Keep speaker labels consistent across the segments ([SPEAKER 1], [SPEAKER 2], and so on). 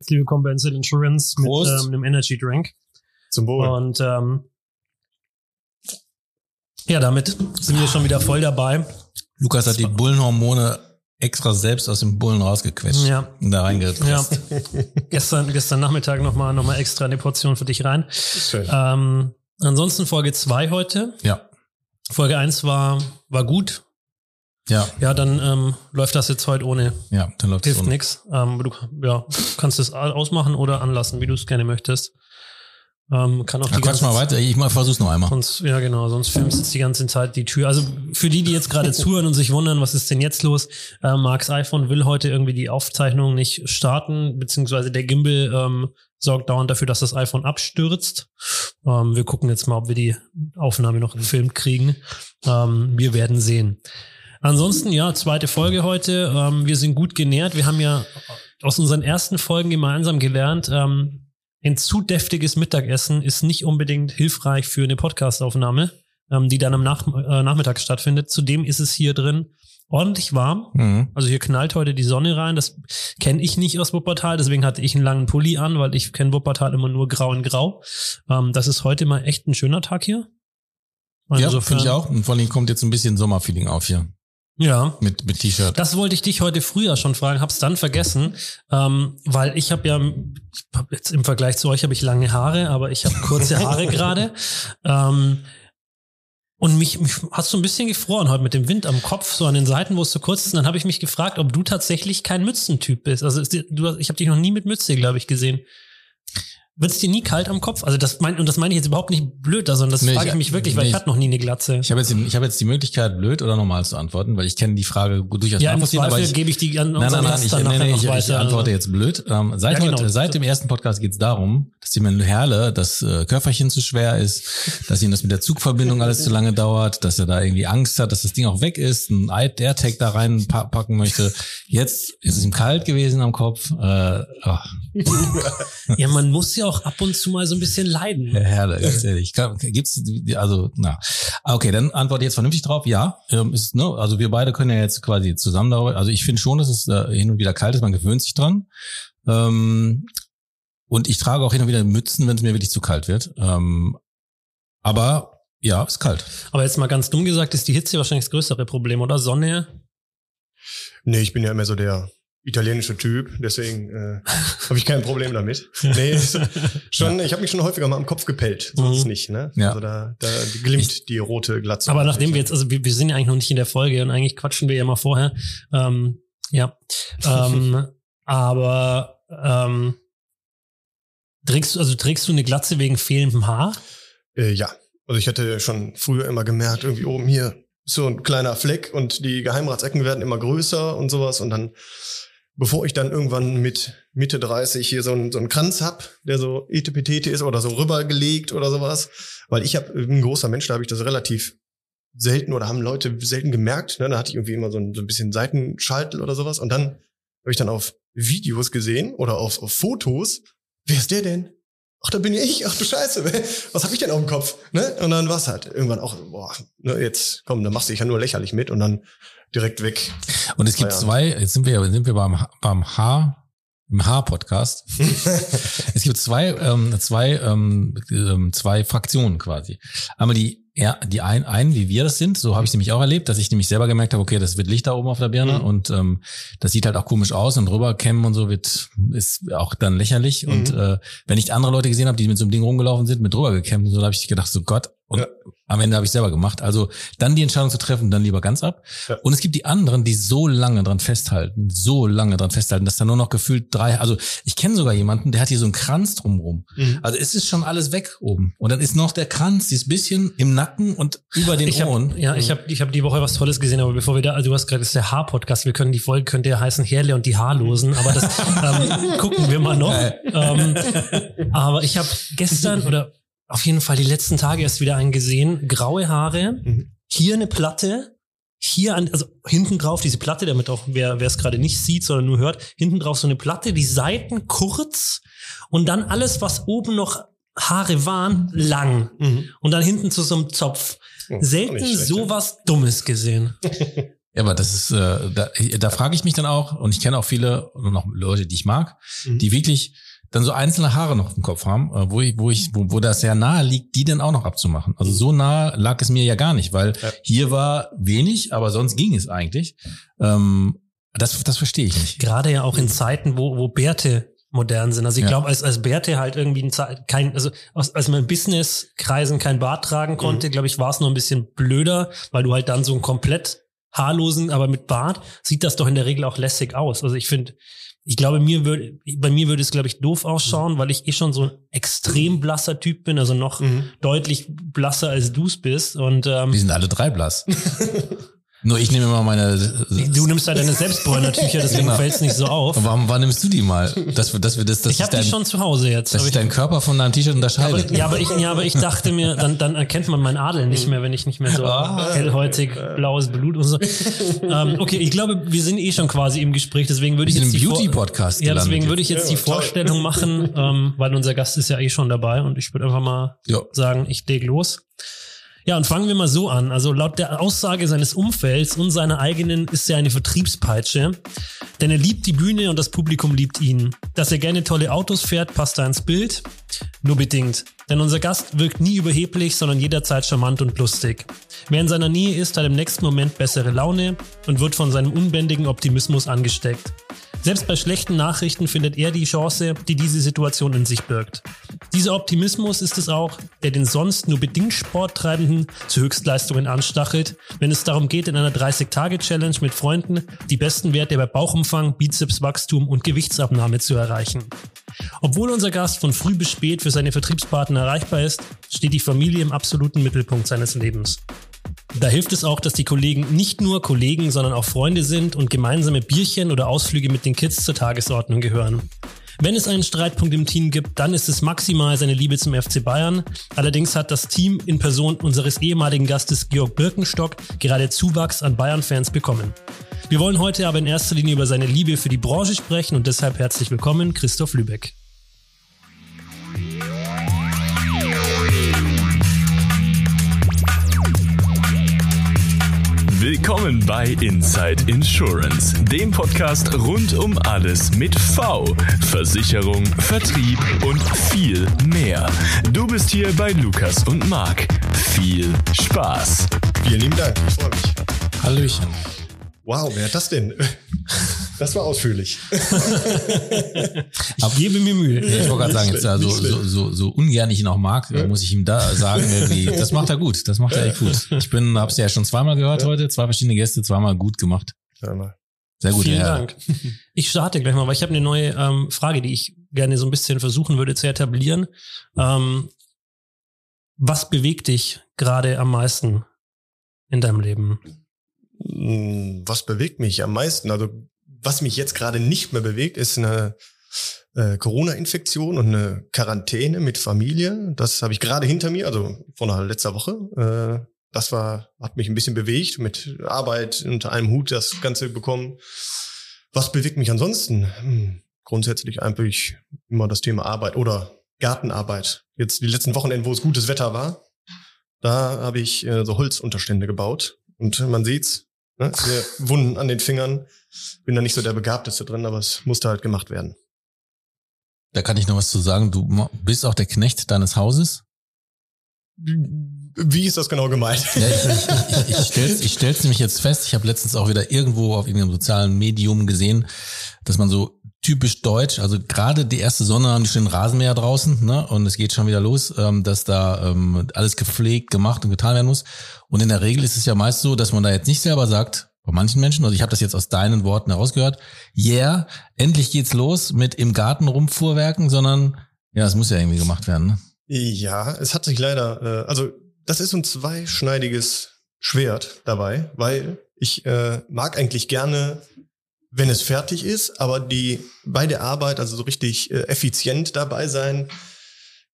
[SPEAKER 1] Herzlich willkommen bei Instant Insurance mit ähm, einem Energy Drink.
[SPEAKER 2] Zum Wohl.
[SPEAKER 1] Und ähm, ja, damit sind wir schon wieder voll dabei.
[SPEAKER 2] Lukas hat die Bullenhormone extra selbst aus dem Bullen rausgequetscht
[SPEAKER 1] Ja.
[SPEAKER 2] und da
[SPEAKER 1] Ja,
[SPEAKER 2] reingepresst.
[SPEAKER 1] gestern, gestern Nachmittag nochmal noch mal extra eine Portion für dich rein.
[SPEAKER 3] Schön.
[SPEAKER 1] Ähm, ansonsten Folge 2 heute.
[SPEAKER 2] Ja.
[SPEAKER 1] Folge 1 war, war gut.
[SPEAKER 2] Ja,
[SPEAKER 1] Ja, dann ähm, läuft das jetzt heute ohne.
[SPEAKER 2] ja, dann läuft es
[SPEAKER 1] Hilft nix. Ähm, du ja, kannst es ausmachen oder anlassen, wie du es gerne möchtest. Ähm, kann auch
[SPEAKER 2] Ja,
[SPEAKER 1] die ganze
[SPEAKER 2] mal weiter. Ich mal versuch's noch einmal.
[SPEAKER 1] Sonst, ja, genau, sonst filmst du jetzt die ganze Zeit die Tür. Also für die, die jetzt gerade zuhören und sich wundern, was ist denn jetzt los? Äh, Marks iPhone will heute irgendwie die Aufzeichnung nicht starten, beziehungsweise der Gimbal ähm, sorgt dauernd dafür, dass das iPhone abstürzt. Ähm, wir gucken jetzt mal, ob wir die Aufnahme noch gefilmt kriegen. Ähm, wir werden sehen. Ansonsten, ja, zweite Folge heute. Ähm, wir sind gut genährt. Wir haben ja aus unseren ersten Folgen gemeinsam gelernt, ähm, ein zu deftiges Mittagessen ist nicht unbedingt hilfreich für eine Podcastaufnahme, ähm, die dann am Nach äh, Nachmittag stattfindet. Zudem ist es hier drin ordentlich warm.
[SPEAKER 2] Mhm.
[SPEAKER 1] Also hier knallt heute die Sonne rein. Das kenne ich nicht aus Wuppertal. Deswegen hatte ich einen langen Pulli an, weil ich kenne Wuppertal immer nur grau in grau. Ähm, das ist heute mal echt ein schöner Tag hier.
[SPEAKER 2] Ja,
[SPEAKER 1] Insofern-
[SPEAKER 2] finde ich auch. Und vor allem kommt jetzt ein bisschen Sommerfeeling auf hier
[SPEAKER 1] Ja.
[SPEAKER 2] mit, mit T-Shirt.
[SPEAKER 1] Das wollte ich dich heute früher schon fragen, hab's dann vergessen, ähm, weil ich habe ja, hab jetzt im Vergleich zu euch habe ich lange Haare, aber ich habe kurze Haare gerade. Ähm, und mich, mich hast du ein bisschen gefroren heute mit dem Wind am Kopf, so an den Seiten, wo es so kurz ist. Und dann habe ich mich gefragt, ob du tatsächlich kein Mützentyp bist. Also du, ich habe dich noch nie mit Mütze, glaube ich, gesehen. Wird es dir nie kalt am Kopf? Also das mein, und das meine ich jetzt überhaupt nicht blöd, sondern das
[SPEAKER 2] Nee,
[SPEAKER 1] frage
[SPEAKER 2] ich-
[SPEAKER 1] ich mich wirklich, weil
[SPEAKER 2] nee,
[SPEAKER 1] ich
[SPEAKER 2] ich-
[SPEAKER 1] hatte noch nie eine Glatze.
[SPEAKER 2] Ich habe jetzt, die- ich habe jetzt die Möglichkeit, blöd oder normal zu antworten, weil ich kenne die Frage durchaus
[SPEAKER 1] ja,
[SPEAKER 2] nachvollziehen,
[SPEAKER 1] Zweifel
[SPEAKER 2] ich,
[SPEAKER 1] gebe ich die an
[SPEAKER 2] Nein,
[SPEAKER 1] unseren
[SPEAKER 2] nein, nein, ich, nee,
[SPEAKER 1] noch
[SPEAKER 2] ich, ich
[SPEAKER 1] weiter.
[SPEAKER 2] antworte
[SPEAKER 1] Also-
[SPEAKER 2] jetzt blöd. Ähm, seit,
[SPEAKER 1] Ja, genau.
[SPEAKER 2] heute, seit dem ersten Podcast geht es darum, dass dem Herle das äh, Körperchen zu schwer ist, dass ihm das mit der Zugverbindung alles zu lange dauert, dass er da irgendwie Angst hat, dass das Ding auch weg ist, ein AirTag da reinpacken möchte. Jetzt ist es ihm kalt gewesen am Kopf. Äh, oh,
[SPEAKER 1] Ja, man muss ja auch ab und zu mal so ein bisschen leiden.
[SPEAKER 2] Herr Herle, ganz ehrlich. Gibt's, also, na. Okay, dann antworte ich jetzt vernünftig drauf. Ja, ähm, ist, ne, also wir beide können ja jetzt quasi zusammen darüber, also ich finde schon, dass es äh, hin und wieder kalt ist, man gewöhnt sich dran. Ähm, und ich trage auch hin und wieder Mützen, wenn es mir wirklich zu kalt wird. Ähm, aber ja, ist kalt.
[SPEAKER 1] Aber jetzt mal ganz dumm gesagt, ist die Hitze wahrscheinlich das größere Problem, oder? Sonne?
[SPEAKER 3] Nee, ich bin ja immer so der italienische Typ, deswegen äh, habe ich kein Problem damit. Nee, schon, ich habe mich schon häufiger mal am Kopf gepellt, sonst
[SPEAKER 1] Mhm.
[SPEAKER 3] nicht, ne?
[SPEAKER 2] Ja.
[SPEAKER 3] Also da, da glimmt die rote Glatze.
[SPEAKER 1] Aber nachdem wir jetzt, also wir, wir sind ja eigentlich noch nicht in der Folge und eigentlich quatschen wir ja mal vorher. Ähm, ja. ähm, aber ähm, trägst du, also trägst du eine Glatze wegen fehlendem Haar?
[SPEAKER 3] Äh, ja, also ich hatte schon früher immer gemerkt, irgendwie oben hier ist so ein kleiner Fleck und die Geheimratsecken werden immer größer und sowas und dann, bevor ich dann irgendwann mit Mitte 30 hier so einen, so einen Kranz hab, der so etepetete ist oder so rübergelegt oder sowas, weil ich hab, bin ein großer Mensch, da habe ich das relativ selten oder haben Leute selten gemerkt, ne? da hatte ich irgendwie immer so ein, so ein bisschen Seitenschaltel oder sowas und dann habe ich dann auf Videos gesehen oder auf, auf Fotos, wer ist der denn? ach, da bin ich, ach du Scheiße, was hab ich denn auf dem Kopf? Ne? Und dann war's halt irgendwann auch, boah, ne, jetzt komm, dann machst du dich ja nur lächerlich mit und dann direkt weg.
[SPEAKER 2] Und es gibt
[SPEAKER 3] Ja.
[SPEAKER 2] zwei, jetzt sind wir, sind wir beim, beim Haar, im Haar-Podcast. es gibt zwei, ähm, zwei, ähm, ähm, zwei Fraktionen quasi. Einmal die, ja, die ein, einen, wie wir das sind, so habe ich nämlich auch erlebt, dass ich nämlich selber gemerkt habe, okay, das wird Licht da oben auf der Birne
[SPEAKER 3] Mhm.
[SPEAKER 2] und ähm, das sieht halt auch komisch aus und drüber kämmen und so wird, ist auch dann lächerlich.
[SPEAKER 3] Mhm.
[SPEAKER 2] Und äh, wenn ich andere Leute gesehen habe, die mit so einem Ding rumgelaufen sind, mit drüber gekämmt und so, da habe ich gedacht, so Gott, und
[SPEAKER 3] Ja.
[SPEAKER 2] am Ende habe ich selber gemacht. Also dann die Entscheidung zu treffen, dann lieber ganz ab.
[SPEAKER 3] Ja.
[SPEAKER 2] Und es gibt die anderen, die so lange dran festhalten, so lange dran festhalten, dass da nur noch gefühlt drei, also ich kenne sogar jemanden, der hat hier so einen Kranz drumrum.
[SPEAKER 3] Mhm.
[SPEAKER 2] Also es ist schon alles weg oben. Und dann ist noch der Kranz, dieses bisschen im Nacken und über den
[SPEAKER 1] Ich
[SPEAKER 2] Ohren.
[SPEAKER 1] hab, ja, ich habe ich hab die Woche was Tolles gesehen, aber bevor wir da, also du hast gerade, das ist der Haar-Podcast, wir können die Folge, könnte ja heißen Herle und die Haarlosen, aber das ähm, gucken wir mal noch. ähm, aber ich habe gestern oder auf jeden Fall die letzten Tage erst wieder einen gesehen, graue Haare,
[SPEAKER 3] Mhm.
[SPEAKER 1] hier eine Platte, hier an, also hinten drauf diese Platte, damit auch wer wer es gerade nicht sieht, sondern nur hört, hinten drauf so eine Platte, die Seiten kurz und dann alles, was oben noch Haare waren, lang
[SPEAKER 3] Mhm.
[SPEAKER 1] und dann hinten zu so einem Zopf.
[SPEAKER 3] Oh,
[SPEAKER 1] Selten
[SPEAKER 3] schlecht,
[SPEAKER 1] sowas Dummes gesehen.
[SPEAKER 2] Ja, aber das ist, äh, da, da frage ich mich dann auch, und ich kenne auch viele, und noch Leute, die ich mag,
[SPEAKER 3] Mhm.
[SPEAKER 2] die wirklich dann so einzelne Haare noch im Kopf haben, äh, wo ich, wo ich, wo, wo das sehr nahe liegt, die dann auch noch abzumachen. Also so nah lag es mir ja gar nicht, weil
[SPEAKER 3] Ja.
[SPEAKER 2] hier war wenig, aber sonst ging es eigentlich. Ähm, das, das verstehe ich nicht.
[SPEAKER 1] Gerade ja auch in Zeiten, wo, wo Bärte modern sind. Also ich
[SPEAKER 2] Ja.
[SPEAKER 1] glaube, als, als Bärte halt irgendwie ein kein, also als, als man in Business-Kreisen kein Bart tragen
[SPEAKER 3] Mhm.
[SPEAKER 1] konnte, glaube ich, war es noch ein bisschen blöder, weil du halt dann so einen komplett haarlosen, aber mit Bart sieht das doch in der Regel auch lässig aus. Also ich finde, ich glaube, mir würde, bei mir würde es, glaube ich, doof ausschauen, weil ich eh schon so ein extrem blasser Typ bin, also noch
[SPEAKER 3] Mhm.
[SPEAKER 1] deutlich blasser als du es bist. Und ähm,
[SPEAKER 2] Die sind alle drei blass. Nur ich nehme immer meine.
[SPEAKER 1] du nimmst halt deine Selbstbräunertücher, deswegen
[SPEAKER 2] Genau.
[SPEAKER 1] fällt es nicht so auf.
[SPEAKER 2] Warum, wann nimmst du die mal? Dass wir, dass wir das, dass
[SPEAKER 1] Ich habe die schon zu Hause jetzt.
[SPEAKER 2] dass
[SPEAKER 1] aber ich-
[SPEAKER 2] dein Körper von deinem T-Shirt
[SPEAKER 1] Ja, aber, ja, aber ich, ja, aber ich dachte mir, dann, dann erkennt man meinen Adel nicht mehr, wenn ich nicht mehr so
[SPEAKER 2] Ah.
[SPEAKER 1] hellhäutig blaues Blut und so. ähm, okay, ich glaube, wir sind eh schon quasi im Gespräch, deswegen würde ich jetzt
[SPEAKER 2] im Beauty-Podcast
[SPEAKER 1] Ja, deswegen würde ich jetzt
[SPEAKER 3] Ja,
[SPEAKER 1] die
[SPEAKER 3] toll.
[SPEAKER 1] Vorstellung machen, ähm, weil unser Gast ist ja eh schon dabei und ich würde einfach mal
[SPEAKER 2] Ja.
[SPEAKER 1] sagen, ich leg los. Ja, und fangen wir mal so an. Also laut der Aussage seines Umfelds und seiner eigenen ist er eine Vertriebspeitsche. Denn er liebt die Bühne und das Publikum liebt ihn. Dass er gerne tolle Autos fährt, passt da ins Bild. Nur bedingt. Denn unser Gast wirkt nie überheblich, sondern jederzeit charmant und lustig. Wer in seiner Nähe ist, hat im nächsten Moment bessere Laune und wird von seinem unbändigen Optimismus angesteckt. Selbst bei schlechten Nachrichten findet er die Chance, die diese Situation in sich birgt. Dieser Optimismus ist es auch, der den sonst nur bedingt Sporttreibenden zu Höchstleistungen anstachelt, wenn es darum geht, in einer 30-Tage-Challenge mit Freunden die besten Werte bei Bauchumfang, Bizepswachstum und Gewichtsabnahme zu erreichen. Obwohl unser Gast von früh bis spät für seine Vertriebspartner erreichbar ist, steht die Familie im absoluten Mittelpunkt seines Lebens. Da hilft es auch, dass die Kollegen nicht nur Kollegen, sondern auch Freunde sind und gemeinsame Bierchen oder Ausflüge mit den Kids zur Tagesordnung gehören. Wenn es einen Streitpunkt im Team gibt, dann ist es maximal seine Liebe zum FC Bayern. Allerdings hat das Team in Person unseres ehemaligen Gastes Georg Birkenstock gerade Zuwachs an Bayern-Fans bekommen. Wir wollen heute aber in erster Linie über seine Liebe für die Branche sprechen und deshalb herzlich willkommen, Christoph Lübeck.
[SPEAKER 4] Willkommen bei Inside Insurance, dem Podcast rund um alles mit V, Versicherung, Vertrieb und viel mehr. Du bist hier bei Lukas und Marc. Viel Spaß.
[SPEAKER 3] Vielen lieben Dank, ich freue mich.
[SPEAKER 2] Hallöchen.
[SPEAKER 3] Wow, wer hat das denn? Das war ausführlich.
[SPEAKER 1] Ich gebe mir Mühe.
[SPEAKER 2] Ja, ich wollte gerade sagen, jetzt also, so, so, so ungern ich ihn auch mag, muss ich ihm da sagen, irgendwie, das macht er gut. Das macht er echt gut. Ich bin, hab's ja schon zweimal gehört heute, zwei verschiedene Gäste, zweimal gut gemacht.
[SPEAKER 3] Warte mal.
[SPEAKER 2] Sehr gut,
[SPEAKER 1] Vielen. Dank. Ich starte gleich mal, weil ich habe eine neue ähm, Frage, die ich gerne so ein bisschen versuchen würde zu etablieren. Ähm, was bewegt dich gerade am meisten in deinem Leben?
[SPEAKER 3] Hm, Was bewegt mich am meisten? Also, was mich jetzt gerade nicht mehr bewegt, ist eine äh, Corona-Infektion und eine Quarantäne mit Familie. Das habe ich gerade hinter mir, also von einer letzter Woche. Äh, das war, hat mich ein bisschen bewegt, mit Arbeit unter einem Hut das Ganze bekommen. Was bewegt mich ansonsten? Hm, grundsätzlich eigentlich immer das Thema Arbeit oder Gartenarbeit. Jetzt die letzten Wochenenden, wo es gutes Wetter war, da habe ich äh, so Holzunterstände gebaut. Und man sieht's, ne? Wunden an den Fingern. Bin da nicht so der Begabteste drin, aber es musste halt gemacht werden.
[SPEAKER 2] Da kann ich noch was zu sagen. Du bist auch der Knecht deines Hauses.
[SPEAKER 3] Wie ist das genau gemeint?
[SPEAKER 2] Ja, ich, ich, ich, ich stell's, ich stell's nämlich jetzt fest. Ich habe letztens auch wieder irgendwo auf irgendeinem sozialen Medium gesehen, dass man so typisch deutsch, also gerade die erste Sonne haben die schönen Rasenmäher draußen, ne? Und es geht schon wieder los, ähm, dass da ähm, alles gepflegt, gemacht und getan werden muss. Und in der Regel ist es ja meist so, dass man da jetzt nicht selber sagt, bei manchen Menschen, also ich habe das jetzt aus deinen Worten herausgehört, yeah, endlich geht's los mit im Garten rumfuhrwerken, sondern ja, es muss ja irgendwie gemacht werden. Ne?
[SPEAKER 3] Ja, es hat sich leider, äh, also das ist ein zweischneidiges Schwert dabei, weil ich äh, mag eigentlich gerne, wenn es fertig ist, aber die bei der Arbeit, also so richtig äh, effizient dabei sein,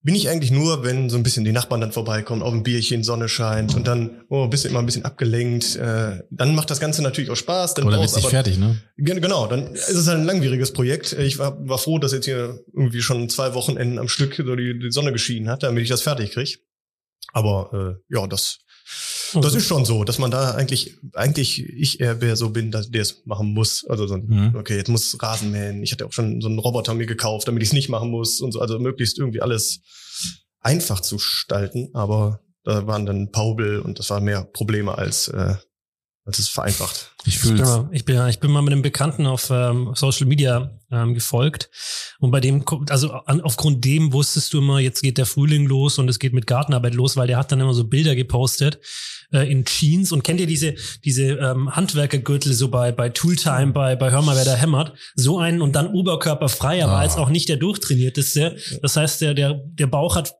[SPEAKER 3] bin ich eigentlich nur, wenn so ein bisschen die Nachbarn dann vorbeikommen, auf ein Bierchen, Sonne scheint und dann oh, bist du immer ein bisschen abgelenkt. Äh, dann macht das Ganze natürlich auch Spaß. Dann
[SPEAKER 2] Oder
[SPEAKER 3] brauchst
[SPEAKER 2] wird's nicht
[SPEAKER 3] aber-
[SPEAKER 2] fertig, ne?
[SPEAKER 3] Gen- Genau, dann ist es halt ein langwieriges Projekt. Ich war, war froh, dass jetzt hier irgendwie schon zwei Wochenenden am Stück so die, die Sonne geschienen hat, damit ich das fertig krieg. Aber äh, ja, das Das ist schon so, dass man da eigentlich, eigentlich ich eher wer so bin, dass der es machen muss. Also so, ein,
[SPEAKER 2] Mhm.
[SPEAKER 3] okay, jetzt muss Rasen mähen. Ich hatte auch schon so einen Roboter mir gekauft, damit ich es nicht machen muss und so. Also möglichst irgendwie alles einfach zu gestalten. Aber da waren dann Paubel und das war mehr Probleme als, äh, als es vereinfacht.
[SPEAKER 2] Ich
[SPEAKER 1] Ich bin,
[SPEAKER 2] fühle
[SPEAKER 1] mal, ich, bin, ich bin mal mit einem Bekannten auf ähm, Social Media ähm, gefolgt und bei dem, also an, aufgrund dem wusstest du immer, jetzt geht der Frühling los und es geht mit Gartenarbeit los, weil der hat dann immer so Bilder gepostet äh, in Jeans und kennt ihr diese diese ähm, Handwerkergürtel so bei bei Tooltime, bei bei Hör mal wer da hämmert, so einen und dann oberkörperfrei, aber
[SPEAKER 2] Ah.
[SPEAKER 1] als auch nicht der durchtrainierteste. Das heißt, der der der Bauch hat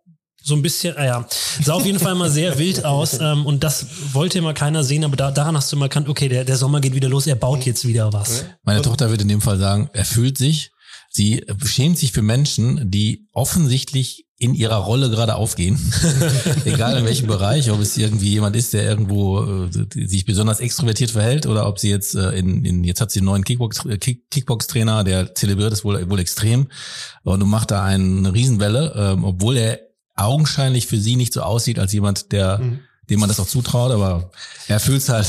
[SPEAKER 1] so ein bisschen, ah ja, sah auf jeden Fall mal sehr wild aus ähm, und das wollte immer keiner sehen, aber da, daran hast du mal erkannt, okay, der, der Sommer geht wieder los, er baut jetzt wieder was.
[SPEAKER 2] Meine Tochter würde in dem Fall sagen, er fühlt sich, sie schämt sich für Menschen, die offensichtlich in ihrer Rolle gerade aufgehen. Egal in welchem Bereich, ob es irgendwie jemand ist, der irgendwo äh, sich besonders extrovertiert verhält oder ob sie jetzt äh, in, in jetzt hat sie einen neuen Kickbox, äh, Kick, Kickbox-Trainer, der zelebriert es wohl, wohl extrem und macht da eine Riesenwelle, ähm, obwohl er augenscheinlich für sie nicht so aussieht als jemand, der
[SPEAKER 3] Mhm.
[SPEAKER 2] dem man das auch zutraut, aber er fühlt's halt.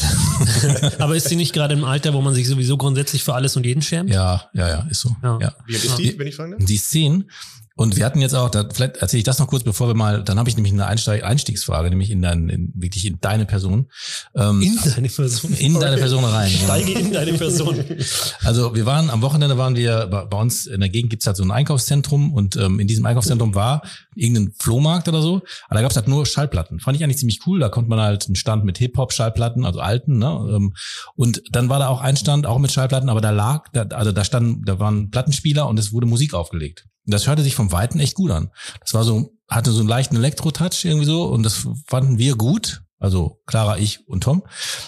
[SPEAKER 1] Aber ist sie nicht gerade im Alter, wo man sich sowieso grundsätzlich für alles und jeden schämt?
[SPEAKER 2] ja, ja, ja, ist so.
[SPEAKER 1] Ja.
[SPEAKER 2] ja.
[SPEAKER 3] Wie alt ist die, wenn ich fragen darf?
[SPEAKER 2] die Szenen. Und wir hatten jetzt auch, da, vielleicht erzähle ich das noch kurz, bevor wir mal, dann habe ich nämlich eine Einsteig, Einstiegsfrage, nämlich in dein, in, wirklich in deine Person. Ähm,
[SPEAKER 1] In deine Person.
[SPEAKER 2] in deine Person rein.
[SPEAKER 1] Steige in deine Person.
[SPEAKER 2] Also wir waren am Wochenende waren wir bei, bei uns in der Gegend gibt's halt so ein Einkaufszentrum und ähm, in diesem Einkaufszentrum war irgendein Flohmarkt oder so, aber da gab's halt nur Schallplatten. Fand ich eigentlich ziemlich cool. Da konnte man halt einen Stand mit Hip-Hop-Schallplatten, also alten, ne? Ähm, Und dann war da auch ein Stand auch mit Schallplatten, aber da lag, da, also da standen, da waren Plattenspieler und es wurde Musik aufgelegt. Und das hörte sich vom Weiten echt gut an. Das war so, hatte so einen leichten Elektro-Touch irgendwie so und das fanden wir gut. Also Clara, ich und Tom.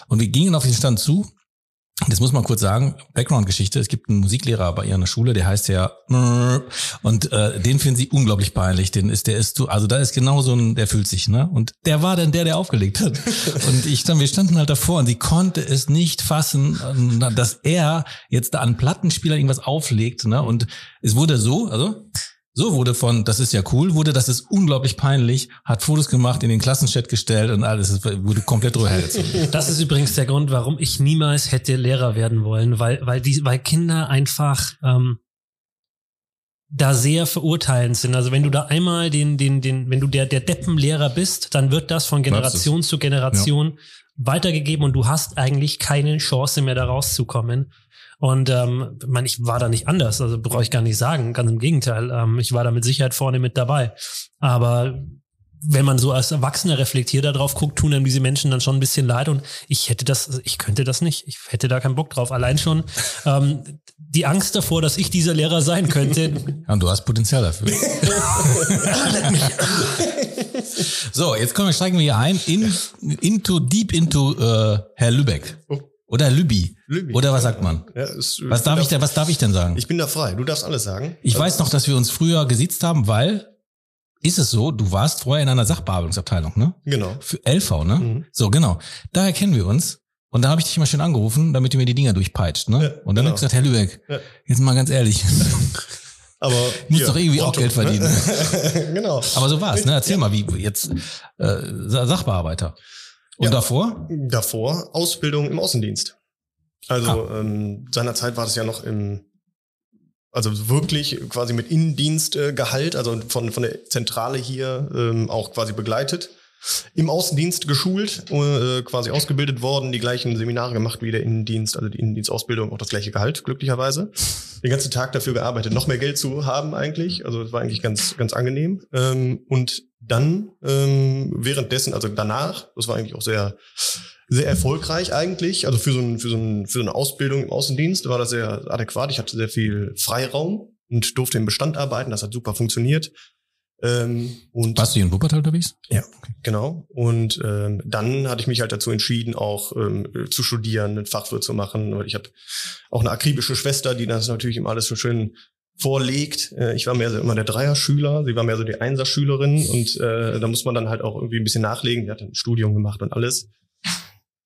[SPEAKER 2] Und wir gingen auf den Stand zu das muss man kurz sagen, Background-Geschichte. Es gibt einen Musiklehrer bei ihr an der Schule, der heißt ja und äh, den finden sie unglaublich peinlich. Den ist, der ist so, also da ist genau so ein, der fühlt sich, ne? Und der war dann der, der aufgelegt hat. Und ich stand, wir standen halt davor und sie konnte es nicht fassen, äh, dass er jetzt da an Plattenspieler irgendwas auflegt, ne? Und es wurde so, also so wurde von, das ist ja cool, wurde, das ist unglaublich peinlich, hat Fotos gemacht, in den Klassenchat gestellt und alles, es wurde komplett drüber hergezogen.
[SPEAKER 1] Das ist übrigens der Grund, warum ich niemals hätte Lehrer werden wollen, weil, weil die, weil Kinder einfach ähm, da sehr verurteilend sind. Also wenn du da einmal den, den, den, wenn du der, der Deppenlehrer bist, dann wird das von Generation zu Generation weitergegeben und du hast eigentlich keine Chance mehr da rauszukommen. Und ähm, ich meine, ich war da nicht anders, also brauche ich gar nicht sagen, ganz im Gegenteil. Ähm, ich war da mit Sicherheit vorne mit dabei. Aber wenn man so als Erwachsener reflektiert darauf guckt, tun einem diese Menschen dann schon ein bisschen leid und ich hätte das, ich könnte das nicht, ich hätte da keinen Bock drauf. Allein schon ähm, die Angst davor, dass ich dieser Lehrer sein könnte.
[SPEAKER 2] Ja, und du hast Potenzial dafür. so, jetzt kommen wir, steigen wir hier ein in, into, deep into äh, Herr Lübeck. Oder Lübbi.
[SPEAKER 3] Lübbi.
[SPEAKER 2] Oder was sagt man?
[SPEAKER 3] Ja, ist,
[SPEAKER 2] Was darf ich denn, was darf ich denn sagen?
[SPEAKER 3] Ich bin da frei. Du darfst alles sagen.
[SPEAKER 2] Ich weiß noch, dass wir uns früher gesitzt haben, weil, ist es so, du warst vorher in einer Sachbearbeitungsabteilung, ne?
[SPEAKER 3] Genau.
[SPEAKER 2] Für LV, ne?
[SPEAKER 3] Mhm.
[SPEAKER 2] So, genau. Daher kennen wir uns. Und da habe ich dich immer schön angerufen, damit du mir die Dinger durchpeitscht, ne?
[SPEAKER 3] Ja,
[SPEAKER 2] und dann
[SPEAKER 3] genau.
[SPEAKER 2] habe ich gesagt, Herr Lübeck,
[SPEAKER 3] Ja.
[SPEAKER 2] jetzt mal ganz ehrlich,
[SPEAKER 3] Aber
[SPEAKER 2] Muss
[SPEAKER 3] hier,
[SPEAKER 2] doch irgendwie auch
[SPEAKER 3] Otto,
[SPEAKER 2] Geld verdienen.
[SPEAKER 3] Ne? genau.
[SPEAKER 2] aber so war's, ne? Erzähl mal, wie jetzt äh, Sa- Sachbearbeiter. Und
[SPEAKER 3] Ja.
[SPEAKER 2] davor?
[SPEAKER 3] Davor Ausbildung im Außendienst. Also ähm, seinerzeit war das ja noch im, also wirklich quasi mit Innendienstgehalt, äh, also von, von der Zentrale hier ähm, auch quasi begleitet. Im Außendienst geschult, äh, quasi ausgebildet worden, die gleichen Seminare gemacht wie der Innendienst, also die Innendienstausbildung, auch das gleiche Gehalt, glücklicherweise. Den ganzen Tag dafür gearbeitet, noch mehr Geld zu haben eigentlich. Also das war eigentlich ganz, ganz angenehm. Ähm, und dann ähm, währenddessen, also danach, das war eigentlich auch sehr, sehr erfolgreich eigentlich. Also für so, ein, für, so ein, für so eine Ausbildung im Außendienst war das sehr adäquat. Ich hatte sehr viel Freiraum und durfte im Bestand arbeiten. Das hat super funktioniert. Ähm, und
[SPEAKER 2] Warst du hier in Wuppertal unterwegs?
[SPEAKER 3] Genau. Und ähm, dann hatte ich mich halt dazu entschieden, auch ähm, zu studieren, ein Fachwirt zu machen. Weil ich habe auch eine akribische Schwester, die das natürlich immer alles so schön vorlegt. Äh, ich war mehr so immer der Dreier-Schüler, sie war mehr so die Einser-Schülerin und äh, da muss man dann halt auch irgendwie ein bisschen nachlegen. Die hat ein Studium gemacht und alles.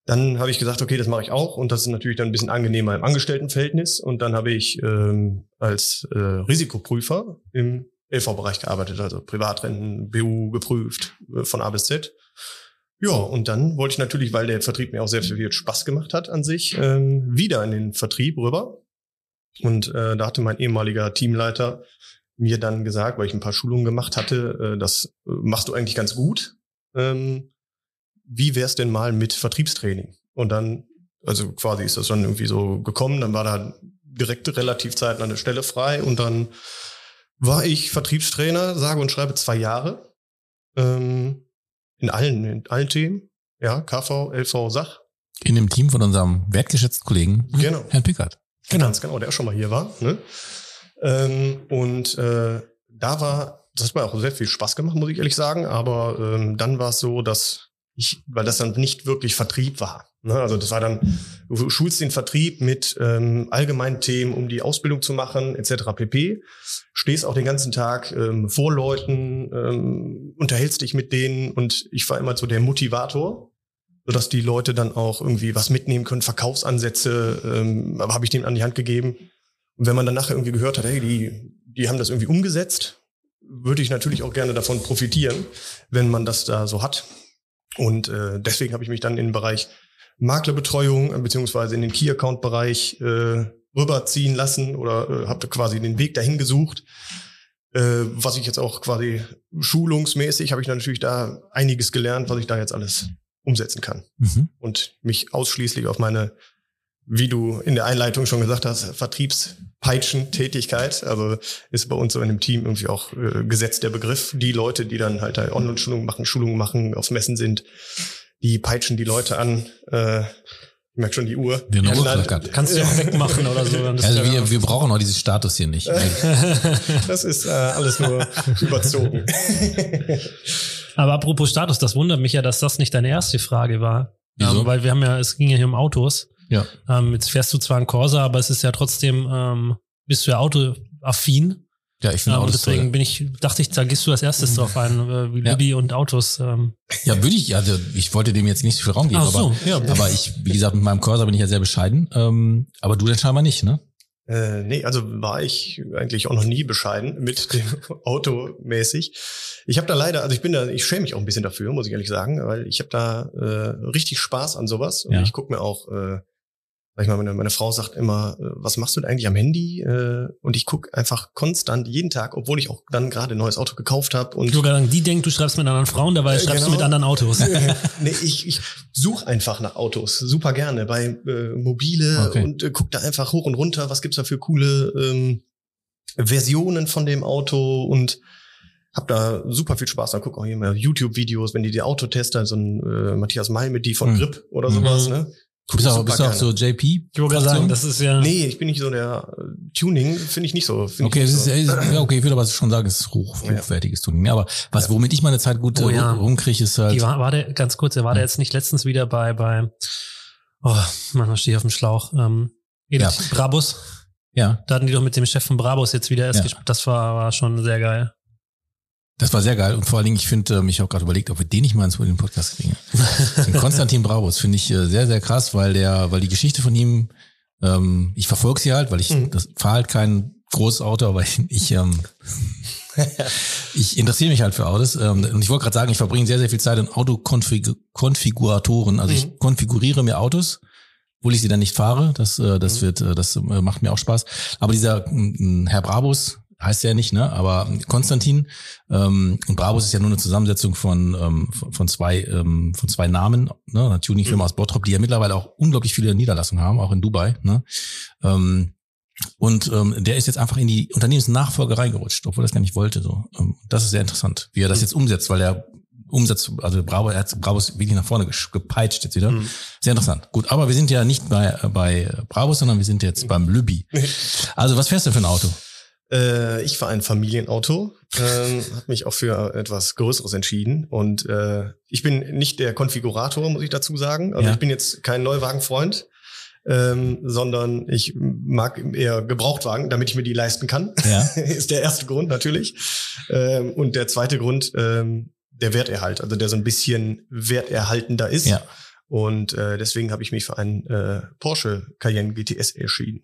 [SPEAKER 3] Dann habe ich gesagt, okay, das mache ich auch und das ist natürlich dann ein bisschen angenehmer im Angestelltenverhältnis. Und dann habe ich ähm, als äh, Risikoprüfer im LV-Bereich gearbeitet, also Privatrenten, BU geprüft, äh, von A bis Z. Ja, und dann wollte ich natürlich, weil der Vertrieb mir auch sehr viel Spaß gemacht hat an sich, ähm, wieder in den Vertrieb rüber. Und äh, da hatte mein ehemaliger Teamleiter mir dann gesagt, weil ich ein paar Schulungen gemacht hatte, äh, das äh, machst du eigentlich ganz gut. Ähm, wie wär's denn mal mit Vertriebstraining? Und dann, also quasi ist das dann irgendwie so gekommen, dann war da direkt relativ zeitnah eine Stelle frei und dann war ich Vertriebstrainer, sage und schreibe zwei Jahre. Ähm, in allen, in allen Themen. Ja, KV, LV, Sach.
[SPEAKER 2] In dem Team von unserem wertgeschätzten Kollegen,
[SPEAKER 3] Genau.
[SPEAKER 2] Herrn Pickard.
[SPEAKER 3] Genau. Ganz genau, der auch schon mal hier war. Ne? Ähm, und äh, da war, das hat mir auch sehr viel Spaß gemacht, muss ich ehrlich sagen. Aber ähm, dann war es so, dass ich, weil das dann nicht wirklich Vertrieb war. Ne? Also das war dann, du schulst den Vertrieb mit ähm, allgemeinen Themen, um die Ausbildung zu machen, etc. pp. Stehst auch den ganzen Tag ähm, vor Leuten, ähm, unterhältst dich mit denen und ich war immer so der Motivator, sodass die Leute dann auch irgendwie was mitnehmen können, Verkaufsansätze, ähm, habe ich denen an die Hand gegeben. Und wenn man dann nachher irgendwie gehört hat, hey, die, die haben das irgendwie umgesetzt, würde ich natürlich auch gerne davon profitieren, wenn man das da so hat. Und äh, deswegen habe ich mich dann in den Bereich Maklerbetreuung äh, beziehungsweise in den Key-Account-Bereich äh, rüberziehen lassen oder äh, habe quasi den Weg dahin gesucht. Äh, was ich jetzt auch quasi schulungsmäßig habe ich natürlich da einiges gelernt, was ich da jetzt alles umsetzen kann
[SPEAKER 2] Mhm.
[SPEAKER 3] und mich ausschließlich auf meine, wie du in der Einleitung schon gesagt hast, Vertriebspeitschen-Tätigkeit. Also ist bei uns so in dem Team irgendwie auch äh, gesetzt der Begriff. Die Leute, die dann halt da Online-Schulungen machen, Schulungen machen, auf Messen sind, die peitschen die Leute an. Äh, ich merke schon die Uhr.
[SPEAKER 2] Den
[SPEAKER 3] Ja,
[SPEAKER 2] Notflackert.
[SPEAKER 1] Kannst du auch wegmachen oder so.
[SPEAKER 2] Also wir, wir brauchen auch diesen Status hier nicht.
[SPEAKER 3] Das ist äh, alles nur überzogen.
[SPEAKER 1] Aber apropos Status, das wundert mich ja, dass das nicht deine erste Frage war.
[SPEAKER 2] Wieso?
[SPEAKER 1] Ähm, weil wir haben ja, es ging ja hier um Autos.
[SPEAKER 2] Ja.
[SPEAKER 1] Ähm, jetzt fährst du zwar einen Corsa, aber es ist ja trotzdem, ähm, bist du ja autoaffin.
[SPEAKER 2] Ja, ich finde
[SPEAKER 1] Ähm,
[SPEAKER 2] Autos
[SPEAKER 1] deswegen
[SPEAKER 2] toll.
[SPEAKER 1] bin ich, dachte ich, da gehst du als erstes drauf ein, äh, wie
[SPEAKER 2] Ja.
[SPEAKER 1] Libby und Autos. Ähm.
[SPEAKER 2] Ja, würde ich, also ich wollte dem jetzt nicht so viel Raum geben,
[SPEAKER 1] Ach so,
[SPEAKER 2] aber,
[SPEAKER 1] ja.
[SPEAKER 2] aber ich, wie gesagt, mit meinem Corsa bin ich ja sehr bescheiden. Ähm, aber du dann scheinbar nicht, ne?
[SPEAKER 3] Äh, nee, also war ich eigentlich auch noch nie bescheiden mit dem Auto mäßig. Ich habe da leider, also ich bin da, ich schäme mich auch ein bisschen dafür, muss ich ehrlich sagen, weil ich habe da äh, richtig Spaß an sowas und
[SPEAKER 2] Ja.
[SPEAKER 3] ich gucke mir auch, äh, sag ich mal, meine, meine Frau sagt immer, äh, was machst du denn eigentlich am Handy? Äh, und ich gucke einfach konstant jeden Tag, obwohl ich auch dann gerade ein neues Auto gekauft habe und
[SPEAKER 1] würde sagen, die denkt, du schreibst mit anderen Frauen, dabei
[SPEAKER 3] Äh,
[SPEAKER 1] schreibst du
[SPEAKER 3] genau.
[SPEAKER 1] mit anderen Autos.
[SPEAKER 3] nee, ich, ich suche einfach nach Autos, super gerne bei äh, mobile
[SPEAKER 2] Okay.
[SPEAKER 3] und äh, guck da einfach hoch und runter, was gibt's da für coole ähm, Versionen von dem Auto und hab da super viel Spaß. Dann guck auch hier mal YouTube-Videos, wenn die die Autotester, so ein äh, Matthias Malme, die von
[SPEAKER 2] Mhm.
[SPEAKER 3] Grip oder
[SPEAKER 2] Mhm.
[SPEAKER 3] sowas, ne?
[SPEAKER 2] Du bist auch, bist du auch so JP?
[SPEAKER 1] Ich wollte gerade sagen, das ist ja.
[SPEAKER 3] Nee, ich bin nicht so der äh, Tuning, finde ich nicht so.
[SPEAKER 2] Okay,
[SPEAKER 3] nicht
[SPEAKER 2] ist,
[SPEAKER 3] so.
[SPEAKER 2] ja, okay, ich würde aber schon sagen, es ist hoch,
[SPEAKER 3] Ja.
[SPEAKER 2] hochwertiges Tuning. Aber was, womit ich meine Zeit gut
[SPEAKER 1] Oh
[SPEAKER 2] äh,
[SPEAKER 1] ja.
[SPEAKER 2] rumkriege, ist halt,
[SPEAKER 1] Die war, war der, ganz kurz, der war der jetzt nicht letztens wieder bei, bei, oh, Mann, da stehe ich auf dem Schlauch. Ähm, Edith
[SPEAKER 2] Ja.
[SPEAKER 1] Brabus.
[SPEAKER 2] ja,
[SPEAKER 1] Da hatten die doch mit dem Chef von Brabus jetzt wieder erst
[SPEAKER 2] Ja.
[SPEAKER 1] gespielt. Das war, war schon sehr geil.
[SPEAKER 2] Das war sehr geil. Und vor allen Dingen, ich finde, äh, mich auch gerade überlegt, ob wir den nicht mal ins den Podcast kriegen. Den Konstantin Brabus finde ich äh, sehr, sehr krass, weil der, weil die Geschichte von ihm, ähm, ich verfolge sie halt, weil ich
[SPEAKER 3] Mhm.
[SPEAKER 2] das fahre halt kein großes Auto, aber ich, ich ähm, ich interessiere mich halt für Autos. Ähm, und ich wollte gerade sagen, ich verbringe sehr, sehr viel Zeit in Autokonfiguratoren. Also ich
[SPEAKER 3] Mhm.
[SPEAKER 2] konfiguriere mir Autos, obwohl ich sie dann nicht fahre. Das, äh, das
[SPEAKER 3] Mhm.
[SPEAKER 2] wird, äh, das äh, macht mir auch Spaß. Aber dieser mm, Herr Brabus, heißt er nicht, ne? Aber Konstantin ähm, und Brabus ist ja nur eine Zusammensetzung von ähm, von, zwei ähm, von zwei Namen, ne? Eine Tuningfirma
[SPEAKER 3] Mhm.
[SPEAKER 2] aus Bottrop, die ja mittlerweile auch unglaublich viele Niederlassungen haben, auch in Dubai, ne? Ähm, und ähm, der ist jetzt einfach in die Unternehmensnachfolge reingerutscht, obwohl er das gar nicht wollte. So, ähm, das ist sehr interessant, wie er das
[SPEAKER 3] Mhm.
[SPEAKER 2] jetzt umsetzt, weil er Umsatz, also Bravo, er hat Bravos wirklich nach vorne gepeitscht jetzt wieder.
[SPEAKER 3] Mhm.
[SPEAKER 2] Sehr interessant. Gut, aber wir sind ja nicht bei bei Bravo, sondern wir sind jetzt beim Lübby. Also was fährst du für ein Auto?
[SPEAKER 3] Äh, ich war ein Familienauto, ähm, habe mich auch für etwas Größeres entschieden und äh, ich bin nicht der Konfigurator, muss ich dazu sagen. Also
[SPEAKER 2] Ja.
[SPEAKER 3] ich bin jetzt kein Neuwagenfreund, ähm, sondern ich mag eher Gebrauchtwagen, damit ich mir die leisten kann.
[SPEAKER 2] Ja.
[SPEAKER 3] ist der erste Grund natürlich. Ähm, und der zweite Grund, ähm, der Werterhalt, also der so ein bisschen werterhaltender ist.
[SPEAKER 2] Ja.
[SPEAKER 3] Und äh, deswegen habe ich mich für einen äh, Porsche Cayenne GTS entschieden.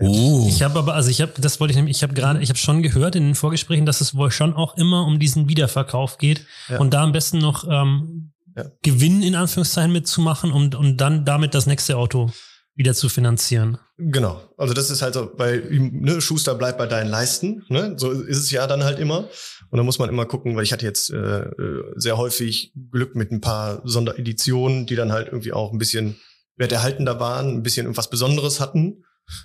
[SPEAKER 2] Oh.
[SPEAKER 1] Ich habe aber, also ich habe, das wollte ich nämlich, ich habe gerade, ich habe schon gehört in den Vorgesprächen, dass es wohl schon auch immer um diesen Wiederverkauf geht
[SPEAKER 3] Ja.
[SPEAKER 1] und da am besten noch ähm,
[SPEAKER 3] Ja.
[SPEAKER 1] Gewinn in Anführungszeichen mitzumachen und, und dann damit das nächste Auto wieder zu finanzieren.
[SPEAKER 3] Genau. Also das ist halt so, bei ne, Schuster bleibt bei deinen Leisten. Ne? So ist es ja dann halt immer. Und da muss man immer gucken, weil ich hatte jetzt äh, äh, sehr häufig Glück mit ein paar Sondereditionen, die dann halt irgendwie auch ein bisschen werterhaltender waren, ein bisschen irgendwas Besonderes hatten.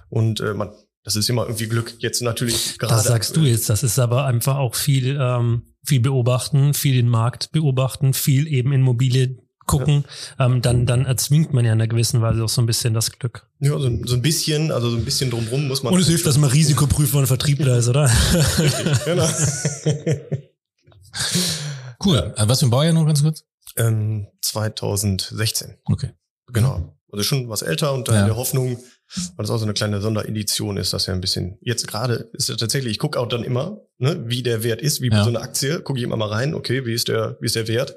[SPEAKER 3] Und äh, man, das ist immer irgendwie Glück. Jetzt natürlich gerade.
[SPEAKER 1] Das sagst du jetzt. Das ist aber einfach auch viel, ähm, viel beobachten, viel den Markt beobachten, viel eben Immobilie gucken, ja. ähm, dann, dann erzwingt man ja in einer gewissen Weise auch so ein bisschen das Glück.
[SPEAKER 3] Ja, so, so ein bisschen, also so ein bisschen drumrum muss man.
[SPEAKER 1] Und es hilft, dass man Risikoprüfer und Vertriebler ist, oder? Richtig, genau.
[SPEAKER 2] cool. Ja. Was für ein Baujahr noch ganz kurz?
[SPEAKER 3] Ähm, 2016.
[SPEAKER 2] Okay.
[SPEAKER 3] Genau. Also schon was älter und dann ja. in der Hoffnung, weil das auch so eine kleine Sonderedition ist, dass ja ein bisschen, jetzt gerade ist ja tatsächlich, ich gucke auch dann immer, ne, wie der Wert ist, wie bei so einer Aktie, gucke ich immer mal rein, okay, wie ist der, wie ist der Wert?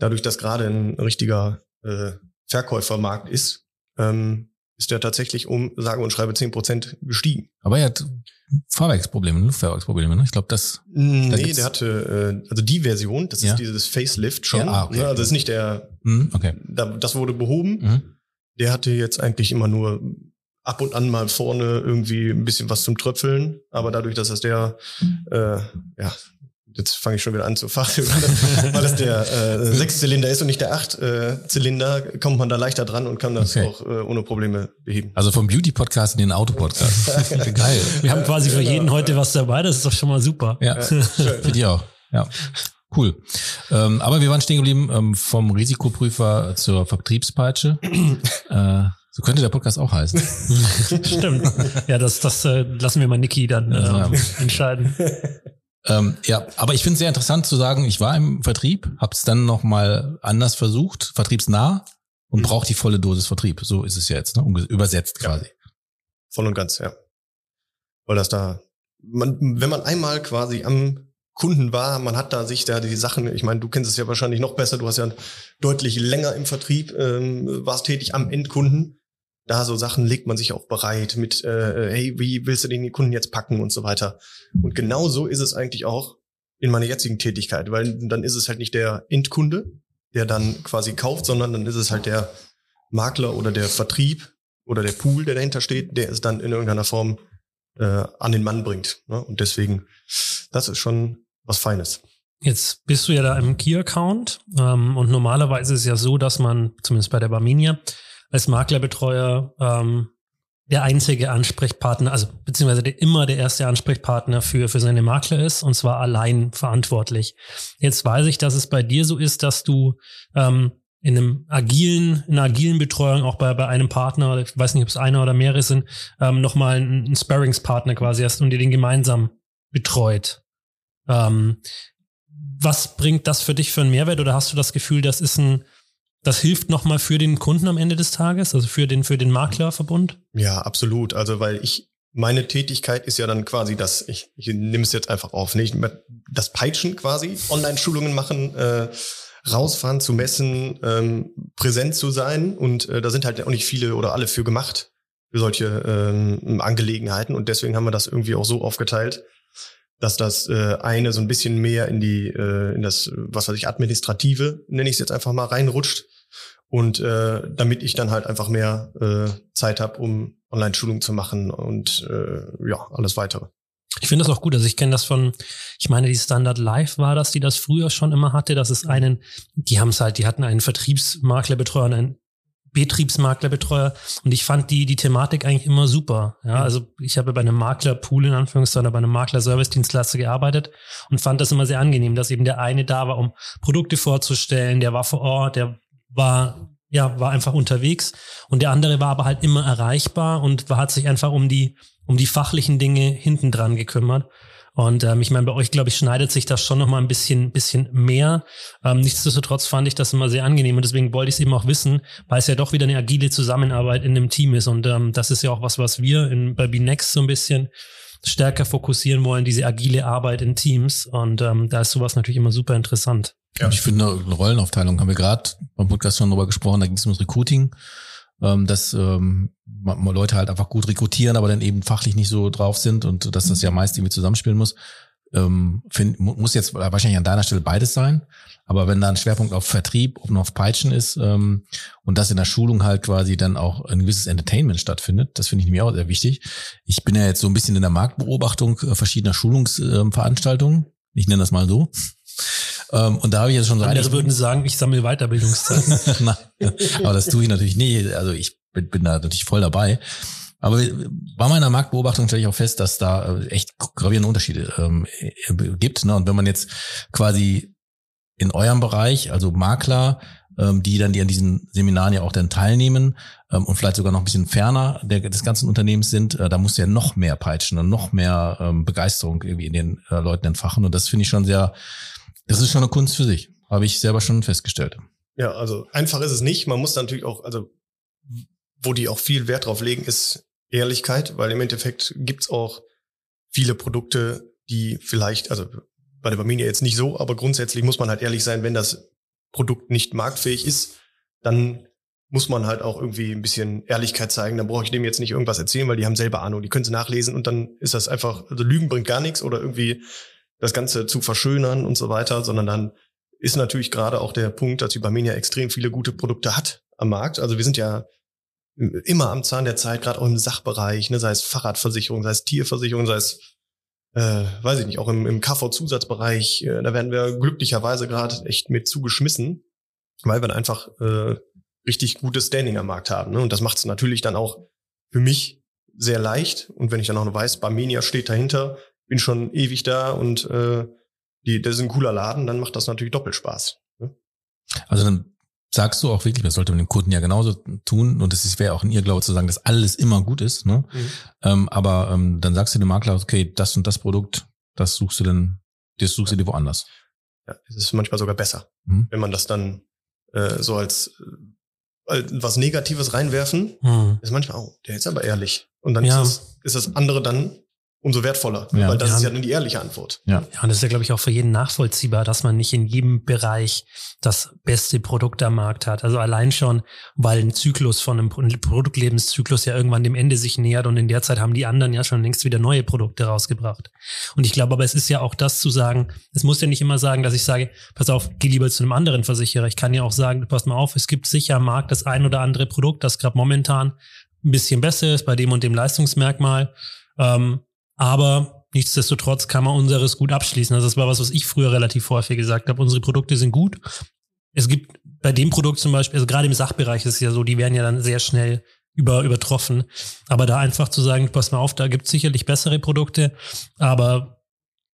[SPEAKER 3] dadurch, dass gerade ein richtiger äh, Verkäufermarkt ist, ähm, ist der tatsächlich um, sage und schreibe, zehn Prozent gestiegen.
[SPEAKER 2] Aber er hat Fahrwerksprobleme, Luftfahrwerksprobleme, ne? Ich glaube, das.
[SPEAKER 3] Nee, der hatte, äh, also die Version, das ja. ist dieses Facelift schon. Ja, ah, okay. ne? Also das ist nicht der,
[SPEAKER 2] mhm, okay.
[SPEAKER 3] Da, das wurde behoben. Mhm. Der hatte jetzt eigentlich immer nur ab und an mal vorne irgendwie ein bisschen was zum Tröpfeln, aber dadurch, dass das der äh, ja, jetzt fange ich schon wieder an zu facheln, weil es der äh, Sechszylinder ist und nicht der Acht-Zylinder, kommt man da leichter dran und kann das okay. auch äh, ohne Probleme beheben.
[SPEAKER 2] Also vom Beauty-Podcast in den Auto-Podcast.
[SPEAKER 1] Geil. Wir haben quasi für jeden heute was dabei, das ist doch schon mal super.
[SPEAKER 2] Ja, ja für die auch. Ja. Cool. Ähm, aber wir waren stehen geblieben ähm, vom Risikoprüfer zur Vertriebspeitsche. äh, so könnte der Podcast auch heißen.
[SPEAKER 1] Stimmt. Ja, das, das äh, lassen wir mal Niki dann äh, ja. entscheiden.
[SPEAKER 2] Ähm, ja, aber ich finde es sehr interessant zu sagen, ich war im Vertrieb, habe es dann nochmal anders versucht, vertriebsnah und mhm. braucht die volle Dosis Vertrieb. So ist es jetzt, ne? übersetzt quasi. Ja.
[SPEAKER 3] Voll und ganz, ja. Weil das da, man, wenn man einmal quasi am Kunden war, man hat da sich da die Sachen, ich meine, du kennst es ja wahrscheinlich noch besser, du hast ja deutlich länger im Vertrieb, ähm, warst tätig am Endkunden da so Sachen legt man sich auch bereit mit, äh, hey, wie willst du den Kunden jetzt packen und so weiter. Und genau so ist es eigentlich auch in meiner jetzigen Tätigkeit, weil dann ist es halt nicht der Endkunde, der dann quasi kauft, sondern dann ist es halt der Makler oder der Vertrieb oder der Pool, der dahinter steht, der es dann in irgendeiner Form äh, an den Mann bringt. Ne? Und deswegen, das ist schon was Feines.
[SPEAKER 1] Jetzt bist du ja da im Key-Account ähm, und normalerweise ist es ja so, dass man, zumindest bei der Barminia, als Maklerbetreuer ähm, der einzige Ansprechpartner, also beziehungsweise der, immer der erste Ansprechpartner für, für seine Makler ist und zwar allein verantwortlich. Jetzt weiß ich, dass es bei dir so ist, dass du ähm, in einem agilen, in einer agilen Betreuung auch bei, bei einem Partner, ich weiß nicht, ob es einer oder mehrere sind, ähm, nochmal einen, einen Sparringspartner quasi hast und dir den gemeinsam betreut. Ähm, was bringt das für dich für einen Mehrwert oder hast du das Gefühl, das ist ein das hilft nochmal für den Kunden am Ende des Tages, also für den, für den Maklerverbund?
[SPEAKER 3] Ja, absolut. Also, weil ich, meine Tätigkeit ist ja dann quasi das, ich, ich nehme es jetzt einfach auf, nicht das Peitschen quasi, Online-Schulungen machen, äh, rausfahren zu messen, ähm, präsent zu sein. Und äh, da sind halt auch nicht viele oder alle für gemacht, für solche ähm, Angelegenheiten. Und deswegen haben wir das irgendwie auch so aufgeteilt, dass das äh, eine so ein bisschen mehr in die, äh, in das, was weiß ich, administrative, nenne ich es jetzt einfach mal, reinrutscht. Und äh, damit ich dann halt einfach mehr äh, Zeit habe, um Online-Schulung zu machen und äh, ja, alles weitere.
[SPEAKER 1] Ich finde das auch gut. Also ich kenne das von, ich meine, die Standard Live war das, die das früher schon immer hatte, dass es einen, die haben es halt, die hatten einen Vertriebsmaklerbetreuer und einen Betriebsmaklerbetreuer und ich fand die die Thematik eigentlich immer super. Ja, also ich habe bei einem Maklerpool in Anführungszeichen, bei einem Makler-Service-Dienstleister gearbeitet und fand das immer sehr angenehm, dass eben der eine da war, um Produkte vorzustellen, der war vor Ort, der war ja war einfach unterwegs und der andere war aber halt immer erreichbar und hat sich einfach um die um die fachlichen Dinge hinten dran gekümmert. Und ähm, ich meine, bei euch, glaube ich, schneidet sich das schon noch mal ein bisschen, bisschen mehr. Ähm, nichtsdestotrotz fand ich das immer sehr angenehm und deswegen wollte ich es eben auch wissen, weil es ja doch wieder eine agile Zusammenarbeit in dem Team ist. Und ähm, das ist ja auch was, was wir in, bei BNext so ein bisschen stärker fokussieren wollen, diese agile Arbeit in Teams. Und ähm, da ist sowas natürlich immer super interessant.
[SPEAKER 2] Ja. Ich finde, eine Rollenaufteilung haben wir gerade beim Podcast schon drüber gesprochen, da ging es ums Recruiting ähm, dass ähm, Leute halt einfach gut rekrutieren, aber dann eben fachlich nicht so drauf sind und dass das ja meist irgendwie zusammenspielen muss. ähm, find, muss jetzt wahrscheinlich an deiner Stelle beides sein. Aber wenn da ein Schwerpunkt auf Vertrieb und auf Peitschen ist ähm, und das in der Schulung halt quasi dann auch ein gewisses Entertainment stattfindet, das finde ich mir auch sehr wichtig. Ich bin ja jetzt so ein bisschen in der Marktbeobachtung äh, verschiedener Schulungsveranstaltungen. Ich nenne das mal so. Ähm, und da habe ich jetzt schon so
[SPEAKER 1] Andere würden sagen, ich sammle Weiterbildungszeit.
[SPEAKER 2] Nein, aber das tue ich natürlich nicht. Also ich bin, bin da natürlich voll dabei. Aber bei meiner Marktbeobachtung stelle ich auch fest, dass da äh, echt gravierende Unterschiede ähm, äh, gibt. Ne? Und wenn man jetzt quasi in eurem Bereich, also Makler, ähm, die dann, die an diesen Seminaren ja auch dann teilnehmen ähm, und vielleicht sogar noch ein bisschen ferner der, des ganzen Unternehmens sind, äh, da muss ja noch mehr peitschen und noch mehr ähm, Begeisterung irgendwie in den äh, Leuten entfachen. Und das finde ich schon sehr, das ist schon eine Kunst für sich. Habe ich selber schon festgestellt.
[SPEAKER 3] Ja, also einfach ist es nicht. Man muss natürlich auch, also wo die auch viel Wert drauf legen, ist Ehrlichkeit, weil im Endeffekt gibt's auch viele Produkte, die vielleicht, also bei der Baminia jetzt nicht so, aber grundsätzlich muss man halt ehrlich sein, wenn das Produkt nicht marktfähig ist, dann muss man halt auch irgendwie ein bisschen Ehrlichkeit zeigen. Dann brauche ich dem jetzt nicht irgendwas erzählen, weil die haben selber Ahnung, die können sie nachlesen und dann ist das einfach, also Lügen bringt gar nichts oder irgendwie das Ganze zu verschönern und so weiter, sondern dann ist natürlich gerade auch der Punkt, dass die Barmenia extrem viele gute Produkte hat am Markt. Also wir sind ja immer am Zahn der Zeit, gerade auch im Sachbereich, ne, sei es Fahrradversicherung, sei es Tierversicherung, sei es, äh, weiß ich nicht, auch im, im KV-Zusatzbereich, äh, da werden wir glücklicherweise gerade echt mit zugeschmissen, weil wir einfach äh, richtig gutes Standing am Markt haben. Ne? Und das macht es natürlich dann auch für mich sehr leicht. Und wenn ich dann auch noch weiß, Barmenia steht dahinter, bin schon ewig da und äh, die, das ist ein cooler Laden, dann macht das natürlich doppelt Spaß. Ne?
[SPEAKER 2] Also dann sagst du auch wirklich, das sollte man dem Kunden ja genauso tun und es wäre auch in ihr Glaube zu sagen, dass alles immer gut ist. Ne? Mhm. Ähm, aber ähm, dann sagst du dem Makler, okay, das und das Produkt, das suchst du denn, das suchst du dir woanders.
[SPEAKER 3] Ja, es ist manchmal sogar besser, mhm. wenn man das dann äh, so als, äh, was Negatives reinwerfen, mhm. ist manchmal, oh, der ist aber ehrlich. Und dann ja. ist, das, ist das andere dann umso wertvoller, ja. weil das ja. ist ja dann die ehrliche Antwort.
[SPEAKER 1] Ja, ja und das ist ja, glaube ich, auch für jeden nachvollziehbar, dass man nicht in jedem Bereich das beste Produkt am Markt hat. Also allein schon, weil ein Zyklus von einem Produktlebenszyklus ja irgendwann dem Ende sich nähert und in der Zeit haben die anderen ja schon längst wieder neue Produkte rausgebracht. Und ich glaube aber, es ist ja auch das zu sagen, es muss ja nicht immer sagen, dass ich sage, pass auf, geh lieber zu einem anderen Versicherer. Ich kann ja auch sagen, pass mal auf, es gibt sicher am Markt das ein oder andere Produkt, das gerade momentan ein bisschen besser ist bei dem und dem Leistungsmerkmal. Ähm, aber nichtsdestotrotz kann man unseres gut abschließen. Also das war was, was ich früher relativ häufig gesagt habe. Unsere Produkte sind gut. Es gibt bei dem Produkt zum Beispiel, also gerade im Sachbereich ist es ja so, die werden ja dann sehr schnell über, übertroffen. Aber da einfach zu sagen, pass mal auf, da gibt es sicherlich bessere Produkte, aber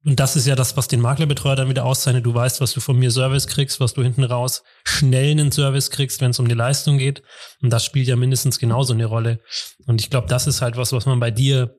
[SPEAKER 1] und das ist ja das, was den Maklerbetreuer dann wieder auszeichnet. Du weißt, was du von mir Service kriegst, was du hinten raus schnell einen Service kriegst, wenn es um die Leistung geht. Und das spielt ja mindestens genauso eine Rolle. Und ich glaube, das ist halt was, was man bei dir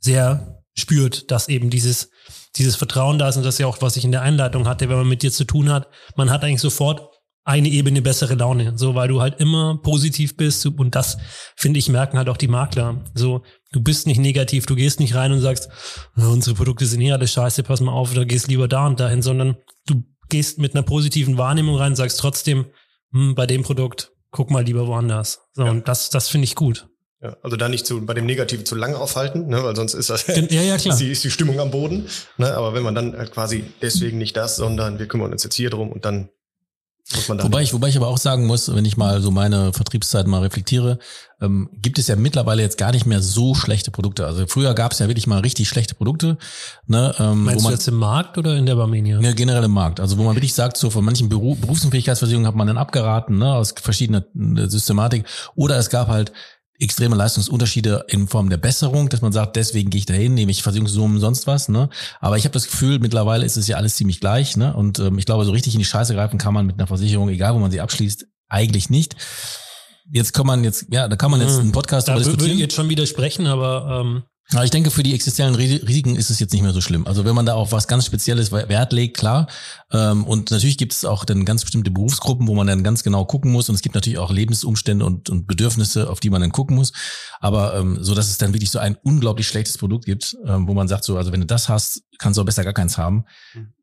[SPEAKER 1] sehr spürt, dass eben dieses, dieses Vertrauen da ist und das ist ja auch, was ich in der Einleitung hatte, wenn man mit dir zu tun hat, man hat eigentlich sofort eine Ebene bessere Laune, so weil du halt immer positiv bist und das finde ich merken halt auch die Makler. So du bist nicht negativ, du gehst nicht rein und sagst, unsere Produkte sind hier alles scheiße, pass mal auf, oder gehst lieber da und dahin, sondern du gehst mit einer positiven Wahrnehmung rein, sagst trotzdem, hm, bei dem Produkt guck mal lieber woanders. So ja. und das das finde ich gut.
[SPEAKER 3] Ja, also da nicht zu, bei dem Negativen zu lange aufhalten, ne, weil sonst ist das
[SPEAKER 1] ja, ja, klar.
[SPEAKER 3] ist, die, ist die Stimmung am Boden. Ne, aber wenn man dann halt quasi deswegen nicht das, sondern wir kümmern uns jetzt hier drum und dann muss man dann.
[SPEAKER 2] Wobei ich, wobei ich aber auch sagen muss, wenn ich mal so meine Vertriebszeit mal reflektiere, ähm, gibt es ja mittlerweile jetzt gar nicht mehr so schlechte Produkte. Also früher gab es ja wirklich mal richtig schlechte Produkte. Ne,
[SPEAKER 1] ähm, Meinst wo man, du jetzt im Markt oder in der Barmenia?
[SPEAKER 2] Ja, generell im Markt. Also wo man wirklich sagt, so von manchen Beruf, Berufsunfähigkeitsversicherungen hat man dann abgeraten, ne, aus verschiedener äh, Systematik. Oder es gab halt extreme Leistungsunterschiede in Form der Besserung, dass man sagt, deswegen gehe ich dahin, nehme ich Versicherungssummen, sonst was. Ne? Aber ich habe das Gefühl, mittlerweile ist es ja alles ziemlich gleich. Ne? Und ähm, ich glaube, so richtig in die Scheiße greifen kann man mit einer Versicherung, egal wo man sie abschließt, eigentlich nicht. Jetzt kann man jetzt, ja, da kann man jetzt hm. einen Podcast
[SPEAKER 1] da darüber diskutieren. würde ich jetzt schon widersprechen, aber ähm,
[SPEAKER 2] aber ich denke, für die existenziellen Risiken ist es jetzt nicht mehr so schlimm. Also wenn man da auf was ganz Spezielles Wert legt, klar. Ähm, und natürlich gibt es auch dann ganz bestimmte Berufsgruppen, wo man dann ganz genau gucken muss. Und es gibt natürlich auch Lebensumstände und, und Bedürfnisse, auf die man dann gucken muss. Aber ähm, so, dass es dann wirklich so ein unglaublich schlechtes Produkt gibt, ähm, wo man sagt, so, also wenn du das hast, kannst du auch besser gar keins haben.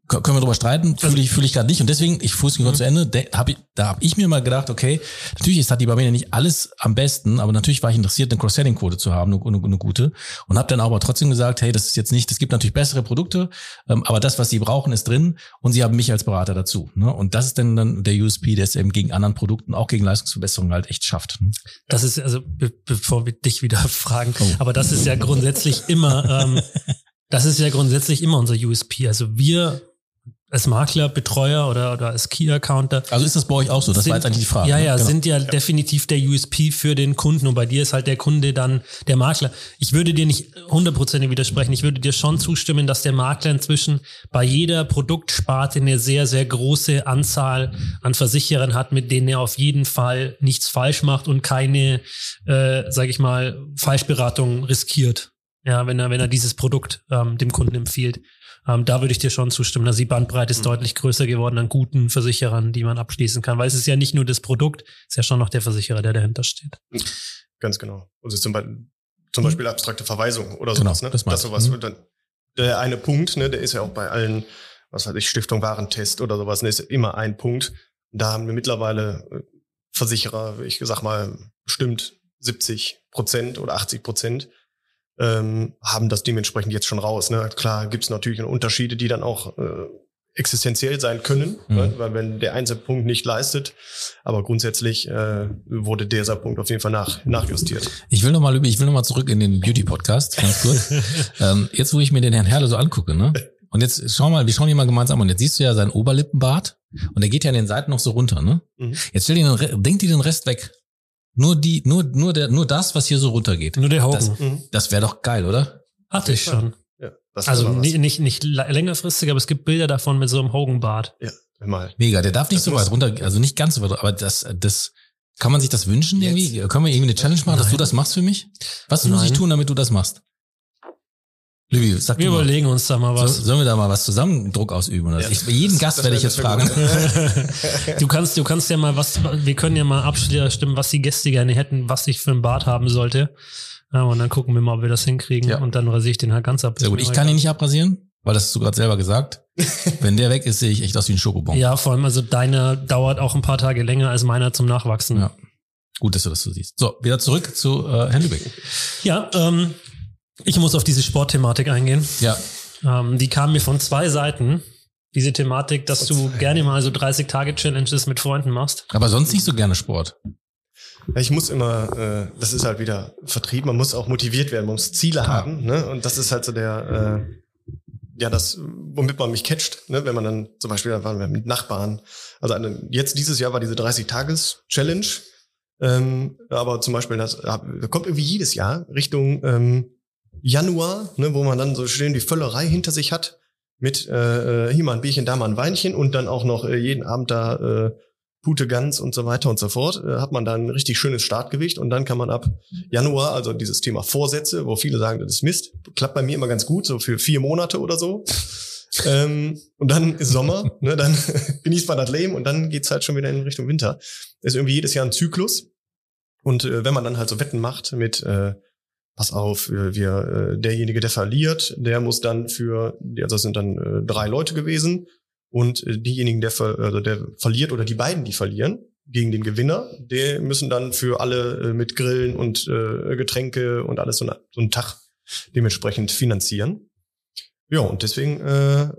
[SPEAKER 2] Können wir darüber streiten, fühle ich, fühle ich gerade nicht. Und deswegen, ich fuße kurz mhm. zu Ende, de, hab ich, da habe ich mir mal gedacht, okay, natürlich ist hat die mir nicht alles am besten, aber natürlich war ich interessiert, eine Cross-Selling-Quote zu haben, eine, eine, eine gute. Und habe dann aber trotzdem gesagt, hey, das ist jetzt nicht, es gibt natürlich bessere Produkte, ähm, aber das, was sie brauchen, ist drin und sie haben mich als Berater dazu. Ne? Und das ist dann, dann der USP, der es eben gegen anderen Produkten, auch gegen Leistungsverbesserungen halt echt schafft. Ne?
[SPEAKER 1] Das ist, also be bevor wir dich wieder fragen, oh. aber das ist ja grundsätzlich immer, ähm, das ist ja grundsätzlich immer unser USP. Also wir als Makler, Betreuer oder, oder als Key-Accounter.
[SPEAKER 2] Also ist das bei euch auch so? Das sind, war jetzt eigentlich die Frage.
[SPEAKER 1] Ja, ne? ja, genau. sind ja, ja, definitiv der USP für den Kunden und bei dir ist halt der Kunde dann der Makler. Ich würde dir nicht hundertprozentig widersprechen. Ich würde dir schon zustimmen, dass der Makler inzwischen bei jeder Produktsparte eine sehr, sehr große Anzahl an Versicherern hat, mit denen er auf jeden Fall nichts falsch macht und keine, äh, sage ich mal, Falschberatung riskiert. Ja, wenn er, wenn er dieses Produkt ähm, dem Kunden empfiehlt. Ähm, da würde ich dir schon zustimmen. Also die Bandbreite ist mhm. deutlich größer geworden an guten Versicherern, die man abschließen kann, weil es ist ja nicht nur das Produkt, es ist ja schon noch der Versicherer, der dahinter steht.
[SPEAKER 3] Ganz genau. Also zum, Beispiel, zum mhm. Beispiel abstrakte Verweisung oder genau, sowas. Ne? Das, das sowas. Mhm. Dann, der eine Punkt, ne, der ist ja auch bei allen, was weiß ich, Stiftung Warentest oder sowas, ne, ist immer ein Punkt. Da haben wir mittlerweile äh, Versicherer, ich sag mal, bestimmt 70 Prozent oder 80 Prozent, ähm, haben das dementsprechend jetzt schon raus. Ne? Klar gibt's natürlich Unterschiede, die dann auch äh, existenziell sein können, mhm. ne? weil wenn der Einzelpunkt nicht leistet, aber grundsätzlich äh, wurde dieser Punkt auf jeden Fall nach, nachjustiert.
[SPEAKER 2] Ich will nochmal ich will noch mal zurück in den Beauty-Podcast, ganz kurz. ähm, jetzt, wo ich mir den Herrn Herle so angucke, ne? Und jetzt schau mal, wir schauen ihn mal gemeinsam an. Und jetzt siehst du ja seinen Oberlippenbart und der geht ja an den Seiten noch so runter, ne? Mhm. Jetzt stell dir den, denk dir den Rest weg. Nur die, nur, nur der, nur das, was hier so runtergeht.
[SPEAKER 1] Nur der Haufen.
[SPEAKER 2] Das, mhm. das wäre doch geil, oder?
[SPEAKER 1] Hatte ich schon. Ja, also nicht, nicht, nicht längerfristig, aber es gibt Bilder davon mit so einem Hogan-Bart.
[SPEAKER 3] Ja, mal.
[SPEAKER 2] Mega, der darf nicht das so weit runter, also nicht ganz so weit, aber das, das, kann man sich das wünschen Jetzt. irgendwie? Können wir irgendwie eine Challenge machen, Nein. dass du das machst für mich? Was Nein. muss ich tun, damit du das machst?
[SPEAKER 1] Lübi, sag wir überlegen mal. uns da mal was.
[SPEAKER 2] So, sollen wir da mal was zusammen Druck ausüben? Oder? Ja, ich, jeden Gast werde ich jetzt fragen.
[SPEAKER 1] du kannst, du kannst ja mal was, wir können ja mal abstimmen, was die Gäste gerne hätten, was ich für ein Bart haben sollte. Ja, und dann gucken wir mal, ob wir das hinkriegen. Ja. Und dann rasiere ich den halt ganz ab.
[SPEAKER 2] Sehr gut. Ich kann ihn nicht abrasieren, weil das hast du gerade selber gesagt. Wenn der weg ist, sehe ich echt aus wie ein Schokobon.
[SPEAKER 1] Ja, vor allem, also deiner dauert auch ein paar Tage länger als meiner zum Nachwachsen. Ja.
[SPEAKER 2] Gut, dass du das so siehst. So, wieder zurück zu äh, Herrn Lübeck.
[SPEAKER 1] Ja, ähm, ich muss auf diese Sportthematik eingehen.
[SPEAKER 2] Ja.
[SPEAKER 1] Ähm, die kam mir von zwei Seiten. Diese Thematik, dass du gerne mal so 30 Tage Challenges mit Freunden machst.
[SPEAKER 2] Aber sonst nicht so gerne Sport.
[SPEAKER 3] Ja, ich muss immer, äh, das ist halt wieder Vertrieb, man muss auch motiviert werden, man muss Ziele Klar. haben, ne? Und das ist halt so der, äh, ja, das, womit man mich catcht, ne? wenn man dann zum Beispiel, da waren wir mit Nachbarn. Also eine, jetzt dieses Jahr war diese 30-Tages-Challenge. Ähm, aber zum Beispiel, das, das kommt irgendwie jedes Jahr Richtung ähm, Januar, ne, wo man dann so schön die Völlerei hinter sich hat, mit äh, äh, hier mal ein Bierchen, da mal ein Weinchen und dann auch noch äh, jeden Abend da äh, Pute Gans und so weiter und so fort, äh, hat man dann ein richtig schönes Startgewicht und dann kann man ab Januar, also dieses Thema Vorsätze, wo viele sagen, das ist Mist, klappt bei mir immer ganz gut, so für vier Monate oder so. ähm, und dann ist Sommer, ne, dann genießt man das Leben und dann geht's halt schon wieder in Richtung Winter. Ist irgendwie jedes Jahr ein Zyklus. Und äh, wenn man dann halt so Wetten macht mit äh, pass auf, wir, äh, derjenige, der verliert, der muss dann für, also das sind dann äh, drei Leute gewesen und äh, diejenigen, der, ver, also der verliert oder die beiden, die verlieren gegen den Gewinner, der müssen dann für alle äh, mit Grillen und äh, Getränke und alles so, so einen Tag dementsprechend finanzieren. Ja, und deswegen äh,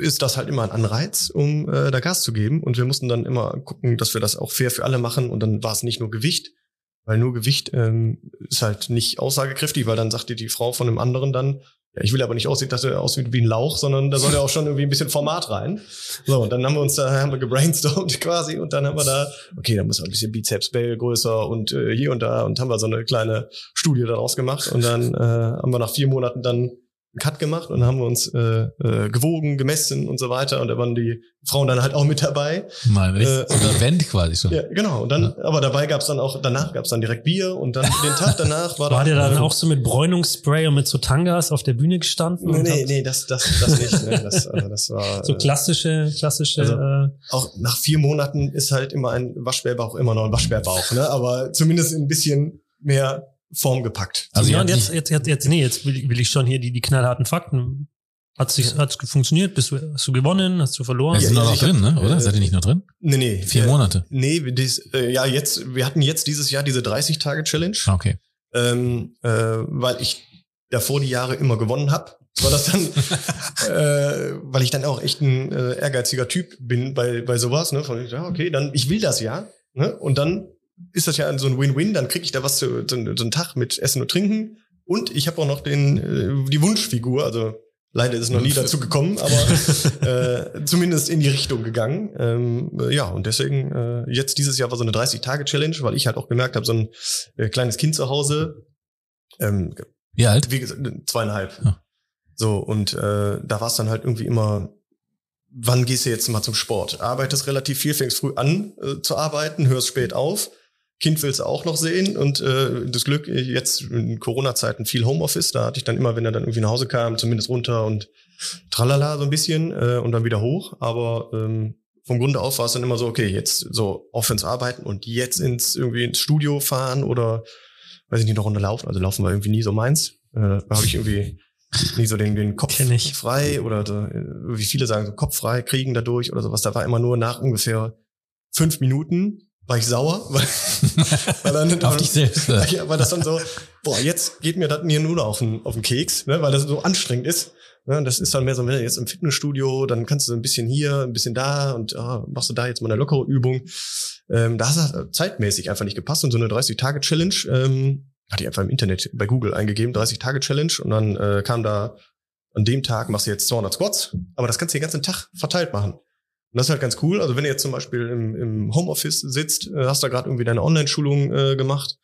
[SPEAKER 3] ist das halt immer ein Anreiz, um äh, da Gas zu geben. Und wir mussten dann immer gucken, dass wir das auch fair für alle machen. Und dann war es nicht nur Gewicht, weil nur Gewicht ähm, ist halt nicht aussagekräftig, weil dann sagt dir die Frau von einem anderen dann, ja, ich will aber nicht aussehen, dass er aussieht wie ein Lauch, sondern da soll ja auch schon irgendwie ein bisschen Format rein. So, und dann haben wir uns da, haben wir gebrainstormt quasi und dann haben wir da, okay, da muss ein bisschen Bizeps Bell größer und äh, hier und da und haben wir so eine kleine Studie daraus gemacht und dann äh, haben wir nach vier Monaten dann einen Cut gemacht und haben wir uns äh, äh, gewogen, gemessen und so weiter. Und da waren die Frauen dann halt auch mit dabei.
[SPEAKER 2] Mal äh, so ein Event quasi schon.
[SPEAKER 3] Ja, genau. Und dann, ja. aber dabei gab's dann auch, danach gab's dann direkt Bier und dann den Tag danach
[SPEAKER 1] war, war der dann auch so mit Bräunungsspray und mit so Tangas auf der Bühne gestanden?
[SPEAKER 3] Nee, nee, nee, das, das, das nicht. Ne? Das, also das war,
[SPEAKER 1] so klassische, klassische. Also,
[SPEAKER 3] äh, auch nach vier Monaten ist halt immer ein Waschbärbauch immer noch ein Waschbärbauch, ne? Aber zumindest ein bisschen mehr Form gepackt.
[SPEAKER 1] Also ja, und jetzt, jetzt, jetzt, jetzt, nee, jetzt will, will ich schon hier die, die knallharten Fakten. Hat's, dich, hat's funktioniert? Bist du, hast du gewonnen? Hast du verloren?
[SPEAKER 2] Ja,
[SPEAKER 3] Ja,
[SPEAKER 2] sind
[SPEAKER 3] ja,
[SPEAKER 2] noch drin,
[SPEAKER 3] hab-
[SPEAKER 2] ne? Oder?
[SPEAKER 3] äh,
[SPEAKER 2] Seid ihr nicht noch drin?
[SPEAKER 3] Nee, nee.
[SPEAKER 2] Vier
[SPEAKER 3] äh,
[SPEAKER 2] Monate.
[SPEAKER 3] Nee, dies, äh, ja, jetzt, wir hatten jetzt dieses Jahr diese 30-Tage-Challenge,
[SPEAKER 2] Ah, Okay.
[SPEAKER 3] ähm, äh, weil ich davor die Jahre immer gewonnen habe. War das dann, äh, weil ich dann auch echt ein äh, ehrgeiziger Typ bin bei, bei sowas, ne? Von, ja, okay, dann, ich will das ja, ne? Und dann ist das ja so ein Win-Win, dann kriege ich da was zu, so, so einen Tag mit Essen und Trinken und ich habe auch noch den, äh, die Wunschfigur, also leider ist es noch nie dazu gekommen, aber äh, zumindest in die Richtung gegangen. Ähm, äh, ja, und deswegen, äh, jetzt dieses Jahr war so eine 30-Tage-Challenge, weil ich halt auch gemerkt habe, so ein äh, kleines Kind zu Hause, ähm,
[SPEAKER 2] Wie alt?
[SPEAKER 3] wie gesagt, zweieinhalb.
[SPEAKER 2] Ja.
[SPEAKER 3] So, und äh, da war es dann halt irgendwie immer, wann gehst du jetzt mal zum Sport? Arbeitest relativ viel, fängst früh an äh, zu arbeiten, hörst spät auf. Kind willst du auch noch sehen und äh, das Glück, äh, jetzt in Corona-Zeiten viel Homeoffice, da hatte ich dann immer, wenn er dann irgendwie nach Hause kam, zumindest runter und tralala so ein bisschen äh, und dann wieder hoch. Aber ähm, vom Grunde auf war es dann immer so, okay, jetzt so zu arbeiten und jetzt ins irgendwie ins Studio fahren oder weiß ich nicht, eine Runde laufen. Also laufen war irgendwie nie so meins. Äh, da habe ich irgendwie nie so den, den Kopf frei oder so, wie viele sagen, so Kopf frei kriegen dadurch oder sowas. Da war immer nur nach ungefähr fünf Minuten war ich sauer, weil, weil dann
[SPEAKER 2] Auf dich selbst. äh.
[SPEAKER 3] ja, weil das dann so, boah, jetzt geht mir das hier nur noch auf den, auf den Keks, ne, weil das so anstrengend ist. Ne, das ist dann mehr so, wenn du jetzt im Fitnessstudio, dann kannst du so ein bisschen hier, ein bisschen da und ah, machst du da jetzt mal eine lockere Übung. Ähm, da hat das zeitmäßig einfach nicht gepasst und so eine 30-Tage-Challenge ähm, hatte ich einfach im Internet bei Google eingegeben, 30-Tage-Challenge und dann äh, kam da, an dem Tag machst du jetzt 200 Squats, aber das kannst du den ganzen Tag verteilt machen. Und das ist halt ganz cool. Also wenn du jetzt zum Beispiel im, im Homeoffice sitzt, äh, hast da gerade irgendwie deine Online-Schulung äh, gemacht,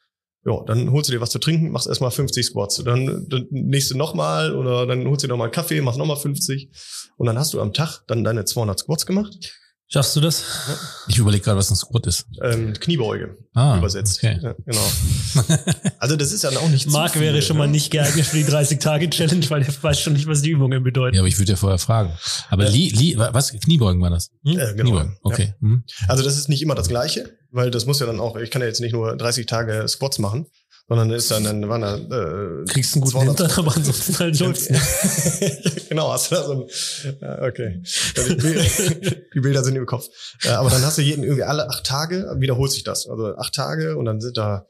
[SPEAKER 3] ja, dann holst du dir was zu trinken, machst erstmal 50 Squats. Dann, dann nächste nochmal oder dann holst du dir nochmal einen Kaffee, machst nochmal 50. Und dann hast du am Tag dann deine 200 Squats gemacht.
[SPEAKER 1] Schaffst du das?
[SPEAKER 2] Ich überlege gerade, was ein Squat ist.
[SPEAKER 3] Ähm, Kniebeuge
[SPEAKER 2] Ah,
[SPEAKER 3] übersetzt.
[SPEAKER 2] Okay.
[SPEAKER 3] Ja, genau. Also das ist dann auch nicht viel,
[SPEAKER 1] wäre schon
[SPEAKER 3] ne?
[SPEAKER 1] mal nicht geeignet für die 30-Tage-Challenge, weil er weiß schon nicht, was die Übungen bedeuten.
[SPEAKER 2] Ja, aber ich würde ja vorher fragen. Aber
[SPEAKER 3] Ja.
[SPEAKER 2] Li, Li, was? Kniebeugen war das?
[SPEAKER 1] Hm?
[SPEAKER 3] Äh, genau.
[SPEAKER 2] Kniebeugen. Okay. Hm.
[SPEAKER 3] Also das ist nicht immer das Gleiche, weil das muss ja dann auch, ich kann ja jetzt nicht nur 30 Tage Squats machen, sondern ist dann, dann waren da, äh,
[SPEAKER 1] Kriegst einen guten
[SPEAKER 3] 200
[SPEAKER 1] Hintern, aber ansonsten halt läuft's nicht.
[SPEAKER 3] genau, hast du da so ein, okay. Ja, Die Bilder, sind im Kopf. Ja, aber dann hast du jeden irgendwie alle acht Tage, wiederholt sich das. Also acht Tage und dann sind da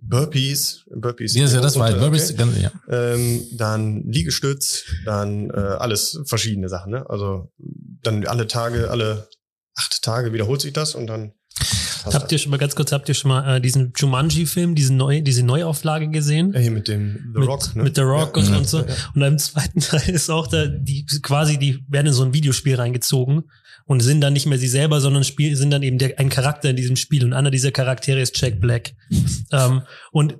[SPEAKER 3] Burpees, Burpees.
[SPEAKER 2] Ja, ja das war Burpees,
[SPEAKER 3] okay.
[SPEAKER 2] ja.
[SPEAKER 3] ähm, dann Liegestütz, dann äh, alles verschiedene Sachen. Ne? Also dann alle Tage, alle acht Tage wiederholt sich das und dann hast
[SPEAKER 1] Habt ihr schon mal ganz kurz, habt ihr schon mal äh, diesen Jumanji-Film, diesen neu, diese Neuauflage gesehen?
[SPEAKER 3] ja, hier mit dem The
[SPEAKER 1] mit,
[SPEAKER 3] Rock, ne?
[SPEAKER 1] mit The Rock
[SPEAKER 3] ja,
[SPEAKER 1] und,
[SPEAKER 3] ja,
[SPEAKER 1] und so.
[SPEAKER 3] Ja.
[SPEAKER 1] Und im zweiten Teil ist auch da, die quasi, die werden in so ein Videospiel reingezogen und sind dann nicht mehr sie selber, sondern spiel, sind dann eben der, ein Charakter in diesem Spiel. Und einer dieser Charaktere ist Jack Black. ähm, und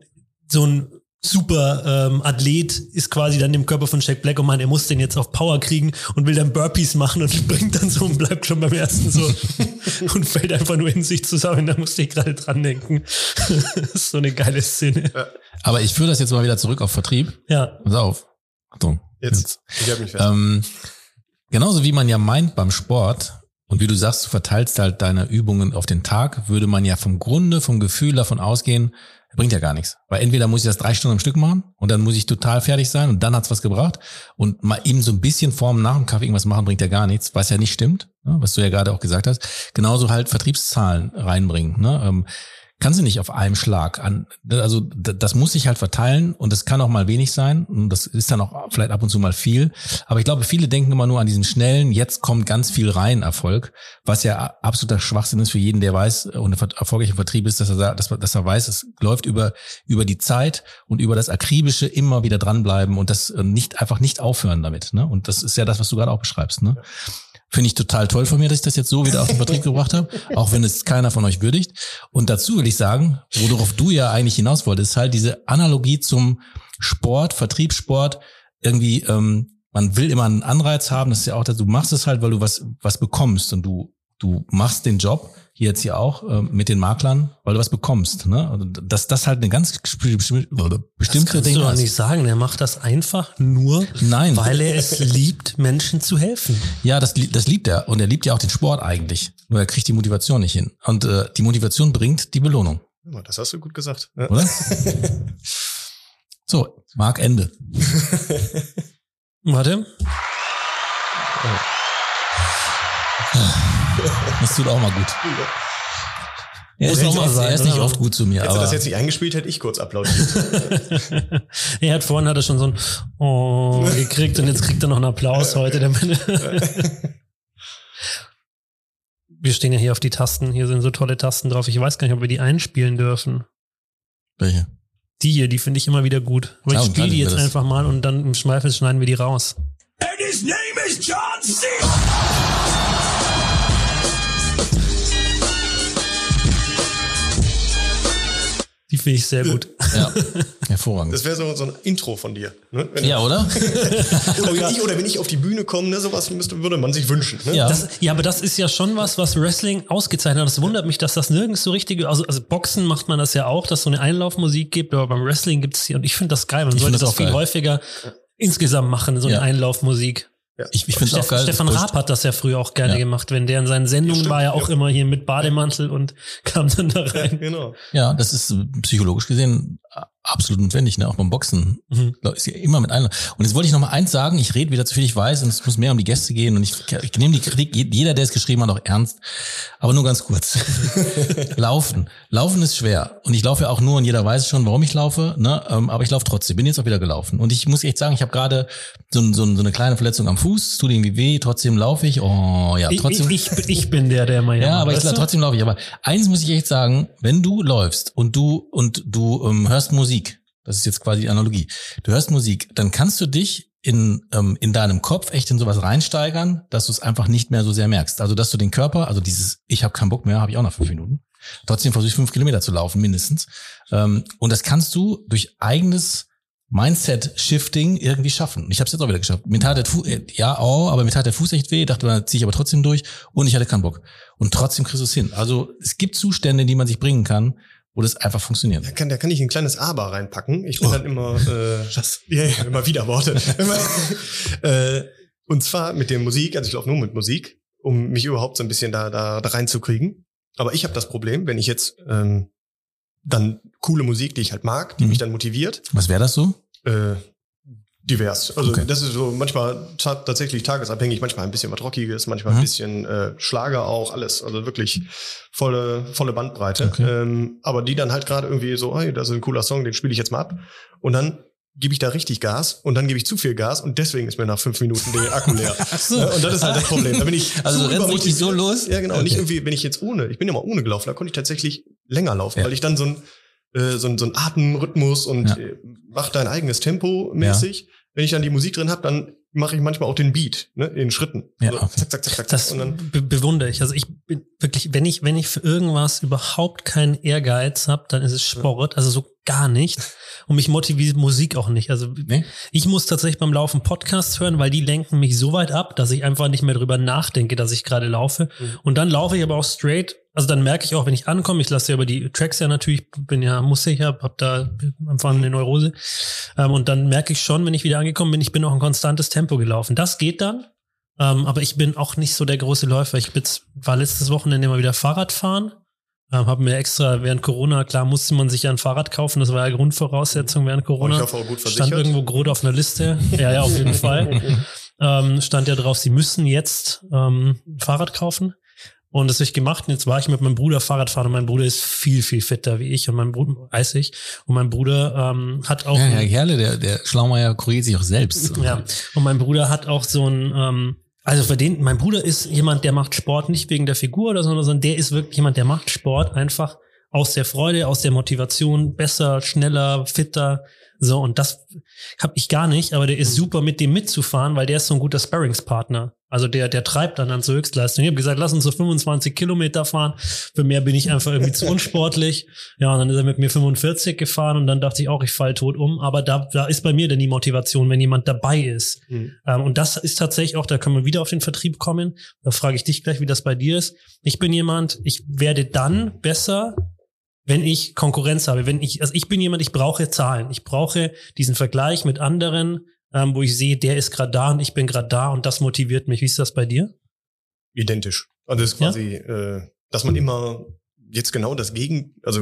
[SPEAKER 1] so ein super ähm, Athlet ist quasi dann im Körper von Jack Black und meint, er muss den jetzt auf Power kriegen und will dann Burpees machen und springt dann so und bleibt schon beim ersten so und fällt einfach nur in sich zusammen. Da musste ich gerade dran denken. das ist so eine geile Szene.
[SPEAKER 2] Aber ich führe das jetzt mal wieder zurück auf Vertrieb.
[SPEAKER 1] Ja.
[SPEAKER 2] Pass auf. Achtung.
[SPEAKER 3] Jetzt, ich hab mich fest.
[SPEAKER 2] Ähm, genauso wie man ja meint beim Sport, und wie du sagst, du verteilst halt deine Übungen auf den Tag, würde man ja vom Grunde, vom Gefühl davon ausgehen, bringt ja gar nichts. Weil entweder muss ich das drei Stunden am Stück machen und dann muss ich total fertig sein und dann hat's was gebracht. Und mal eben so ein bisschen vorm nach dem Kaffee irgendwas machen, bringt ja gar nichts, was ja nicht stimmt, ne, was du ja gerade auch gesagt hast. Genauso halt Vertriebszahlen reinbringen. Ne? Ähm, kannst du nicht auf einem Schlag an. Also d- das muss sich halt verteilen und das kann auch mal wenig sein und das ist dann auch vielleicht ab und zu mal viel. Aber ich glaube, viele denken immer nur an diesen schnellen, jetzt kommt ganz viel rein Erfolg, was ja absoluter Schwachsinn ist für jeden, der weiß und ver- erfolgreich im Vertrieb ist, dass er, dass, dass er weiß, es läuft über, über die Zeit und über das Akribische immer wieder dranbleiben und das äh, nicht einfach nicht aufhören damit. Ne? Und das ist ja das, was du gerade auch beschreibst. Ne? Finde ich total toll von mir, dass ich das jetzt so wieder auf den Vertrieb gebracht habe, auch wenn es keiner von euch würdigt. Und dazu will ich sagen, worauf du ja eigentlich hinaus wolltest, ist halt diese Analogie zum Sport, Vertriebssport, irgendwie, ähm, man will immer einen Anreiz haben, das ist ja auch, dass du machst es halt, weil du was, was bekommst und du, du machst den Job, hier jetzt hier auch, ähm, mit den Maklern, weil du was bekommst, ne? Und dass das halt eine ganz besti- besti-
[SPEAKER 1] Das
[SPEAKER 2] bestimmte
[SPEAKER 1] kannst
[SPEAKER 2] Ding
[SPEAKER 1] du doch nicht sagen. Der macht das einfach nur,
[SPEAKER 2] Nein.
[SPEAKER 1] weil er es liebt, Menschen zu helfen.
[SPEAKER 2] Ja, das, das liebt er. Und er liebt ja auch den Sport eigentlich. Nur er kriegt die Motivation nicht hin. Und äh, die Motivation bringt die Belohnung,
[SPEAKER 3] Das hast du gut gesagt. Ja.
[SPEAKER 2] oder? so, Mark Ende.
[SPEAKER 1] Warte.
[SPEAKER 2] Das tut auch mal gut. Er ist,
[SPEAKER 1] Muss auch
[SPEAKER 2] nicht,
[SPEAKER 1] mal sein,
[SPEAKER 2] er ist nicht
[SPEAKER 1] oder?
[SPEAKER 2] oft gut zu mir,
[SPEAKER 3] Hättest du
[SPEAKER 2] aber
[SPEAKER 3] das jetzt nicht eingespielt, hätte ich kurz applaudiert.
[SPEAKER 1] er hat vorhin hat er schon so ein Oh gekriegt und jetzt kriegt er noch einen Applaus heute. Wir stehen ja hier auf die Tasten. Hier sind so tolle Tasten drauf. Ich weiß gar nicht, ob wir die einspielen dürfen.
[SPEAKER 2] welche?
[SPEAKER 1] Die hier, die finde ich immer wieder gut. Aber
[SPEAKER 2] Ja,
[SPEAKER 1] ich spiele die jetzt einfach mal und dann im Schweifel schneiden wir die raus.
[SPEAKER 5] And his name is John C.
[SPEAKER 1] finde ich sehr gut.
[SPEAKER 2] Ja, hervorragend.
[SPEAKER 3] Das wäre so, so ein Intro von dir. Ne?
[SPEAKER 2] Ja, oder?
[SPEAKER 3] oder, wenn ich, oder wenn ich auf die Bühne komme, ne, sowas müsste, würde man sich wünschen. Ne?
[SPEAKER 2] Ja.
[SPEAKER 1] Das, ja, aber das ist ja schon was, was Wrestling ausgezeichnet hat. Das wundert mich, dass das nirgends so richtige, also, also Boxen macht man das ja auch, dass es so eine Einlaufmusik gibt, aber beim Wrestling gibt es hier, und ich finde das geil, man
[SPEAKER 2] Ich
[SPEAKER 1] sollte
[SPEAKER 2] das
[SPEAKER 1] das
[SPEAKER 2] auch
[SPEAKER 1] viel häufiger insgesamt machen, so eine
[SPEAKER 2] Ja.
[SPEAKER 1] Einlaufmusik.
[SPEAKER 2] Ich, ich finde auch geil.
[SPEAKER 1] Stefan Raab hat das ja früher auch gerne
[SPEAKER 2] Ja.
[SPEAKER 1] gemacht, wenn der in seinen Sendungen
[SPEAKER 3] stimmt,
[SPEAKER 1] war ja auch
[SPEAKER 3] ja.
[SPEAKER 1] immer hier mit Bademantel und kam dann da
[SPEAKER 3] Ja,
[SPEAKER 1] rein.
[SPEAKER 3] genau.
[SPEAKER 2] Ja, das ist äh, psychologisch gesehen absolut notwendig, ne? Auch beim Boxen.
[SPEAKER 1] Mhm.
[SPEAKER 2] Ist ja immer mit einer. Und jetzt wollte ich noch mal eins sagen, ich rede wieder zu viel, ich weiß, und es muss mehr um die Gäste gehen und ich, ich nehme die Kritik, jeder, der es geschrieben hat, auch ernst. Aber nur ganz kurz. Laufen. Laufen ist schwer. Und ich laufe ja auch nur, und jeder weiß schon, warum ich laufe, ne? Ähm, aber ich laufe trotzdem. Bin jetzt auch wieder gelaufen. Und ich muss echt sagen, ich habe gerade so, so, so eine kleine Verletzung am Fuß, tut irgendwie weh, trotzdem laufe ich. Oh ja, trotzdem.
[SPEAKER 1] ich, ich, ich bin der, der immer
[SPEAKER 2] Ja, aber ich, trotzdem laufe ich. Aber eins muss ich echt sagen, wenn du läufst und du und du ähm, hörst Musik, das ist jetzt quasi die Analogie, du hörst Musik, dann kannst du dich in, ähm, in deinem Kopf echt in sowas reinsteigern, dass du es einfach nicht mehr so sehr merkst. Also dass du den Körper, also dieses Ich habe keinen Bock mehr, habe ich auch nach fünf Minuten. Trotzdem versuche ich fünf Kilometer zu laufen, mindestens. Ähm, und das kannst du durch eigenes Mindset-Shifting irgendwie schaffen. Ich habe es jetzt auch wieder geschafft. Mir tat der Fuß, äh, ja, oh, aber mir tat der Fuß echt weh, dachte, da ziehe ich aber trotzdem durch und ich hatte keinen Bock. Und trotzdem kriegst du es hin. Also es gibt Zustände, die man sich bringen kann, wo das einfach funktioniert.
[SPEAKER 3] Da kann, da kann ich ein kleines Aber reinpacken. Ich bin
[SPEAKER 2] Oh.
[SPEAKER 3] dann immer, äh, ja, ja, immer wieder Worte. Äh, und zwar mit der Musik, also ich laufe nur mit Musik, um mich überhaupt so ein bisschen da, da, da reinzukriegen. Aber ich habe das Problem, wenn ich jetzt ähm, dann coole Musik, die ich halt mag, die
[SPEAKER 2] Mhm.
[SPEAKER 3] mich dann motiviert,
[SPEAKER 2] Was wäre das so?
[SPEAKER 3] äh, divers. Also
[SPEAKER 2] Okay.
[SPEAKER 3] das ist so manchmal ta tatsächlich tagesabhängig, manchmal ein bisschen was Rockiges, manchmal
[SPEAKER 2] Mhm.
[SPEAKER 3] ein bisschen äh, Schlager auch, alles. Also wirklich volle, volle Bandbreite.
[SPEAKER 2] Okay.
[SPEAKER 3] Ähm, aber die dann halt gerade irgendwie so, hey, das ist ein cooler Song, den spiele ich jetzt mal ab. Und dann gebe ich da richtig Gas und dann gebe ich zu viel Gas und deswegen ist mir nach fünf Minuten der Akku leer.
[SPEAKER 2] so.
[SPEAKER 3] Ja, und das ist halt das Problem. Da bin ich
[SPEAKER 2] Also du rennst richtig so los?
[SPEAKER 3] Ja, genau.
[SPEAKER 2] Okay.
[SPEAKER 3] Nicht irgendwie, wenn ich jetzt ohne, ich bin immer ohne gelaufen, da konnte ich tatsächlich länger laufen,
[SPEAKER 2] Ja.
[SPEAKER 3] weil ich dann so ein, äh, so ein, so ein Atemrhythmus und
[SPEAKER 2] Ja.
[SPEAKER 3] äh, mach dein eigenes Tempo mäßig. Wenn ich dann die Musik drin habe, dann mache ich manchmal auch den Beat, ne, in Schritten.
[SPEAKER 2] Ja,
[SPEAKER 3] So,
[SPEAKER 2] okay.
[SPEAKER 3] Zack, zack, zack, zack,
[SPEAKER 1] Das.
[SPEAKER 3] Und dann,
[SPEAKER 1] be bewundere ich. Also ich bin wirklich, wenn ich, wenn ich für irgendwas überhaupt keinen Ehrgeiz habe, dann ist es Sport. Also so gar nicht. Und mich motiviert Musik auch nicht. Also
[SPEAKER 2] Nee?
[SPEAKER 1] ich muss tatsächlich beim Laufen Podcasts hören, weil die lenken mich so weit ab, dass ich einfach nicht mehr drüber nachdenke, dass ich gerade laufe.
[SPEAKER 3] Mhm.
[SPEAKER 1] Und dann laufe ich aber auch straight. Also dann merke ich auch, wenn ich ankomme, ich lasse ja über die Tracks ja natürlich, bin ja musssicher, hab da einfach eine Neurose. Ähm, und dann merke ich schon, wenn ich wieder angekommen bin, ich bin auch ein konstantes Tempo gelaufen. Das geht dann. Ähm, aber ich bin auch nicht so der große Läufer. Ich bin, war letztes Wochenende mal wieder Fahrrad fahren. Ähm, habe mir extra während Corona, klar musste man sich ja ein Fahrrad kaufen, das war ja Grundvoraussetzung während Corona.
[SPEAKER 3] ich hoffe auch gut
[SPEAKER 1] Stand
[SPEAKER 3] versichert.
[SPEAKER 1] irgendwo groß auf einer Liste. Ja, ja, auf jeden Fall. ähm, stand ja drauf, sie müssen jetzt ähm, Fahrrad kaufen. Und das habe ich gemacht. Und jetzt war ich mit meinem Bruder Fahrrad fahren und mein Bruder ist viel, viel fitter wie ich. Und mein Bruder, weiß ich. Und mein Bruder ähm, hat auch.
[SPEAKER 2] Ja, Herr Gerle, der, der Schlaumeier kuriert sich auch selbst.
[SPEAKER 1] Ja, und mein Bruder hat auch so ein, ähm, also für den, mein Bruder ist jemand, der macht Sport nicht wegen der Figur oder so, sondern der ist wirklich jemand, der macht Sport einfach aus der Freude, aus der Motivation, besser, schneller, fitter. So, und das habe ich gar nicht, aber der ist super mit dem mitzufahren, weil der ist so ein guter Sparringspartner. Also der, der treibt dann an zur Höchstleistung. Ich habe gesagt, lass uns so 25 Kilometer fahren. Für mehr bin ich einfach irgendwie zu unsportlich. Ja, und dann ist er mit mir 45 gefahren und dann dachte ich auch, ich fall tot um. Aber da, da ist bei mir dann die Motivation, wenn jemand dabei ist.
[SPEAKER 3] Mhm.
[SPEAKER 1] Ähm, und das ist tatsächlich auch, da können wir wieder auf den Vertrieb kommen. Da frage ich dich gleich, wie das bei dir ist. Ich bin jemand, ich werde dann besser, wenn ich Konkurrenz habe. Wenn ich, also ich bin jemand, ich brauche Zahlen. Ich brauche diesen Vergleich mit anderen, ähm, wo ich sehe, der ist gerade da und ich bin gerade da und das motiviert mich. Wie ist das bei dir?
[SPEAKER 3] Identisch. Also das ist
[SPEAKER 1] Ja?
[SPEAKER 3] quasi, äh, dass man immer jetzt genau das Gegen, also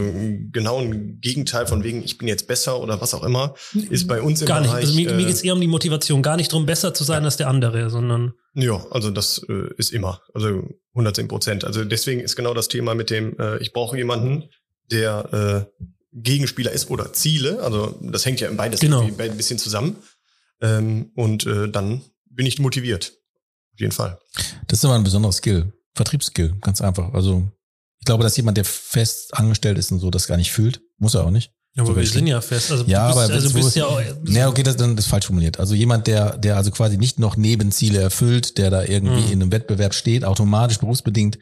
[SPEAKER 3] genau ein Gegenteil von wegen, ich bin jetzt besser oder was auch immer, ist bei uns im
[SPEAKER 1] Gar nicht.
[SPEAKER 3] Bereich.
[SPEAKER 1] Also mir, mir
[SPEAKER 3] äh,
[SPEAKER 1] geht es eher um die Motivation, gar nicht darum, besser zu sein als der andere, sondern
[SPEAKER 3] Ja, also das äh, ist immer, also 110 Prozent. Also deswegen ist genau das Thema mit dem, äh, ich brauche jemanden, der äh, Gegenspieler ist oder Ziele. Also das hängt ja in beides
[SPEAKER 1] Genau.
[SPEAKER 3] ein bisschen zusammen. Ähm, und äh, dann bin ich motiviert. Auf jeden Fall.
[SPEAKER 2] Das ist immer ein besonderer Skill. Vertriebsskill, ganz einfach. Also ich glaube, dass jemand, der fest angestellt ist und so, das gar nicht fühlt. Muss er auch nicht.
[SPEAKER 1] ja, aber
[SPEAKER 2] So
[SPEAKER 1] wir
[SPEAKER 2] richtig.
[SPEAKER 1] sind ja fest. Also
[SPEAKER 2] Ja,
[SPEAKER 1] du bist,
[SPEAKER 2] aber
[SPEAKER 1] also du bist ja auch,
[SPEAKER 2] Ja, okay, das, dann ist falsch formuliert. Also jemand, der, der also quasi nicht noch Nebenziele erfüllt, der da irgendwie
[SPEAKER 1] Mhm.
[SPEAKER 2] in einem Wettbewerb steht, automatisch, berufsbedingt,